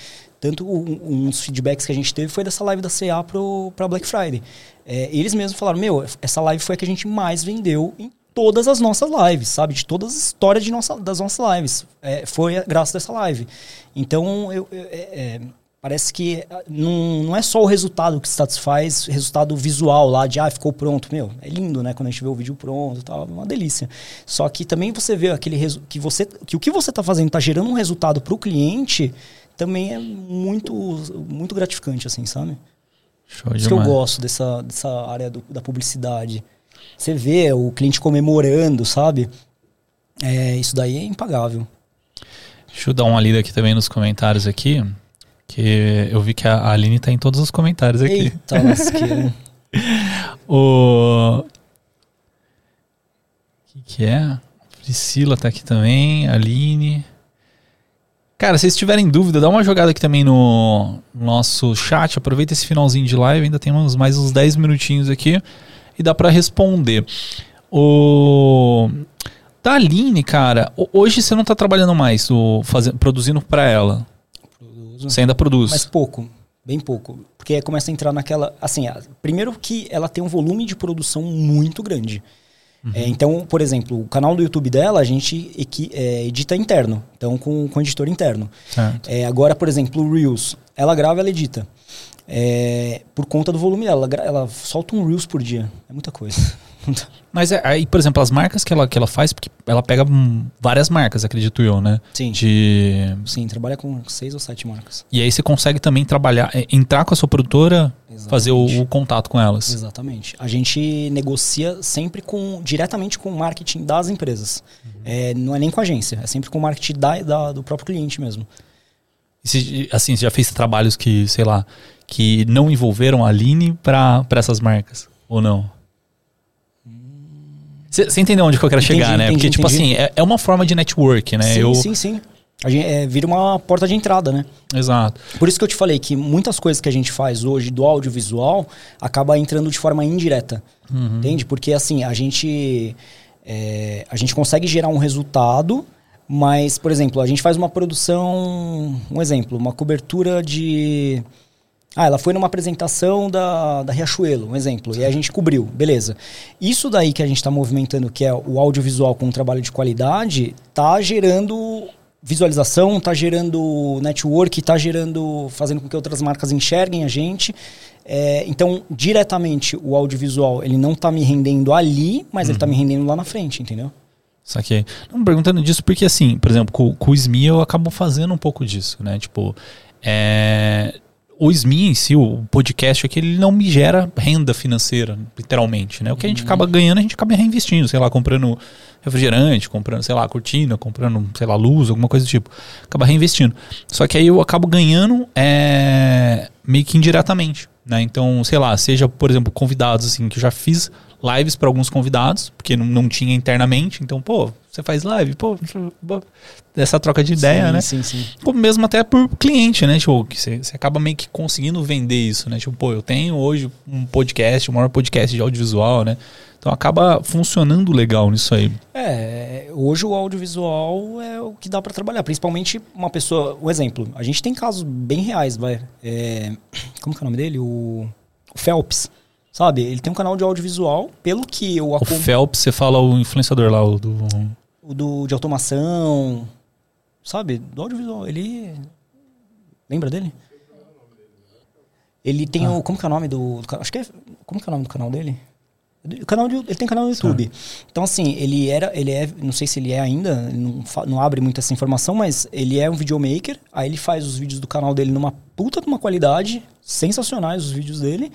Tanto um, uns feedbacks que a gente teve foi dessa live da CA pro, pra Black Friday. É, eles mesmos falaram, meu, essa live foi a que a gente mais vendeu em todas as nossas lives, sabe? De todas as histórias de nossa, das nossas lives. É, foi graças a essa live. Então, eu, eu- é- é, parece que ah, não, não é só o resultado que satisfaz, resultado visual lá de, ah, ficou pronto. Meu, é lindo, né? Quando a gente vê o vídeo pronto e tal, é uma delícia. Só que também você vê aquele que você que o que você está fazendo está gerando um resultado para o cliente também é muito muito gratificante, assim, sabe? Show Por isso que eu gosto dessa, dessa área do- da publicidade. Você vê o cliente comemorando, sabe? É, isso daí é impagável. Deixa eu dar uma lida aqui também nos comentários aqui. Que eu vi que a Aline tá em todos os comentários aqui. Eita, lasqueira. O. [LAUGHS] O que, que é? Priscila tá aqui também, Aline. Cara, se vocês tiverem dúvida, dá uma jogada aqui também no nosso chat. Aproveita esse finalzinho de live, ainda temos mais uns 10 minutinhos aqui e dá pra responder. O da Aline, cara, ho- hoje você não tá trabalhando mais, o, fazendo, produzindo pra ela. Produzo. Você ainda produz. Mas pouco, bem pouco. Porque começa a entrar naquela. Assim, primeiro que ela tem um volume de produção muito grande. É, então, por exemplo, o canal do YouTube dela a gente é, edita interno. Então, com, com editor interno. É, agora, por exemplo, o Reels, ela grava, ela edita. É, por conta do volume dela, ela, ela solta um Reels por dia. É muita coisa. [LAUGHS] Mas é, aí, por exemplo, as marcas que ela, que ela faz, porque ela pega hum, várias marcas, acredito eu, né? Sim. De... Sim, trabalha com seis ou sete marcas. E aí você consegue também trabalhar, é, entrar com a sua produtora, Exatamente. fazer o, o contato com elas. Exatamente. A gente negocia sempre com diretamente com o marketing das empresas. É, não é nem com a agência, é sempre com o marketing da, da- do próprio cliente mesmo. E se, assim, você já fez trabalhos que, sei lá, que não envolveram a Aline para essas marcas, ou não? Você entendeu onde que eu quero Entendi, chegar, né? entendi, Porque, tipo entendi. assim, é, é uma forma de network, né? sim, eu... sim, sim. A gente, é, vira uma porta de entrada, né? Exato. Por isso que eu te falei que muitas coisas que a gente faz hoje do audiovisual acaba entrando de forma indireta. Entende? Porque assim, a gente, é, a gente consegue gerar um resultado, Mas, por exemplo, a gente faz uma produção, um exemplo, uma cobertura de. Ah, ela foi numa apresentação da, da Riachuelo, um exemplo, e a gente cobriu, beleza. Isso daí que a gente está movimentando, que é o audiovisual com um trabalho de qualidade, tá gerando visualização, tá gerando network, tá gerando, fazendo com que outras marcas enxerguem a gente. É, então, diretamente, o audiovisual, ele não tá me rendendo ali, mas ele tá me rendendo lá na frente, entendeu? Saquei. Não, perguntando disso porque, assim, por exemplo, com, com o SMI eu acabo fazendo um pouco disso, né? Tipo, é, o SMI em si, o podcast aqui, ele não me gera renda financeira, literalmente, né? O que a gente acaba ganhando, a gente acaba reinvestindo, sei lá, comprando refrigerante, comprando, sei lá, cortina, comprando, sei lá, luz, alguma coisa do tipo. Acaba reinvestindo. Só que aí eu acabo ganhando é, meio que indiretamente, né? Então, sei lá, seja, por exemplo, convidados, assim, que eu já fiz lives para alguns convidados, porque não, não tinha internamente, então, pô, você faz live, pô, essa troca de ideia, sim, né? Sim, sim. Como mesmo até por cliente, né? Tipo, que você, você acaba meio que conseguindo vender isso, né? Tipo, pô, eu tenho hoje um podcast, o maior podcast de audiovisual, né? Então acaba funcionando legal nisso aí. É, hoje o audiovisual é o que dá para trabalhar, principalmente uma pessoa, um exemplo, a gente tem casos bem reais, vai, é, como que é o nome dele? O, o Phelps, sabe? Ele tem um canal de audiovisual, pelo que eu O acompanho, Phelps, você fala o influenciador lá, o do. o do, de automação, sabe? Do audiovisual, ele... Lembra dele? Ele tem o... Como que é o nome do... acho que é... Como que é o nome do canal dele? O canal de, ele tem canal no YouTube. Então, assim, ele era, ele é, não sei se ele é ainda, ele não, não abre muito essa informação, mas ele é um videomaker. Aí ele faz os vídeos do canal dele numa puta de uma qualidade, sensacionais os vídeos dele.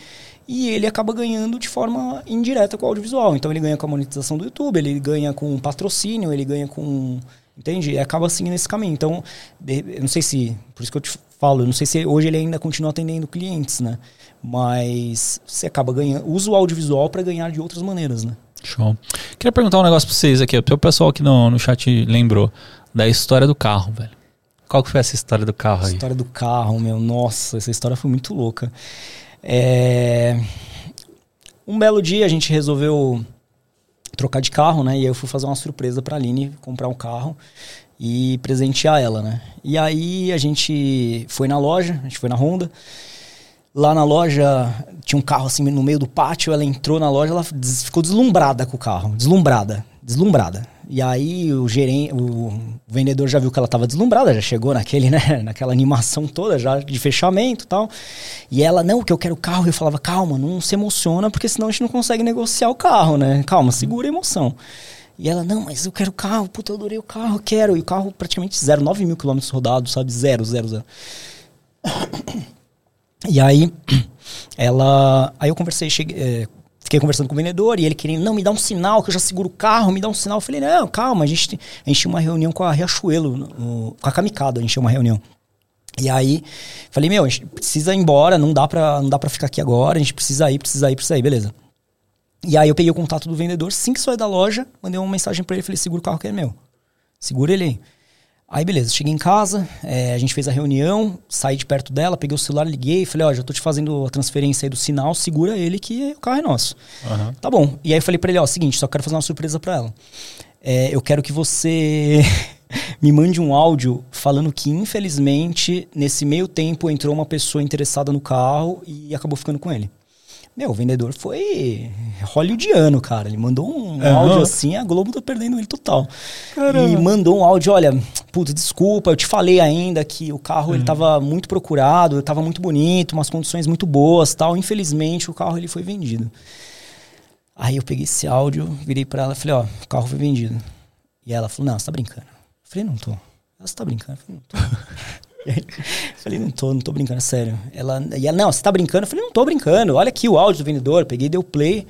E ele acaba ganhando de forma indireta com o audiovisual. Então ele ganha com a monetização do YouTube, ele ganha com patrocínio, ele ganha com. Entende? E acaba assim nesse caminho. Então, de- eu não sei se. Por isso que eu te falo, eu não sei se hoje ele ainda continua atendendo clientes, né? Mas você acaba ganhando. Usa o audiovisual para ganhar de outras maneiras, né? Show. Queria perguntar um negócio pra vocês aqui. O pessoal aqui no, no chat lembrou da história do carro, velho. Qual que foi essa história do carro aí? História do carro, meu, nossa, essa história foi muito louca. É, Um belo dia a gente resolveu trocar de carro, né? E aí eu fui fazer uma surpresa pra Aline, comprar um carro e presentear ela, né? E aí a gente foi na loja, a gente foi na Honda. Lá na loja tinha um carro assim no meio do pátio, ela entrou na loja, ela ficou deslumbrada com o carro, deslumbrada, deslumbrada. E aí o gerente, o vendedor já viu que ela estava deslumbrada, já chegou naquele, né, [LAUGHS] naquela animação toda já de fechamento, tal. E ela, não, que eu quero o carro. Eu falava, calma, não se emociona, porque senão a gente não consegue negociar o carro, né? Calma, segura a emoção. E ela, não, mas eu quero o carro, puta, eu adorei o carro, eu quero. E o carro praticamente zero, 9 mil quilômetros rodados, sabe? Zero, zero, zero. [COUGHS] E aí, [COUGHS] ela. Aí eu conversei, cheguei, é, fiquei conversando com o vendedor e ele querendo, não, me dá um sinal que eu já seguro o carro, me dá um sinal. Eu falei, não, calma, a gente, a gente tinha uma reunião com a Riachuelo, no- com a Kamikado, a gente tinha uma reunião. E aí, falei, meu, a gente precisa ir embora, não dá pra, não dá pra ficar aqui agora, a gente precisa ir, precisa ir, precisa ir, beleza. E aí eu peguei o contato do vendedor, assim que saí da loja, mandei uma mensagem pra ele, falei, segura o carro que é meu. Segura ele aí. Aí beleza, cheguei em casa, é, a gente fez a reunião, saí de perto dela, peguei o celular, liguei, falei, ó, já tô te fazendo a transferência aí do sinal, segura ele que o carro é nosso. Aham. Tá bom. E aí eu falei pra ele, ó, seguinte, só quero fazer uma surpresa pra ela. É, eu quero que você [LAUGHS] me mande um áudio falando que, infelizmente, nesse meio tempo entrou uma pessoa interessada no carro e acabou ficando com ele. Meu, o vendedor foi hollywoodiano, cara. Ele mandou um áudio assim, a Globo tá perdendo ele total. Caramba. E mandou um áudio, olha, puta, desculpa, eu te falei ainda que o carro ele tava muito procurado, tava muito bonito, umas condições muito boas, tal. Infelizmente, o carro ele foi vendido. Aí eu peguei esse áudio, virei pra ela e falei, ó, o carro foi vendido. E ela falou, não, você tá brincando. Eu falei, não tô. Ela, você tá brincando? Eu falei, não tô. [LAUGHS] Aí, [LAUGHS] eu falei, não tô, não tô brincando, é sério. Ela, e ela, não, você tá brincando? Eu falei, não tô brincando. Olha aqui o áudio do vendedor. Peguei, deu play.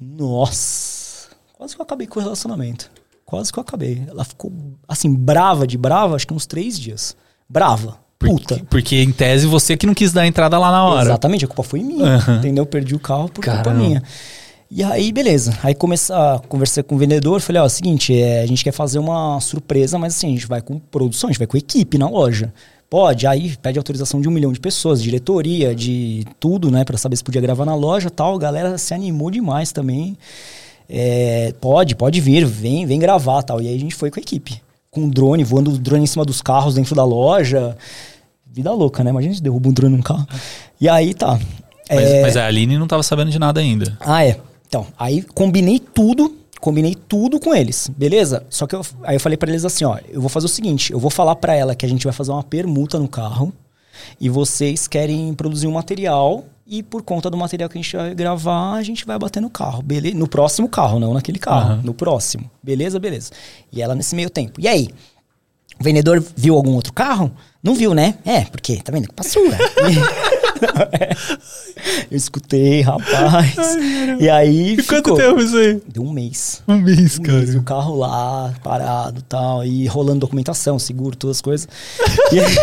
Nossa, quase que eu acabei com o relacionamento. Quase que eu acabei. Ela ficou, assim, brava de brava, acho que uns três dias. Brava. Puta. Porque, porque, em tese você que não quis dar a entrada lá na hora. Exatamente, a culpa foi minha, Aham. entendeu? Perdi o carro por culpa Caramba. minha. E aí, beleza. Aí comecei a conversar com o vendedor, falei, ó, é o seguinte, é, a gente quer fazer uma surpresa, mas assim, a gente vai com produção, a gente vai com equipe na loja. Pode, aí pede autorização de um milhão de pessoas, diretoria, de tudo, né, Pra saber se podia gravar na loja tal. A galera se animou demais também. É, pode, pode vir, vem, vem gravar tal. E aí a gente foi com a equipe. com drone, voando o drone em cima dos carros dentro da loja. Vida louca, né? Imagina se derruba um drone num carro. E aí tá. Mas, É, mas a Aline não tava sabendo de nada ainda. Ah, é. Então, aí combinei tudo, combinei tudo com eles, beleza? Só que eu, aí eu falei pra eles assim, ó, eu vou fazer o seguinte, eu vou falar pra ela que a gente vai fazer uma permuta no carro e vocês querem produzir um material e por conta do material que a gente vai gravar, a gente vai bater no carro, beleza? No próximo carro, não naquele carro, Aham. no próximo. Beleza, beleza. E ela nesse meio tempo. E aí? O vendedor viu algum outro carro? Não viu, né? É, porque, tá vendo? [LAUGHS] Passou. [LAUGHS] Eu escutei, rapaz. e aí. ficou. isso aí? Deu um mês. Um mês, Um mês, o carro lá, parado e tal, e rolando documentação, seguro, todas as coisas. E, aí-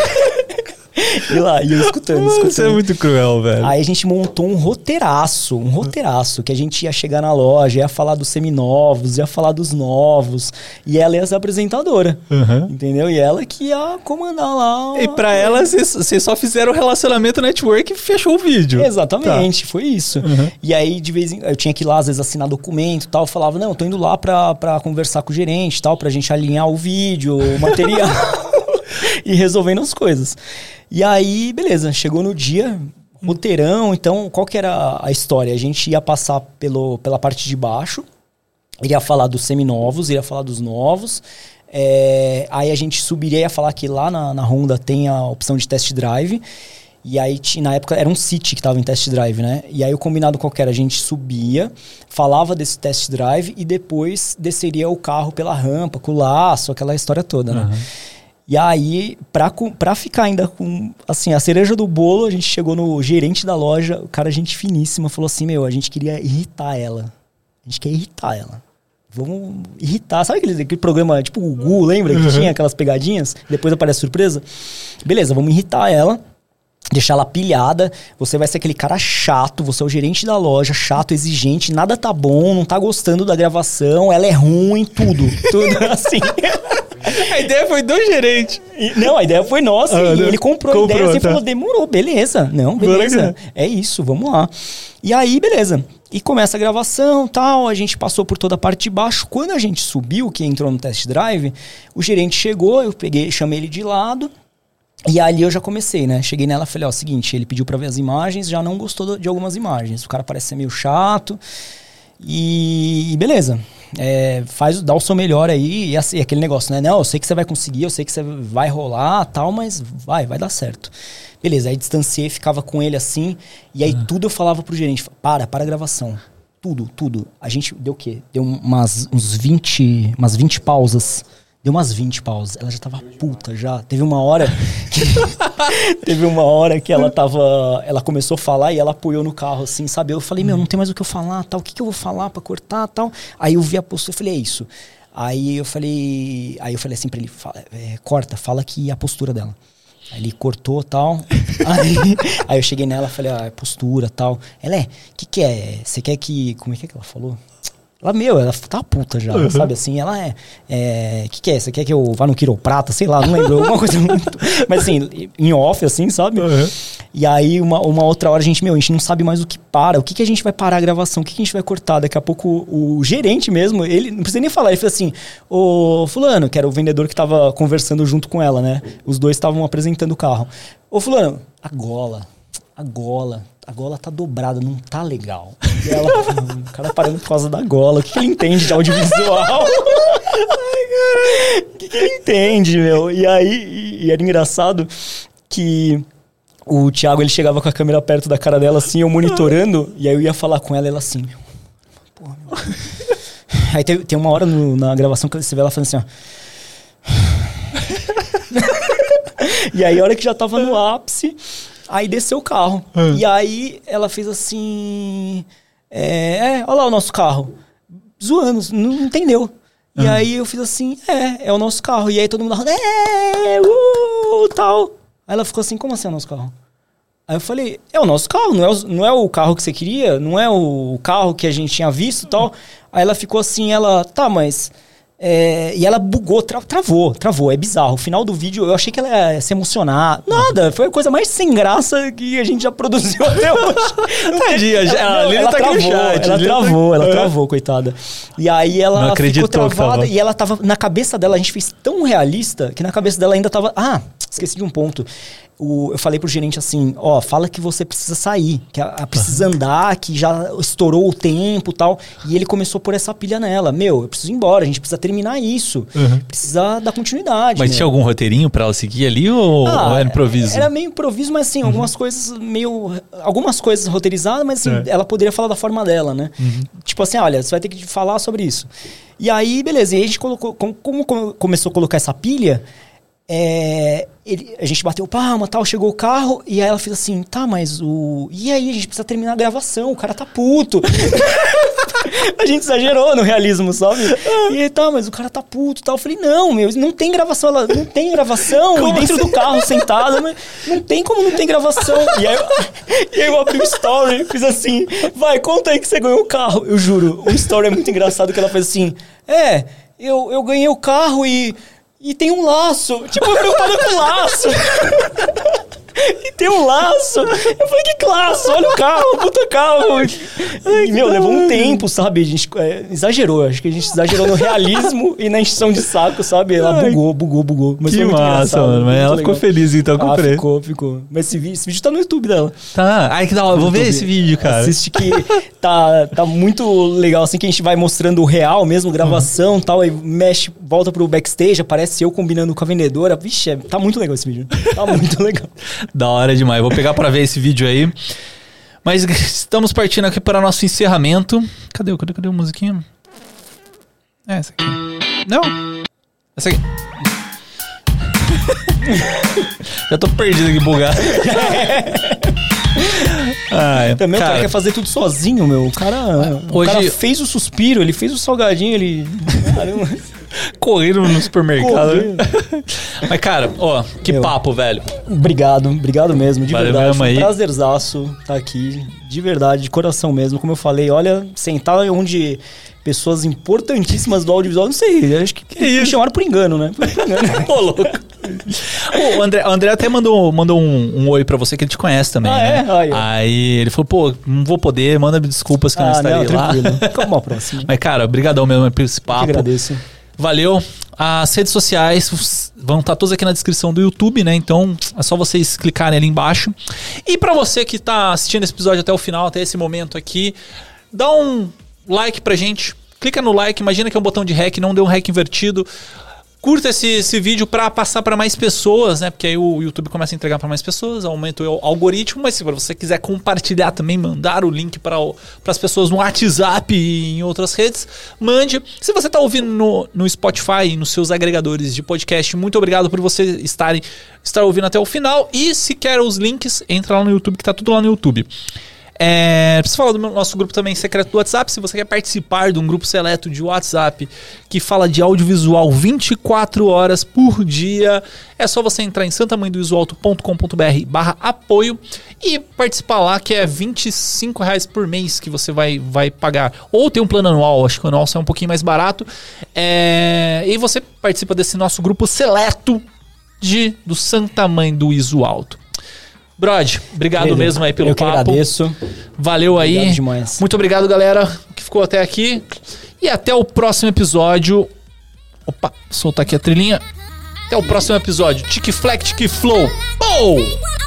e lá, e eu escutando, escutando. Você é muito cruel, velho. Aí a gente montou um roteiraço, um roteiraço, que a gente ia chegar na loja, ia falar dos seminovos, ia falar dos novos, e ela ia ser apresentadora, Aham. entendeu? E ela que ia comandar lá. E pra ela, vocês só fizeram o relacionamento network e fechou o vídeo. Exatamente, foi isso. Uhum. E aí, de vez em eu tinha que ir lá, às vezes, assinar documento e tal. Eu falava, não, eu tô indo lá pra, pra conversar com o gerente e tal, pra gente alinhar o vídeo, o material [LAUGHS] [LAUGHS] e resolvendo as coisas. E aí, beleza, chegou no dia, roteirão, então qual que era a história? A gente ia passar pelo, pela parte de baixo, iria falar dos seminovos, iria falar dos novos. É, aí a gente subiria e ia falar que lá na, na Honda tem a opção de test drive. E aí, na época, era um City que tava em test drive, né? E aí, o combinado qualquer, a gente subia, falava desse test drive e depois desceria o carro pela rampa, com o laço, aquela história toda, né? E aí, pra, pra ficar ainda com, assim, a cereja do bolo, a gente chegou no gerente da loja, o cara, gente finíssima, falou assim, meu, a gente queria irritar ela. A gente quer irritar ela. Vamos irritar. Sabe aquele, aquele programa, tipo o Gu, lembra? Que tinha aquelas pegadinhas? Depois aparece surpresa. Beleza, vamos irritar ela. Deixar ela pilhada, você vai ser aquele cara chato, você é o gerente da loja, chato, exigente, nada tá bom, não tá gostando da gravação, ela é ruim, tudo, [LAUGHS] tudo assim. [LAUGHS] [LAUGHS] A ideia foi do gerente. E- não, a ideia foi nossa. Ah, e ele comprou, a Comprou, ideia assim, tá. falou, demorou, beleza. Não, beleza. É isso, vamos lá. E aí, beleza. E começa a gravação tal, a gente passou por toda a parte de baixo. Quando a gente subiu, que entrou no test drive, o gerente chegou, eu peguei, chamei ele de lado. E ali eu já comecei, né? Cheguei nela e falei, ó, seguinte, ele pediu pra ver as imagens, já não gostou de algumas imagens. O cara parece ser meio chato. E, e beleza. É, faz, dá o seu melhor aí. E assim, aquele negócio, né? Não, eu sei que você vai conseguir, eu sei que você vai rolar tal, mas vai, vai dar certo. Beleza, aí distanciei, ficava com ele assim. E aí tudo eu falava pro gerente: para, para a gravação. Tudo, tudo. A gente deu o quê? Deu umas, uns 20, umas 20 pausas. Deu umas 20 pausas. Ela já tava puta já. Teve uma hora que [LAUGHS] teve uma hora que ela tava, ela começou a falar e ela apoiou no carro assim, sabe? Eu falei: "Meu, não tem mais o que eu falar, tal. O que que eu vou falar pra cortar, tal?" Aí eu vi a postura, eu falei: "É isso". Aí eu falei, aí eu falei assim pra ele: "Fala- é, corta, fala que a postura dela". Aí ele cortou tal. [LAUGHS] aí, aí eu cheguei nela falei, ah, é postura tal. Ela é, o que, que é? Você quer que. Como é que, é que ela falou? Ela, meu, ela tá puta já, sabe assim? Ela é. O que, que é? Você quer que eu vá no quiroprata? Sei lá, não lembro. Alguma coisa muito. [LAUGHS] Mas assim, em off, assim, sabe? E aí, uma, uma outra hora, a gente, meu, a gente não sabe mais o que para. O que, que a gente vai parar a gravação? O que, que a gente vai cortar? Daqui a pouco o, o gerente mesmo, ele não precisa nem falar, ele fez assim: Ô, Fulano, que era o vendedor que tava conversando junto com ela, né? Os dois estavam apresentando o carro. Ô, Fulano, a gola, a gola, a gola tá dobrada, não tá legal. E ela, "Hum, o cara parando por causa da gola, o que, que ele entende de audiovisual? [LAUGHS] O que, que ele entende, meu? E aí, e, e era engraçado que o Thiago ele chegava com a câmera perto da cara dela, assim, eu monitorando, e aí eu ia falar com ela, ela assim, meu. Porra, meu. Aí tem, tem uma hora no- na gravação que você vê ela falando assim, ó. [LAUGHS] e aí, a hora que já tava no ápice, aí desceu o carro. E aí ela fez assim. É, é, olha lá o nosso carro. Zoando, não entendeu. E aí eu fiz assim, é, é o nosso carro. E aí todo mundo é, uh, tal. Aí ela ficou assim, como assim é o nosso carro? Aí eu falei, é o nosso carro, não é o, não é o carro que você queria, não é o carro que a gente tinha visto e tal. Aí ela ficou assim, ela, tá, mas É, e ela bugou, tra- travou, travou. É bizarro. O final do vídeo, eu achei que ela ia se emocionar. Nada, foi a coisa mais sem graça que a gente já produziu [LAUGHS] até hoje. Tadinha, Ela- a não, Lili ela tá travou, chat, Ela Lili tá- travou, ela travou, coitada. E aí ela Não ficou travada e ela tava na cabeça dela, a gente fez tão realista que na cabeça dela ainda tava, ah, esqueci de um ponto. O, eu falei pro gerente assim, ó, fala que você precisa sair, que a, a precisa andar, que já estourou o tempo e tal. E ele começou por essa pilha nela. Meu, eu preciso ir embora, a gente precisa terminar isso. Precisa dar continuidade. Mas meu. tinha algum roteirinho pra ela seguir ali ou, Ah, ou era improviso? Era meio improviso, mas assim, algumas coisas meio. Algumas coisas roteirizadas, mas assim, É. ela poderia falar da forma dela, né? Tipo assim, olha, você vai ter que falar sobre isso. E aí, beleza, e aí a gente colocou. Como, como come- começou a colocar essa pilha, é, ele- a gente bateu palma tal, chegou o carro, e aí ela fez assim, tá, mas o. E aí, a gente precisa terminar a gravação, o cara tá puto. [LAUGHS] A gente exagerou no realismo, sabe? E aí, tá, mas o cara tá puto e tal. Eu falei, não, meu, não tem gravação. Ela, não tem gravação. Como e dentro do carro, sentada, mas não tem como não tem gravação. E aí, eu, [LAUGHS] e aí eu abri o story, fiz assim, vai, conta aí que você ganhou o carro. Eu juro, o story é muito engraçado que ela fez assim, é, eu, eu ganhei o carro e... E tem um laço. Tipo, eu preocupada com laço. [LAUGHS] E tem um laço. Eu falei, que laço? Olha o carro, puta carro. E, meu, levou um tempo, sabe? A gente é, exagerou. Acho que a gente exagerou no realismo e na encheção de saco, sabe? Ela Ai, bugou, bugou, bugou. Mas que massa, mano. Mas ela ficou legal. feliz então com o Ah, preço. ficou, ficou. Mas esse, esse vídeo tá no YouTube dela. Tá. Ai, que da hora. Vou ver esse vídeo, cara. Assiste que tá, tá muito legal, assim, que a gente vai mostrando o real mesmo, gravação e tal, aí mexe, volta pro backstage, aparece eu combinando com a vendedora. Vixe, é- tá muito legal esse vídeo. Tá muito [LAUGHS] legal. Da hora demais. Vou pegar pra ver esse vídeo aí. Mas [LAUGHS] estamos partindo aqui para nosso encerramento. Cadê? Cadê? Cadê a musiquinha? É, essa aqui. Não. Essa aqui. [LAUGHS] Já tô perdido aqui, bugado. [LAUGHS] Ai, Também o cara cara, quer fazer tudo sozinho, meu. O cara, o Hoje- cara fez o suspiro, ele fez o salgadinho, ele. Caramba. correndo no supermercado. Correndo. Mas, cara, ó, que Meu. papo, velho. Obrigado, obrigado mesmo, de Valeu verdade. mesmo aí. um prazerzaço estar aqui, de verdade, de coração mesmo. Como eu falei, olha, sentar onde pessoas importantíssimas do audiovisual, não sei, acho que, me isso? chamaram por engano, né? Por engano. [LAUGHS] Ô, louco. o, André, o André até mandou, mandou um, um oi pra você que ele te conhece também, Ah, né? é? Aí. Aí ele falou, pô, não vou poder, manda desculpas que eu não ah, estarei não, lá. tranquilo. [LAUGHS] Calma uma próxima. Mas, cara, brigadão mesmo por esse Eu que papo. agradeço. Valeu. As redes sociais vão estar todas aqui na descrição do YouTube, né? Então é só vocês clicarem ali embaixo. E pra você que tá assistindo esse episódio até o final, até esse momento aqui, dá um like pra gente. Clica no like, imagina que é um botão de REC, não deu um REC invertido. Curta esse, esse vídeo pra passar pra mais pessoas, né? Porque aí o YouTube começa a entregar pra mais pessoas, aumenta o algoritmo. Mas se você quiser compartilhar também, mandar o link para as pessoas no WhatsApp e em outras redes, mande. Se você tá ouvindo no, no Spotify e nos seus agregadores de podcast, muito obrigado por você estarem, estar ouvindo até o final. E se quer os links, entra lá no YouTube, que tá tudo lá no YouTube. É, preciso falar do nosso grupo também secreto do WhatsApp. Se você quer participar de um grupo seleto de WhatsApp que fala de audiovisual 24 horas por dia, é só você entrar em santamanhodoisoalto.com.br barra apoio e participar lá, que é 25 reais por mês que você vai, vai pagar. Ou tem um plano anual, acho que o anual sai um pouquinho mais barato. É, e você participa desse nosso grupo seleto de, do Santa Mãe do Iso Alto. Brod, obrigado Beleza. mesmo aí pelo Eu papo. agradeço. Valeu aí. Obrigado demais. Muito obrigado, galera, que ficou até aqui. E até o próximo episódio. Opa, soltar aqui a trilhinha. Até o próximo episódio. Tic Flex, Tic Flow. Oh!